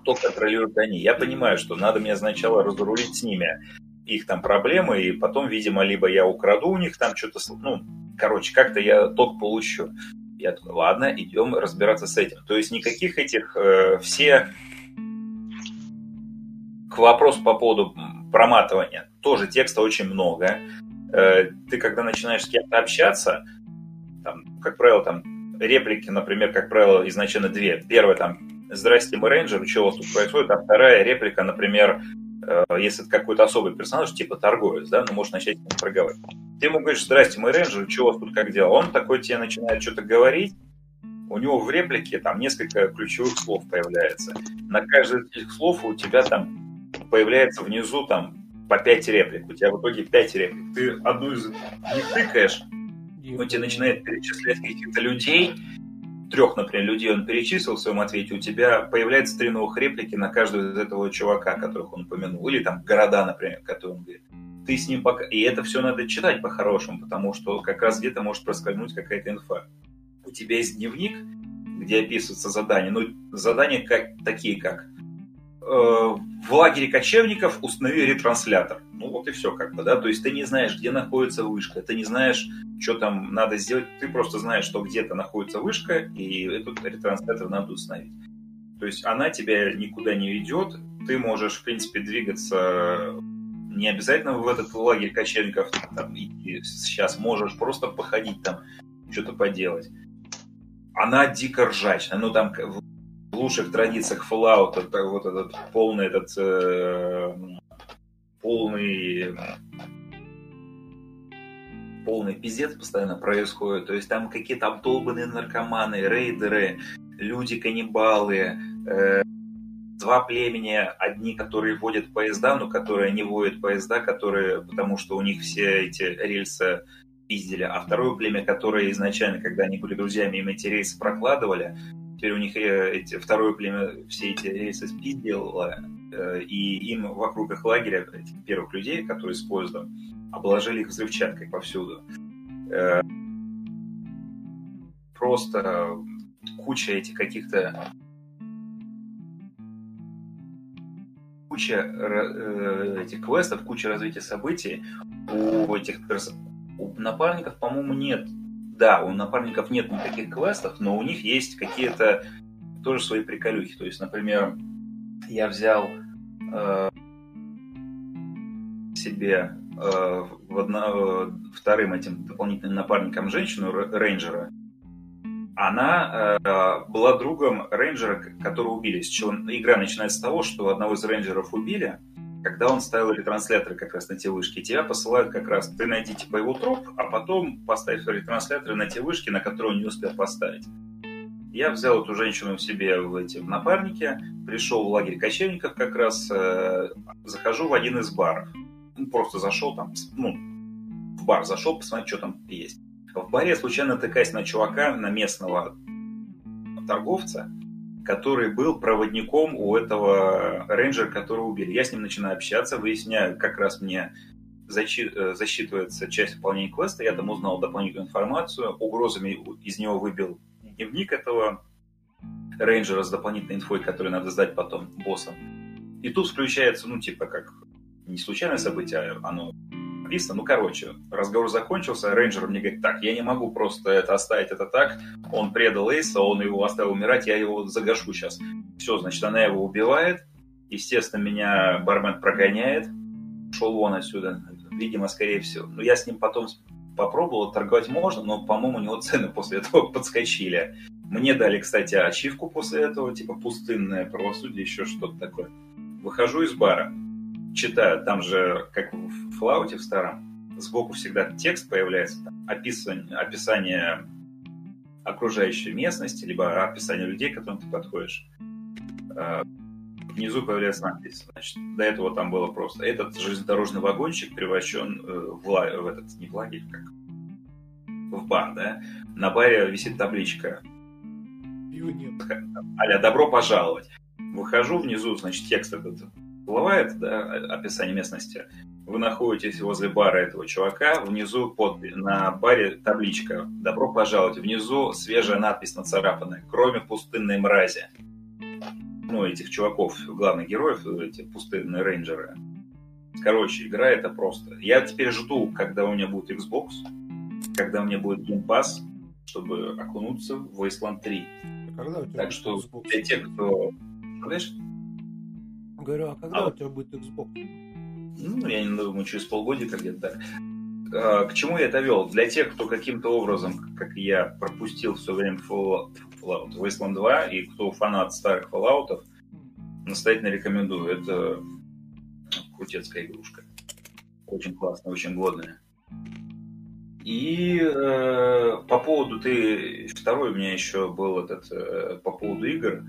кто контролирует они. Я понимаю, что надо мне сначала разрулить с ними их там проблемы, и потом, видимо, либо я украду у них там что-то, ну, короче, как-то я ток получу. Я такой, ладно, идем разбираться с этим. То есть никаких этих э, все к вопросу по поводу проматывания. Тоже текста очень много. Э, ты когда начинаешь с кем-то общаться, там, как правило, там реплики, например, как правило, изначально две. Первая там «Здрасте, мы рейнджер, что у вас тут происходит?» А вторая реплика, например, э, если это какой-то особый персонаж, типа торговец, да, ну, можешь начать проговаривать. Ты ему говоришь, здрасте, мы рейнджер, у вас тут как дела? Он такой тебе начинает что-то говорить, у него в реплике там несколько ключевых слов появляется. На каждое из этих слов у тебя там появляется внизу там по пять реплик. У тебя в итоге пять реплик. Ты одну из них тыкаешь, он тебе начинает перечислять каких-то людей, трех, например, людей он перечислил в своем ответе, у тебя появляется три новых реплики на каждого из этого чувака, которых он упомянул. Или там города, например, которые он говорит. Ты с ним пока... И это все надо читать по-хорошему, потому что как раз где-то может проскользнуть какая-то инфа. У тебя есть дневник, где описываются задания. Ну, задания как, такие, как в лагере кочевников установи ретранслятор. Ну вот и все как бы, да. То есть ты не знаешь, где находится вышка, ты не знаешь, что там надо сделать. Ты просто знаешь, что где-то находится вышка, и этот ретранслятор надо установить. То есть она тебя никуда не ведет, ты можешь, в принципе, двигаться не обязательно в этот лагерь кочевников там, и сейчас можешь просто походить там, что-то поделать. Она дико ржачная. Ну, там лучших традициях Fallout это, вот этот полный этот э, полный полный пиздец постоянно происходит. То есть там какие-то обдолбанные наркоманы, рейдеры, люди-каннибалы, э, два племени, одни, которые водят поезда, но которые не водят поезда, которые, потому что у них все эти рельсы пиздили, а второе племя, которое изначально, когда они были друзьями, им эти рейсы прокладывали, теперь у них э, эти, второе племя все эти рейсы спиздило, э, и им вокруг их лагеря, этих первых людей, которые с обложили их взрывчаткой повсюду. Э, просто куча этих каких-то куча э, этих квестов, куча развития событий. У этих у напарников, по-моему, нет. Да, у напарников нет никаких квестов, но у них есть какие-то тоже свои приколюхи. То есть, например, я взял э, себе э, в одно, вторым этим дополнительным напарником женщину, рейнджера, она э, была другом рейнджера, которого убили. Игра начинается с того, что одного из рейнджеров убили, когда он ставил ретрансляторы как раз на те вышки. Тебя посылают как раз, ты найди типа его троп, а потом поставь ретрансляторы на те вышки, на которые он не успел поставить. Я взял эту женщину себе в эти в напарнике, пришел в лагерь кочевников как раз, э, захожу в один из баров. Ну, просто зашел там, ну, в бар зашел, посмотреть, что там есть. В баре случайно натыкаюсь на чувака, на местного торговца, который был проводником у этого рейнджера, которого убили. Я с ним начинаю общаться, выясняю, как раз мне защи- э, засчитывается часть выполнения квеста, я там узнал дополнительную информацию, угрозами из него выбил дневник этого рейнджера с дополнительной инфой, которую надо сдать потом боссам. И тут включается, ну, типа, как не случайное событие, а оно написано. Ну, короче, разговор закончился, рейнджер мне говорит, так, я не могу просто это оставить это так, он предал Эйса, он его оставил умирать, я его загашу сейчас. Все, значит, она его убивает, естественно, меня бармен прогоняет, шел вон отсюда, видимо, скорее всего. Но я с ним потом попробовал, торговать можно, но, по-моему, у него цены после этого <laughs> подскочили. Мне дали, кстати, ачивку после этого, типа пустынное правосудие, еще что-то такое. Выхожу из бара, читаю, там же, как в Fallout в старом, сбоку всегда текст появляется, там, описание, описание окружающей местности, либо описание людей, к которым ты подходишь. А, внизу появляется надпись. Значит, до этого там было просто. Этот железнодорожный вагончик превращен э, в, в этот, не в лагерь, как в бар, да? На баре висит табличка. Аля, добро пожаловать. Выхожу внизу, значит, текст этот всплывает, да, описание местности, вы находитесь возле бара этого чувака, внизу под, на баре табличка «Добро пожаловать». Внизу свежая надпись нацарапанная «Кроме пустынной мрази». Ну, этих чуваков, главных героев, эти пустынные рейнджеры. Короче, игра это просто. Я теперь жду, когда у меня будет Xbox, когда у меня будет Game Pass, чтобы окунуться в Wasteland 3. А когда у тебя так что Xbox? для тех, кто... Знаешь, Говорю, а когда а... у тебя будет Xbox? Ну, я не думаю, через полгодика где-то так. А, к чему я это вел? Для тех, кто каким-то образом, как и я, пропустил все время Fallout, Fallout Wasteland 2, и кто фанат старых Fallout, настоятельно рекомендую. Это крутецкая игрушка. Очень классная, очень годная. И э, по поводу ты... Второй у меня еще был этот... Э, по поводу игр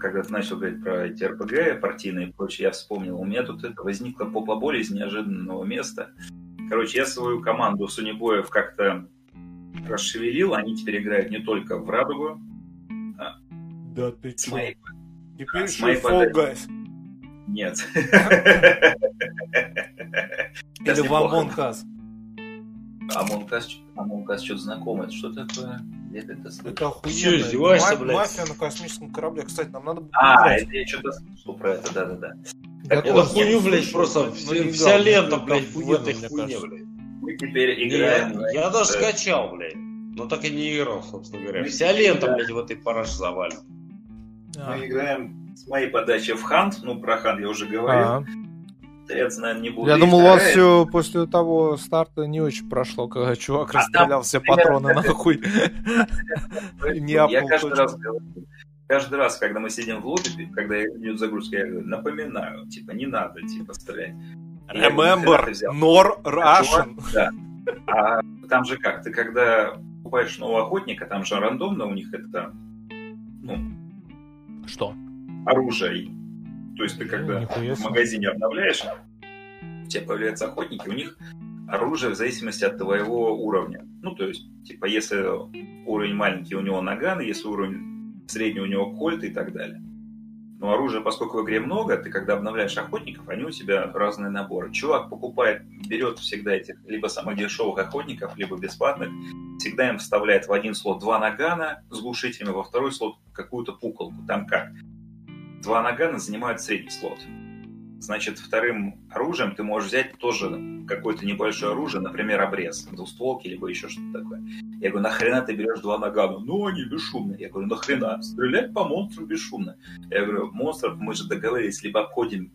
когда ты начал говорить про эти РПГ партийные и прочее, я вспомнил, у меня тут это возникла попа-боль из неожиданного места. Короче, я свою команду Сунебоев как-то расшевелил, они теперь играют не только в Радугу, а да ты с моей, Теперь а, с моей Guys. Нет. <laughs> Или в Among Us что-то знакомое. Что такое? Это слышал? Это охуенно. Что, издеваешься, блядь? Мафия на космическом корабле. Кстати, нам надо будет... А, это я что-то слышал про это, да-да-да. Это хуйню, блядь, просто вся лента, блядь, в этой хуйне, блядь. Мы теперь играем. Я даже скачал, блядь. Но так и не играл, собственно говоря. Вся лента, блядь, в этой параше завалена. Мы играем с моей подачи в Хант. Ну, про Хант я уже говорил. Повторяться, наверное, не буду. Я думал, у вас все после того старта не очень прошло, когда чувак а расстрелял все патроны нахуй. <laughs> Я каждый раз говорю, каждый раз, когда мы сидим в лобби, когда идет загрузка, я говорю, напоминаю, типа, не надо, типа, стрелять. Remember, nor Russian. Да. А там же как, ты когда покупаешь нового охотника, там же рандомно у них это, ну... Что? Оружие то есть ты когда в магазине обновляешь, у тебя появляются охотники, у них оружие в зависимости от твоего уровня. Ну, то есть, типа, если уровень маленький, у него наганы, если уровень средний, у него кольт и так далее. Но оружия, поскольку в игре много, ты когда обновляешь охотников, они у тебя разные наборы. Чувак покупает, берет всегда этих либо самых дешевых охотников, либо бесплатных, всегда им вставляет в один слот два нагана с глушителями, во второй слот какую-то пуколку. Там как? Два нагана занимают средний слот. Значит, вторым оружием ты можешь взять тоже какое-то небольшое оружие, например, обрез, двустволки, либо еще что-то такое. Я говорю, нахрена ты берешь два нагана? Ну, они бесшумные. Я говорю, нахрена? Стрелять по монстру бесшумно. Я говорю, монстров мы же договорились, либо обходим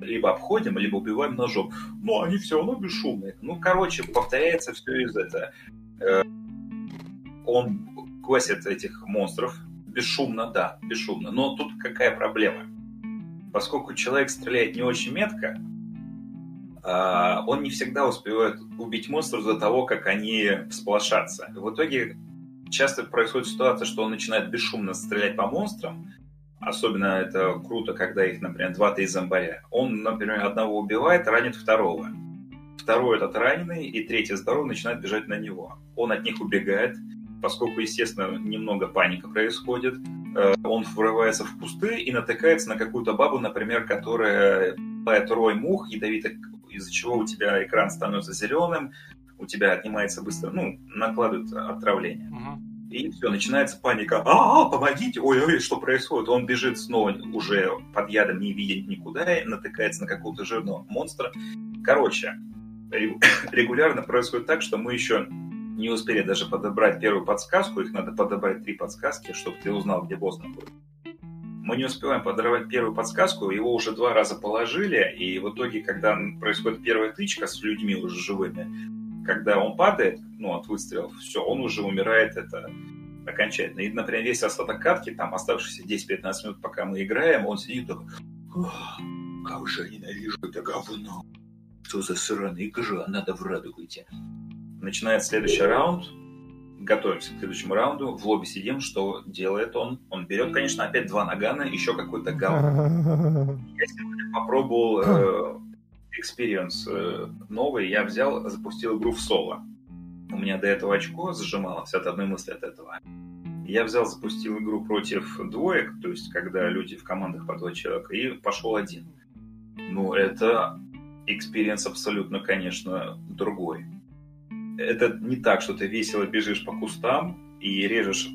либо обходим, либо убиваем ножом. Но они все равно бесшумные. Ну, короче, повторяется все из этого. Э, он косит этих монстров, бесшумно, да, бесшумно. Но тут какая проблема? Поскольку человек стреляет не очень метко, а, он не всегда успевает убить монстров до того, как они всполошатся. В итоге часто происходит ситуация, что он начинает бесшумно стрелять по монстрам, Особенно это круто, когда их, например, два-три зомбаря. Он, например, одного убивает, ранит второго. Второй этот раненый, и третий здоровый начинает бежать на него. Он от них убегает, поскольку, естественно, немного паника происходит, э, он врывается в кусты и натыкается на какую-то бабу, например, которая лает рой мух ядовитых, из-за чего у тебя экран становится зеленым, у тебя отнимается быстро, ну, накладывают отравление. И все, начинается паника. А, -а помогите! Ой-ой, что происходит? Он бежит снова уже под ядом, не видит никуда, натыкается на какого-то жирного монстра. Короче, <laughs> регулярно происходит так, что мы еще не успели даже подобрать первую подсказку, их надо подобрать три подсказки, чтобы ты узнал, где босс находится. Мы не успеваем подобрать первую подсказку, его уже два раза положили, и в итоге, когда происходит первая тычка с людьми уже живыми, когда он падает, ну, от выстрелов, все, он уже умирает, это окончательно. И, например, весь остаток катки, там оставшиеся 10-15 минут, пока мы играем, он сидит такой, как же я ненавижу это говно. Что за сраная игра, надо в радугу идти начинает следующий раунд, готовимся к следующему раунду, в лобби сидим, что делает он? Он берет, конечно, опять два нагана, еще какой-то гал. Я попробовал experience э, новый, я взял, запустил игру в соло. У меня до этого очко зажималось от одной мысли от этого. Я взял, запустил игру против двоек, то есть когда люди в командах по два человека, и пошел один. Ну, это experience абсолютно, конечно, другой это не так, что ты весело бежишь по кустам и режешь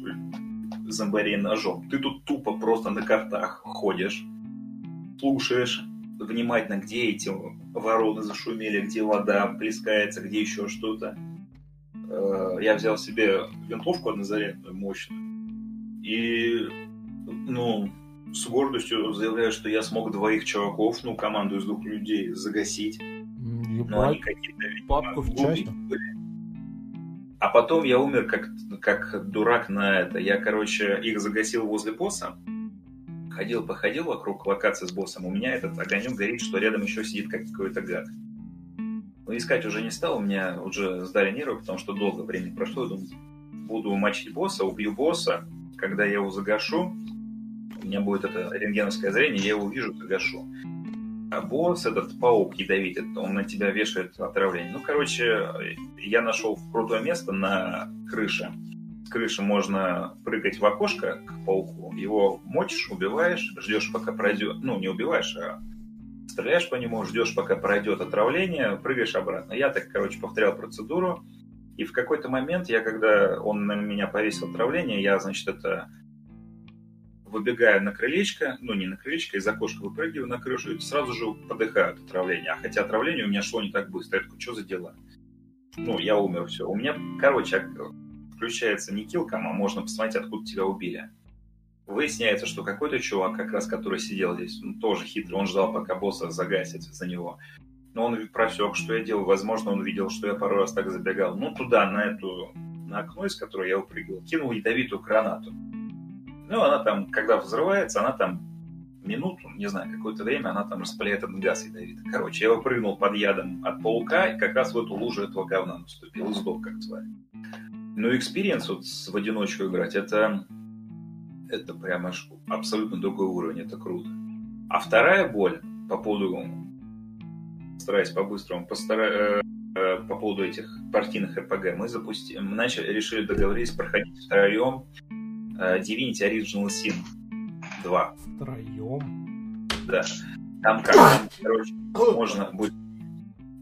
зомбарей ножом. Ты тут тупо просто на картах ходишь, слушаешь внимательно, где эти вороны зашумели, где вода плескается, где еще что-то. Э, я взял себе винтовку однозарядную, мощную. И, ну, с гордостью заявляю, что я смог двоих чуваков, ну, команду из двух людей загасить. Ебать, Но они какие-то, папку в были. А потом я умер как, как дурак на это. Я, короче, их загасил возле босса. Ходил, походил вокруг локации с боссом. У меня этот огонек горит, что рядом еще сидит как какой-то гад. Но искать уже не стал, у меня уже сдали нервы, потому что долго времени прошло. Я думаю, буду мочить босса, убью босса. Когда я его загашу, у меня будет это рентгеновское зрение, я его увижу, загашу. Босс, этот паук ядовитый, он на тебя вешает отравление. Ну, короче, я нашел крутое место на крыше. С крыши можно прыгать в окошко к пауку, его мочишь, убиваешь, ждешь, пока пройдет, ну, не убиваешь, а стреляешь по нему, ждешь, пока пройдет отравление, прыгаешь обратно. Я так, короче, повторял процедуру, И в какой-то момент я, когда он на меня повесил отравление, я, значит, это выбегаю на крылечко, ну не на крылечко, из окошка выпрыгиваю на крышу и сразу же подыхаю от отравления. А хотя отравление у меня шло не так быстро. Я такой, что за дела? Ну, я умер, все. У меня, короче, включается не килком, а можно посмотреть, откуда тебя убили. Выясняется, что какой-то чувак, как раз который сидел здесь, ну, тоже хитрый, он ждал, пока босса загасит за него. Но он просек, что я делал. Возможно, он видел, что я пару раз так забегал. Ну, туда, на эту на окно, из которого я упрыгивал, кинул ядовитую гранату. Ну, она там, когда взрывается, она там минуту, не знаю, какое-то время, она там распыляет этот газ ядовитый. Короче, я выпрыгнул под ядом от паука, и как раз в эту лужу этого говна наступил, и сдох, как звали. Ну, experience вот в одиночку играть, это, это прямо абсолютно другой уровень, это круто. А вторая боль по поводу, стараясь по-быстрому, постара... Э, э, по поводу этих партийных РПГ, мы запустили, мы начали, решили договорились проходить втроем Divinity Original Sin 2. Втроем? Да. Там как, там, короче, можно будет...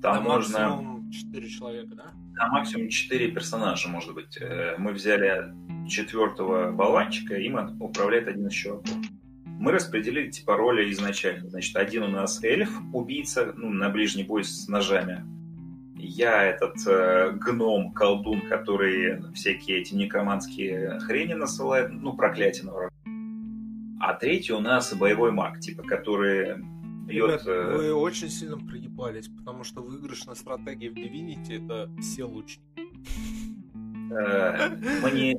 Там, там можно... максимум 4 человека, да? Там максимум 4 персонажа, может быть. Э, мы взяли четвертого болванчика, им управляет один из чуваков. Мы распределили типа роли изначально. Значит, один у нас эльф, убийца, ну, на ближний бой с ножами я этот э, гном, колдун, который всякие эти некроманские хрени насылает, ну, проклятие на врага. А третий у нас боевой маг, типа, который бьет... Ребят, э... вы очень сильно проебались, потому что выигрышная стратегия в Divinity это все лучники. Э, мне...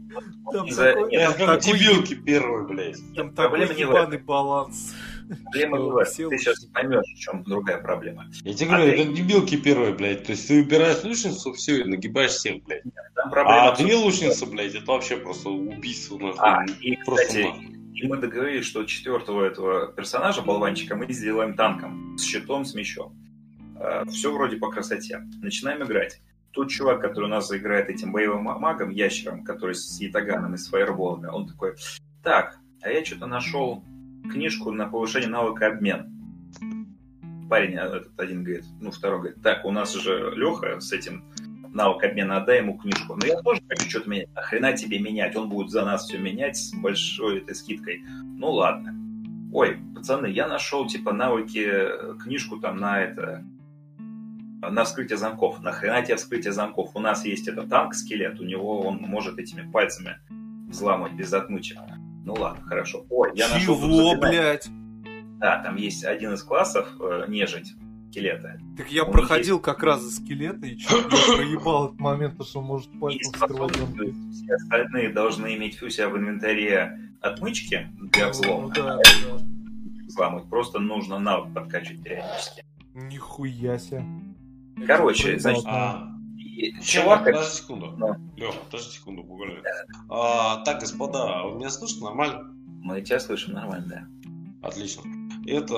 Там как дебилки первые, блядь. Там такой ебаный баланс. Проблема была, ты сейчас поймешь, в чем другая проблема. Я тебе говорю, а это дебилки первые, блядь. То есть ты выбираешь лучницу, все, и нагибаешь всех, блядь. а две лучницы, блядь, это вообще просто убийство. А, и, просто кстати, и мы договорились, что четвертого этого персонажа, болванчика, мы сделаем танком, с щитом, с мечом. А, все вроде по красоте. Начинаем играть. Тот чувак, который у нас заиграет этим боевым магом, ящером, который с ятаганом и с фаерболами, он такой, так, а я что-то нашел книжку на повышение навыка обмен. Парень а, этот один говорит, ну второй говорит, так, у нас же Леха с этим навык обмена, отдай ему книжку. Но я тоже хочу что-то менять. А хрена тебе менять? Он будет за нас все менять с большой этой скидкой. Ну ладно. Ой, пацаны, я нашел типа навыки, книжку там на это, на вскрытие замков. Нахрена тебе вскрытие замков? У нас есть этот танк-скелет, у него он может этими пальцами взламывать без отмычек. Ну ладно, хорошо. Ой, я нашел... Чего, блядь? Да, там есть один из классов э, нежить скелета. Так я Он проходил есть... как раз за скелета и чуть я <coughs> проебал этот момент, что он может пальцем вскрывать Все остальные должны иметь у себя в инвентаре отмычки для взлома. Ну, да, да. Взламывать. Просто нужно навык подкачивать периодически. Нихуя себе. Короче, значит, а, Чувак, подожди секунду. Да. Леха, подожди секунду, буквально. А, так, господа, вы меня слышите нормально? Мы тебя слышим нормально, да. Отлично. Это,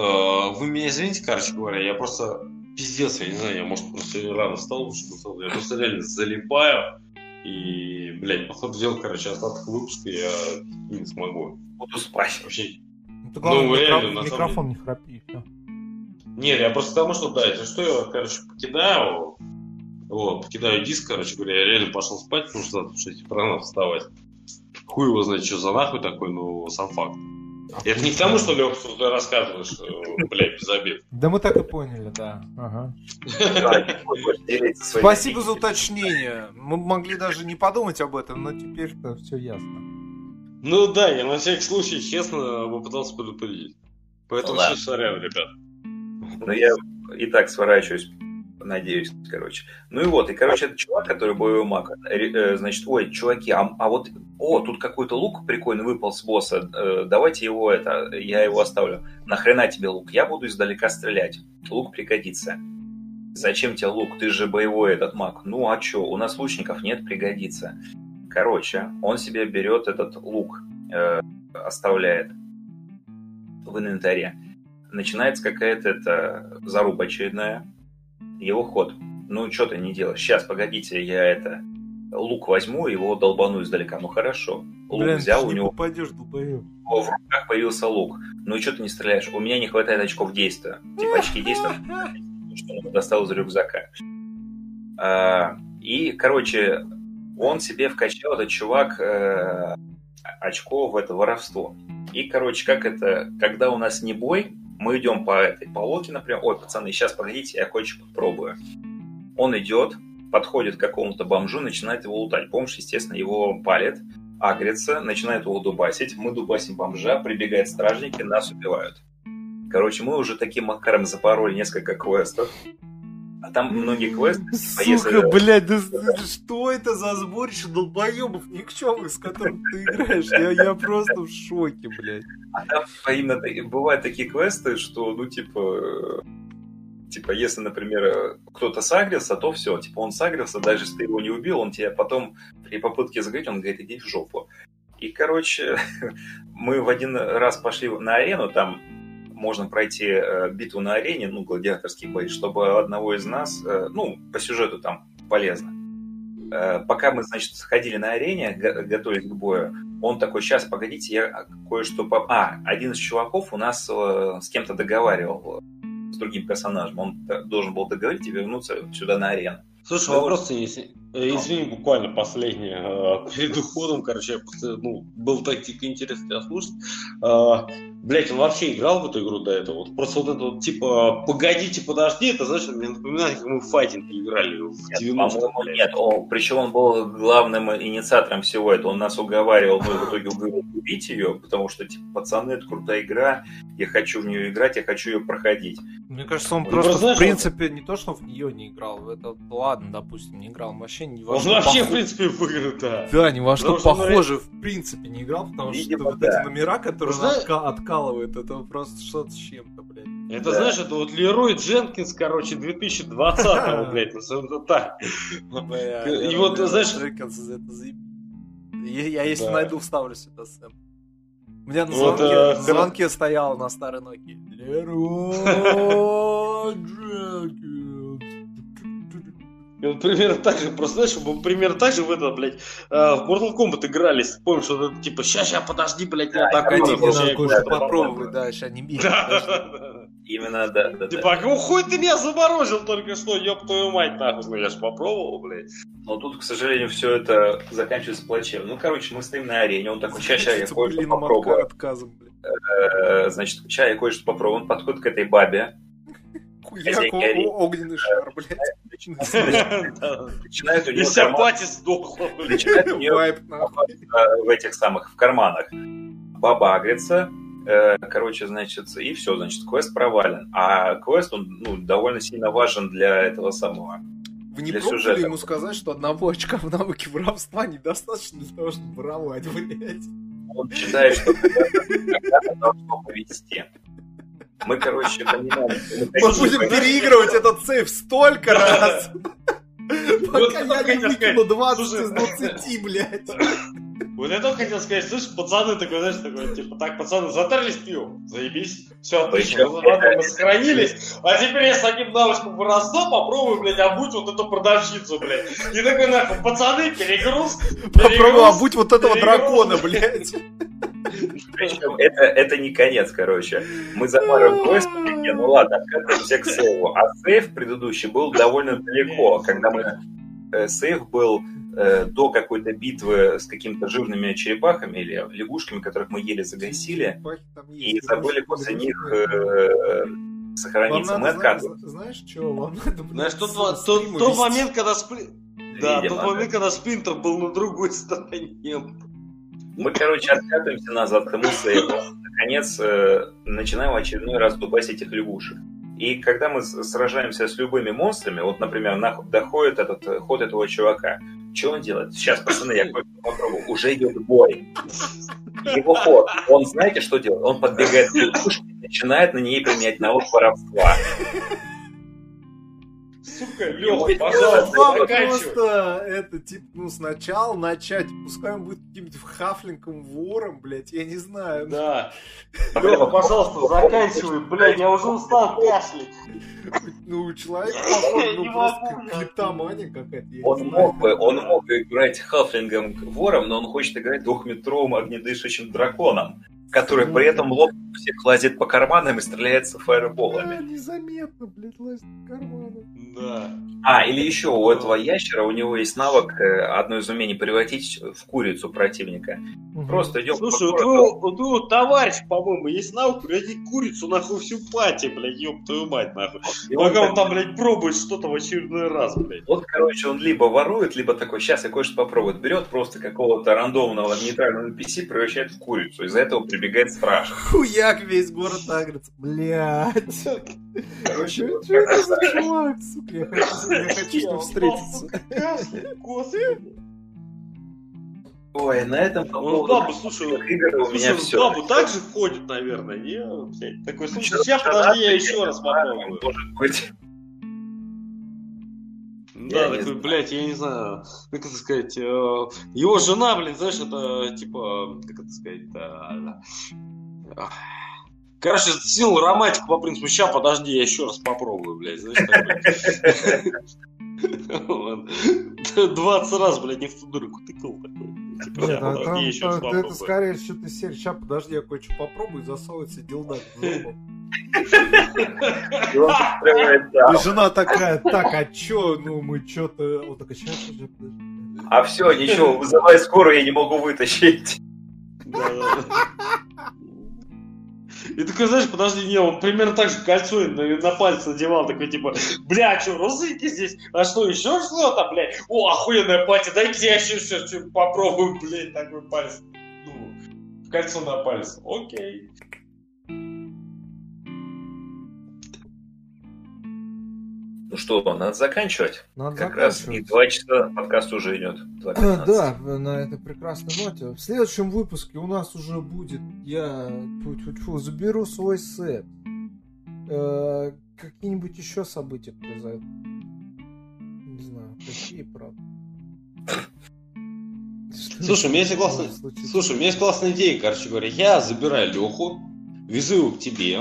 вы меня извините, короче говоря, я просто пиздец, я не знаю, я, может, просто рано встал, что я просто реально залипаю. И, блядь, походу дела, короче, остаток выпуска я не смогу. Буду спать. Вообще. Ну, главное, ну реально, микрофон, на микрофон не храпи, все. Нет, я просто потому что, да, если что, я, короче, покидаю, вот, покидаю диск, короче говоря, я реально пошел спать, потому что в 6 рано вставать. Хуй его знает, что за нахуй такой, ну, сам факт. Это не к тому, что, Лех, ты рассказываешь, э, блядь, без обид. Да мы так и поняли, да. Ага. Спасибо за уточнение. Мы могли даже не подумать об этом, но теперь-то все ясно. Ну да, я на всякий случай, честно, попытался предупредить. Поэтому все сорян, ребят. Ну я и так сворачиваюсь Надеюсь, короче. Ну и вот, и, короче, этот чувак, который боевой маг, э, значит, ой, чуваки, а, а вот, о, тут какой-то лук прикольный выпал с босса, э, давайте его, это, я его оставлю. Нахрена тебе лук? Я буду издалека стрелять. Лук пригодится. Зачем тебе лук? Ты же боевой этот маг. Ну а чё, у нас лучников нет, пригодится. Короче, он себе берет этот лук, э, оставляет в инвентаре. Начинается какая-то это заруба очередная его ход. Ну, что ты не делаешь? Сейчас, погодите, я это... Лук возьму, его долбану издалека. Ну, хорошо. Лук Блин, взял, у него... Попадешь, долбоёб. В руках появился лук. Ну, и что ты не стреляешь? У меня не хватает очков действия. Типа очки действия, что он достал из рюкзака. А, и И, короче, он себе вкачал, этот чувак, э, очко в это воровство. И, короче, как это, когда у нас не бой, мы идем по этой полоке, например, ой, пацаны, сейчас погодите, я кое-что попробую. Он идет, подходит к какому-то бомжу, начинает его лутать. Бомж, естественно, его палит, агрится, начинает его дубасить. Мы дубасим бомжа, прибегают стражники, нас убивают. Короче, мы уже таким макаром запороли несколько квестов. А там многие квесты... Типа, Сука, блядь, да, что это за сборище долбоебов никчемных, с которым ты играешь? Я, я просто в шоке, блядь. А там именно бывают такие квесты, что, ну, типа, типа, если, например, кто-то сагрился, то все, типа, он сагрился, даже если ты его не убил, он тебе потом при попытке загреть, он говорит, иди в жопу. И, короче, <laughs> мы в один раз пошли на арену, там можно пройти э, битву на арене, ну, гладиаторский бой, чтобы одного из нас, э, ну, по сюжету там полезно. Э, пока мы, значит, ходили на арене, готовились к бою, он такой, сейчас, погодите, я кое-что... По... А, один из чуваков у нас с кем-то договаривал с другим персонажем. Он должен был договорить и вернуться сюда на арену. Слушай, ну, вопрос есть. Извини, буквально последнее. Перед уходом, короче, я просто, ну, был так дико интересно тебя слушать. Блять, он вообще играл в эту игру до этого? Вот просто вот это вот, типа, погодите, подожди, это, знаешь, мне напоминает, как мы в файтинг играли в 90 Нет, он, причем он был главным инициатором всего этого. Он нас уговаривал, мы в <gasps> итоге убить ее, потому что, типа, пацаны, это крутая игра, я хочу в нее играть, я хочу ее проходить. Мне кажется, он ну, просто, просто, в принципе, он... не то, что в нее не играл, это, ладно, допустим, не играл, он вообще не во Он вообще, пох... в принципе, в игры, да. Да, ни во что похоже, в принципе, не играл, потому что вот эти номера, которые он откалывает, это просто что-то с чем-то, блядь. Это, да. знаешь, это вот Лерой Дженкинс, короче, 2020-го, <laughs> блядь, ну, это так. И вот, знаешь... Я, если найду, вставлю сюда сэм. У меня на звонке, вот, э, звонке стоял на старой Nokia. Лерой Дженкинс. И вот примерно так же, просто знаешь, мы примерно так же в это, блядь, э, в Mortal Kombat игрались. Помнишь, что это типа, ща, ща, подожди, блядь, да, так вот. Мне надо кое-что попробовать, да, ща не бей. Именно, да, да. Типа, а хуй ты меня заморозил только что, ёб твою мать, нахуй. Ну, я ж попробовал, блядь. Но тут, к сожалению, все это заканчивается плачевно. Ну, короче, мы стоим на арене, он такой, ща, ща, я кое-что попробую. Э, значит, ща, я кое-что попробую. Он подходит к этой бабе, Хуяк, огненный шар, блядь. Начинает у нее... Симпатия сдохла, Начинает у нее в этих самых, в карманах. Баба агрится, э, короче, значит, и все, значит, квест провален. А квест, он, ну, довольно сильно важен для этого самого. Вы не пробовали ему сказать, что одного очка в навыке воровства недостаточно для того, чтобы воровать, блядь? Он считает, что <laughs> когда-то должно повести. Мы, короче, понимаем... Мы будем переигрывать этот сейф столько раз, <laughs> пока я не выкину 20 из 20, блядь. Вот я только <laughs> хотел сказать, слышь, пацаны такой, знаешь, такой, типа, так, пацаны, затарились пивом, заебись, все, отлично, мы сохранились, а теперь я с одним навычком воровства попробую, блядь, обуть вот эту продавщицу, блядь. И такой, нахуй, пацаны, перегруз, Попробую обуть вот этого дракона, блядь. <laughs> Причем это, это не конец, короче. Мы замарываем квест, ну ладно, откатываемся к сейву. А сейв предыдущий был довольно далеко, когда мы... Э, сейв был э, до какой-то битвы с какими-то жирными черепахами или лягушками, которых мы еле загасили, и забыли после них э, сохраниться. Мы откатываемся. Знаешь, что? Вам надо... Знаешь, тот, тот, тот момент, когда... Спли... Да, тот момент, когда Сплинтер был на другой стороне. Мы, короче, откатываемся назад к тому сейву. Наконец, э, начинаем очередной раз дубасить этих лягушек. И когда мы сражаемся с любыми монстрами, вот, например, на, доходит этот э, ход этого чувака, что он делает? Сейчас, пацаны, я попробую. Уже идет бой. Его ход. Он знаете, что делает? Он подбегает к лягушке и начинает на ней применять навык воровства. Сука, Леха, пожалуйста, просто это, типа, ну, сначала начать, пускай он будет каким-нибудь хафлинком вором, блядь, я не знаю. Да. Леха, пожалуйста, заканчивай, блядь, я уже устал кашлять. Ну, человек, походу, ну, <laughs> просто клептомания какая-то. Он мог бы, он мог играть хафлингом вором, но он хочет играть двухметровым огнедышащим драконом, который при этом лоб всех лазит по карманам и стреляется фаерболами. Да, незаметно, блядь, лазит по карманам. Да. А, или еще у этого ящера, у него есть навык, э, одно из умений, превратить в курицу противника. Угу. Просто идем Слушай, у твоего, у твоего товарища, по-моему, есть навык превратить курицу нахуй всю пати, блядь, ёб твою мать, нахуй. И Пока он, он там, блядь, пробует что-то в очередной раз, блядь. Вот, короче, он либо ворует, либо такой, сейчас я кое-что попробую. Берет просто какого-то рандомного нейтрального NPC, превращает в курицу. Из-за этого прибегает страж. Хуяк весь город агрится. Блядь. Короче, что это за чувак, сука? Я хочу, я <laughs> хочу с ним встретиться. Господи. Ой, на этом по ну, бабу, слушай, игр у меня все. Бабу так же ходит, наверное, не? Такой, слушай, сейчас подожди, я еще раз попробую. Может быть. Да, я такой, блядь, я не знаю, как это сказать, э, его жена, блин, знаешь, это, типа, как это сказать, Короче, сил романтик по принципу, сейчас, подожди, я еще раз попробую, блядь, знаешь, такой. <laughs> 20 <laughs> раз, блядь, не в ту дырку тыкал такой. Типа, Нет, а там, это, это скорее что-то серия. Сейчас, подожди, я кое-что попробую, засовывается дилдак в зубы. И жена такая, так, а чё, ну мы чё-то... Вот так, сейчас уже... А все, ничего, вызывай скорую, я не могу вытащить. И такой, знаешь, подожди, не, он примерно так же кольцо на, на пальцы надевал, такой, типа, бля, что, розыки здесь? А что, еще что-то, блядь? О, охуенная пати, дай-ка я еще что попробую, блядь, такой палец. Ну, кольцо на палец. Окей. Ну что, надо заканчивать. Надо как заканчивать. раз и два часа подкаст уже идет. Да, на этой прекрасной ноте. В следующем выпуске у нас уже будет, я -тьфу, заберу свой сет. Э, Какие-нибудь еще события произойдут. Не знаю, какие, правда. <laughs> Слушай, у меня есть классная... Слушай, у меня есть классная идея, короче говоря. Я забираю Леху, везу его к тебе,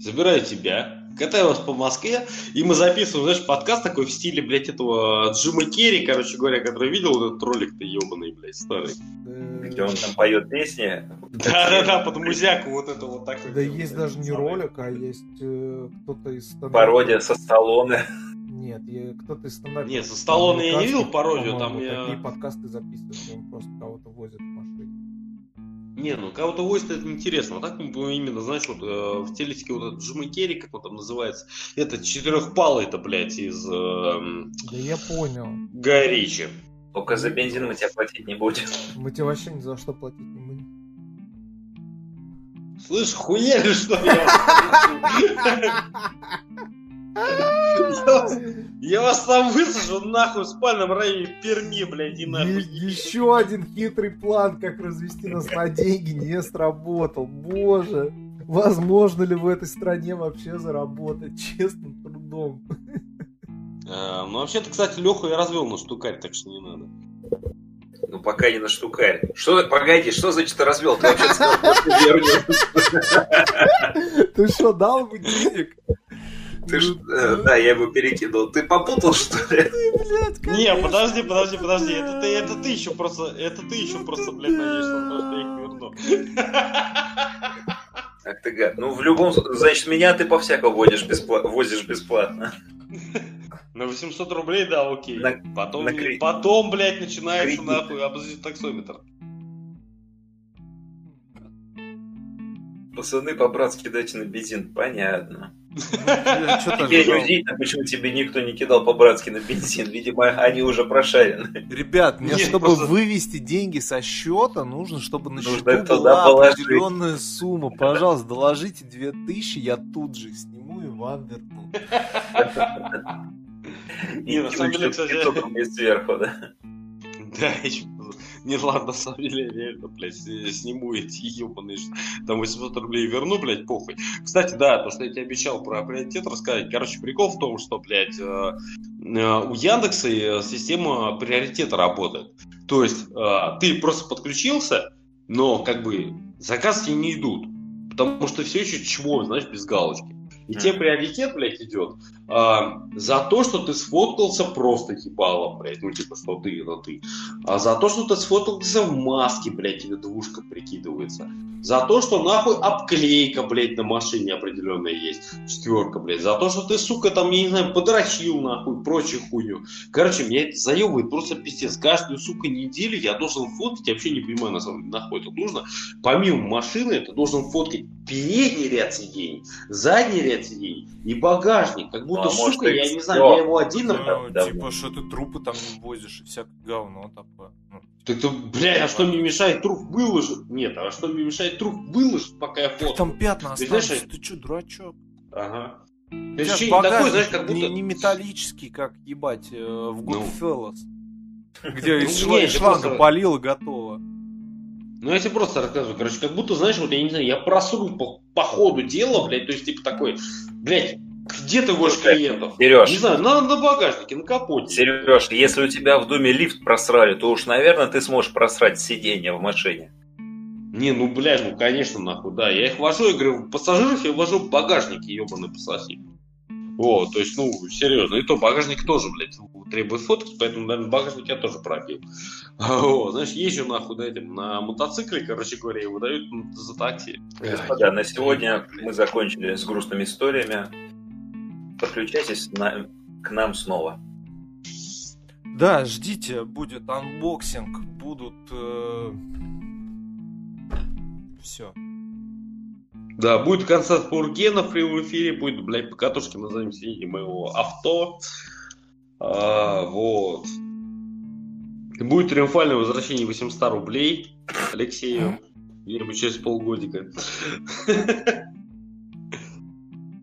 забираю тебя, катаю вас по Москве, и мы записываем, знаешь, подкаст такой в стиле, блядь, этого Джима Керри, короче говоря, который видел этот ролик-то ебаный, блядь, старый. Где он там поет песни. Да-да-да, под музяку вот это вот такой. Да есть даже не ролик, а есть э, кто-то из Пародия со Сталлоне. Нет, кто-то из стендапа. Нет, со Сталлоне я не видел пародию, там я... Такие подкасты записывают, он просто кого-то возит в машине. Не, ну кого-то войс это интересно. А так именно, знаешь, вот э, в телесике вот этот Джима Керри, как он там называется, это четырехпалый это, блядь, из... Э, да я понял. Ричи. Только за бензин мы тебя платить не будем. Мы тебе вообще ни за что платить не будем. Слышь, хуели, что ли? <laughs> <laughs> Я вас там высажу нахуй в спальном районе Перми, блядь, и нахуй. Еще один хитрый план, как развести нас на деньги, не сработал. Боже, возможно ли в этой стране вообще заработать честным трудом? А, ну, вообще-то, кстати, Леху я развел на штукарь, так что не надо. Ну, пока не на штукарь. Что, погоди, что значит развел? Ты вообще сказал, Ты что, дал ему денег? Ты ж, э, да, я его перекинул. Ты попутал, что ли? Не, подожди, подожди, подожди. Это ты, это ты еще просто, это ты еще просто, блядь, надеешься, что я их верну. Ах ты гад. Ну, в любом случае, значит, меня ты по-всякому водишь бесплатно, возишь бесплатно. На 800 рублей, да, окей. На, потом, на кредит. потом, блядь, начинается кредит. нахуй обозрить таксометр. Пацаны по-братски дайте на бензин, понятно. Теперь удивительно, почему тебе никто не кидал по-братски на бензин. Видимо, они уже прошарены. Ребят, мне, чтобы вывести деньги со счета, нужно, чтобы на счету была определенная сумма. Пожалуйста, доложите 2000, я тут же сниму и вам верну. <laughs> И на самом деле, кстати... сверху, да? <laughs> Да, еще не ладно, на самом деле, реально, блядь, сниму эти ебаные, там 800 рублей верну, блядь, похуй. Кстати, да, то, что я тебе обещал про приоритет рассказать. Короче, прикол в том, что, блядь, э, э, у Яндекса э, система приоритета работает. То есть ты просто подключился, но как бы заказки не идут. Потому что все еще чмо, знаешь, без галочки. И тебе приоритет, блядь, идет за то, что ты сфоткался просто ебалом, блядь, ну типа, что ты, это ты. А за то, что ты сфоткался в маске, блядь, тебе двушка прикидывается. За то, что нахуй обклейка, блядь, на машине определенная есть. Четверка, блядь. За то, что ты, сука, там, я не знаю, подрочил, нахуй, прочую хуйню. Короче, меня это заебывает просто пиздец. Каждую, сука, неделю я должен фоткать, я вообще не понимаю, на самом деле, нахуй это нужно. Помимо машины, ты должен фоткать передний ряд сидений, задний ряд сидений и багажник. Как будто, ну, а может, я не знаю, я его один... Ну, да, типа, что ты трупы там возишь и всякое говно такое. Ну, так то, блядь, а что мне мешает труп выложить? Нет, а что мне мешает труп выложить, пока я фото? Там пятна остались, ты, ты что, дурачок? Ага. То есть такой, знаешь, как будто... Не, не металлический, как, ебать, э, в Goodfellas. <laughs> Ну. Где из ну, шланга полил и готово. Ну, я тебе просто рассказываю, короче, как будто, знаешь, вот я не знаю, я просру по, по ходу дела, блядь, то есть, типа, такой, блядь, где ты возишь клиентов? Сереж. Не знаю, на, на багажнике, на капоте. Сереж, если у тебя в доме лифт просрали, то уж, наверное, ты сможешь просрать сиденье в машине. Не, ну, блядь, ну, конечно, нахуй, да. Я их вожу, я говорю, пассажиров я вожу в багажнике, ебаный пососи. Вот, то есть, ну, серьезно. И то багажник тоже, блядь, требует фотки, поэтому, наверное, багажник я тоже пробил. Вот, <laughs> знаешь, езжу нахуй на, этим, на мотоцикле, короче говоря, и выдают за такси. Господа, на сегодня мы закончили с грустными историями. Подключайтесь на, к нам снова. Да, ждите, будет анбоксинг, будут... Э... Все. Да, будет концерт Пургена в прямом эфире, будет, блядь, по катушке на заднем сиденье моего авто. А, вот. Будет триумфальное возвращение 800 рублей Алексею. Верю, через полгодика. <laughs>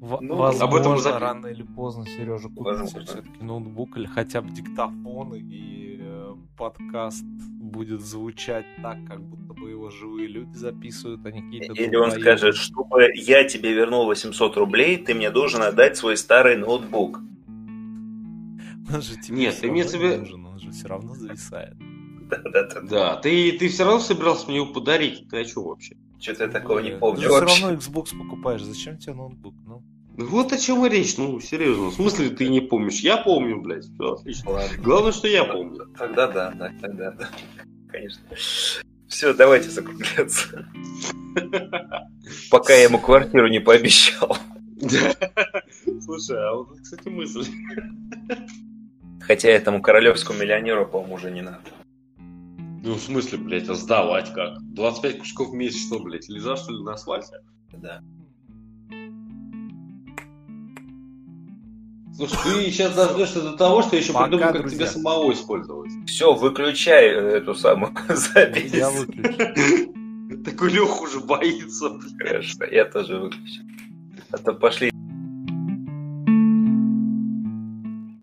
Ну, Возможно, об этом зап... рано или поздно Сережа купит все-таки ноутбук или хотя бы диктофон, и э, подкаст будет звучать так, как будто бы его живые люди записывают, а не какие-то... Или он скажет, чтобы я тебе вернул 800 рублей, ты мне должен отдать свой старый ноутбук. Он же тебе Нет, ты мне тебе... нужен, он же все равно зависает. Да, да, да. Да, ты, ты все равно собирался мне его подарить, ты о чем вообще? Что-то я такого не помню. Ты все равно Xbox покупаешь, зачем тебе ноутбук? Ну? Вот о чем и речь, ну, серьезно. В смысле ты не помнишь? Я помню, блядь. Все отлично. Ладно. Главное, что я помню. Тогда да, да, тогда да. Конечно. Все, давайте закругляться. Пока я ему квартиру не пообещал. Слушай, а вот, кстати, мысль. Хотя этому королевскому миллионеру, по-моему, уже не надо. Ну, в смысле, блядь, а сдавать как? 25 кусков в месяц, что, блядь, лежа, что ли, на асфальте? Да. Слушай, ты сейчас дождешься до того, что я еще Пока, придумаю, как друзья. тебя самого использовать. Все, выключай эту самую <laughs> запись. Я выключу. Такой Лех уже боится. Хорошо, я тоже выключу. А то пошли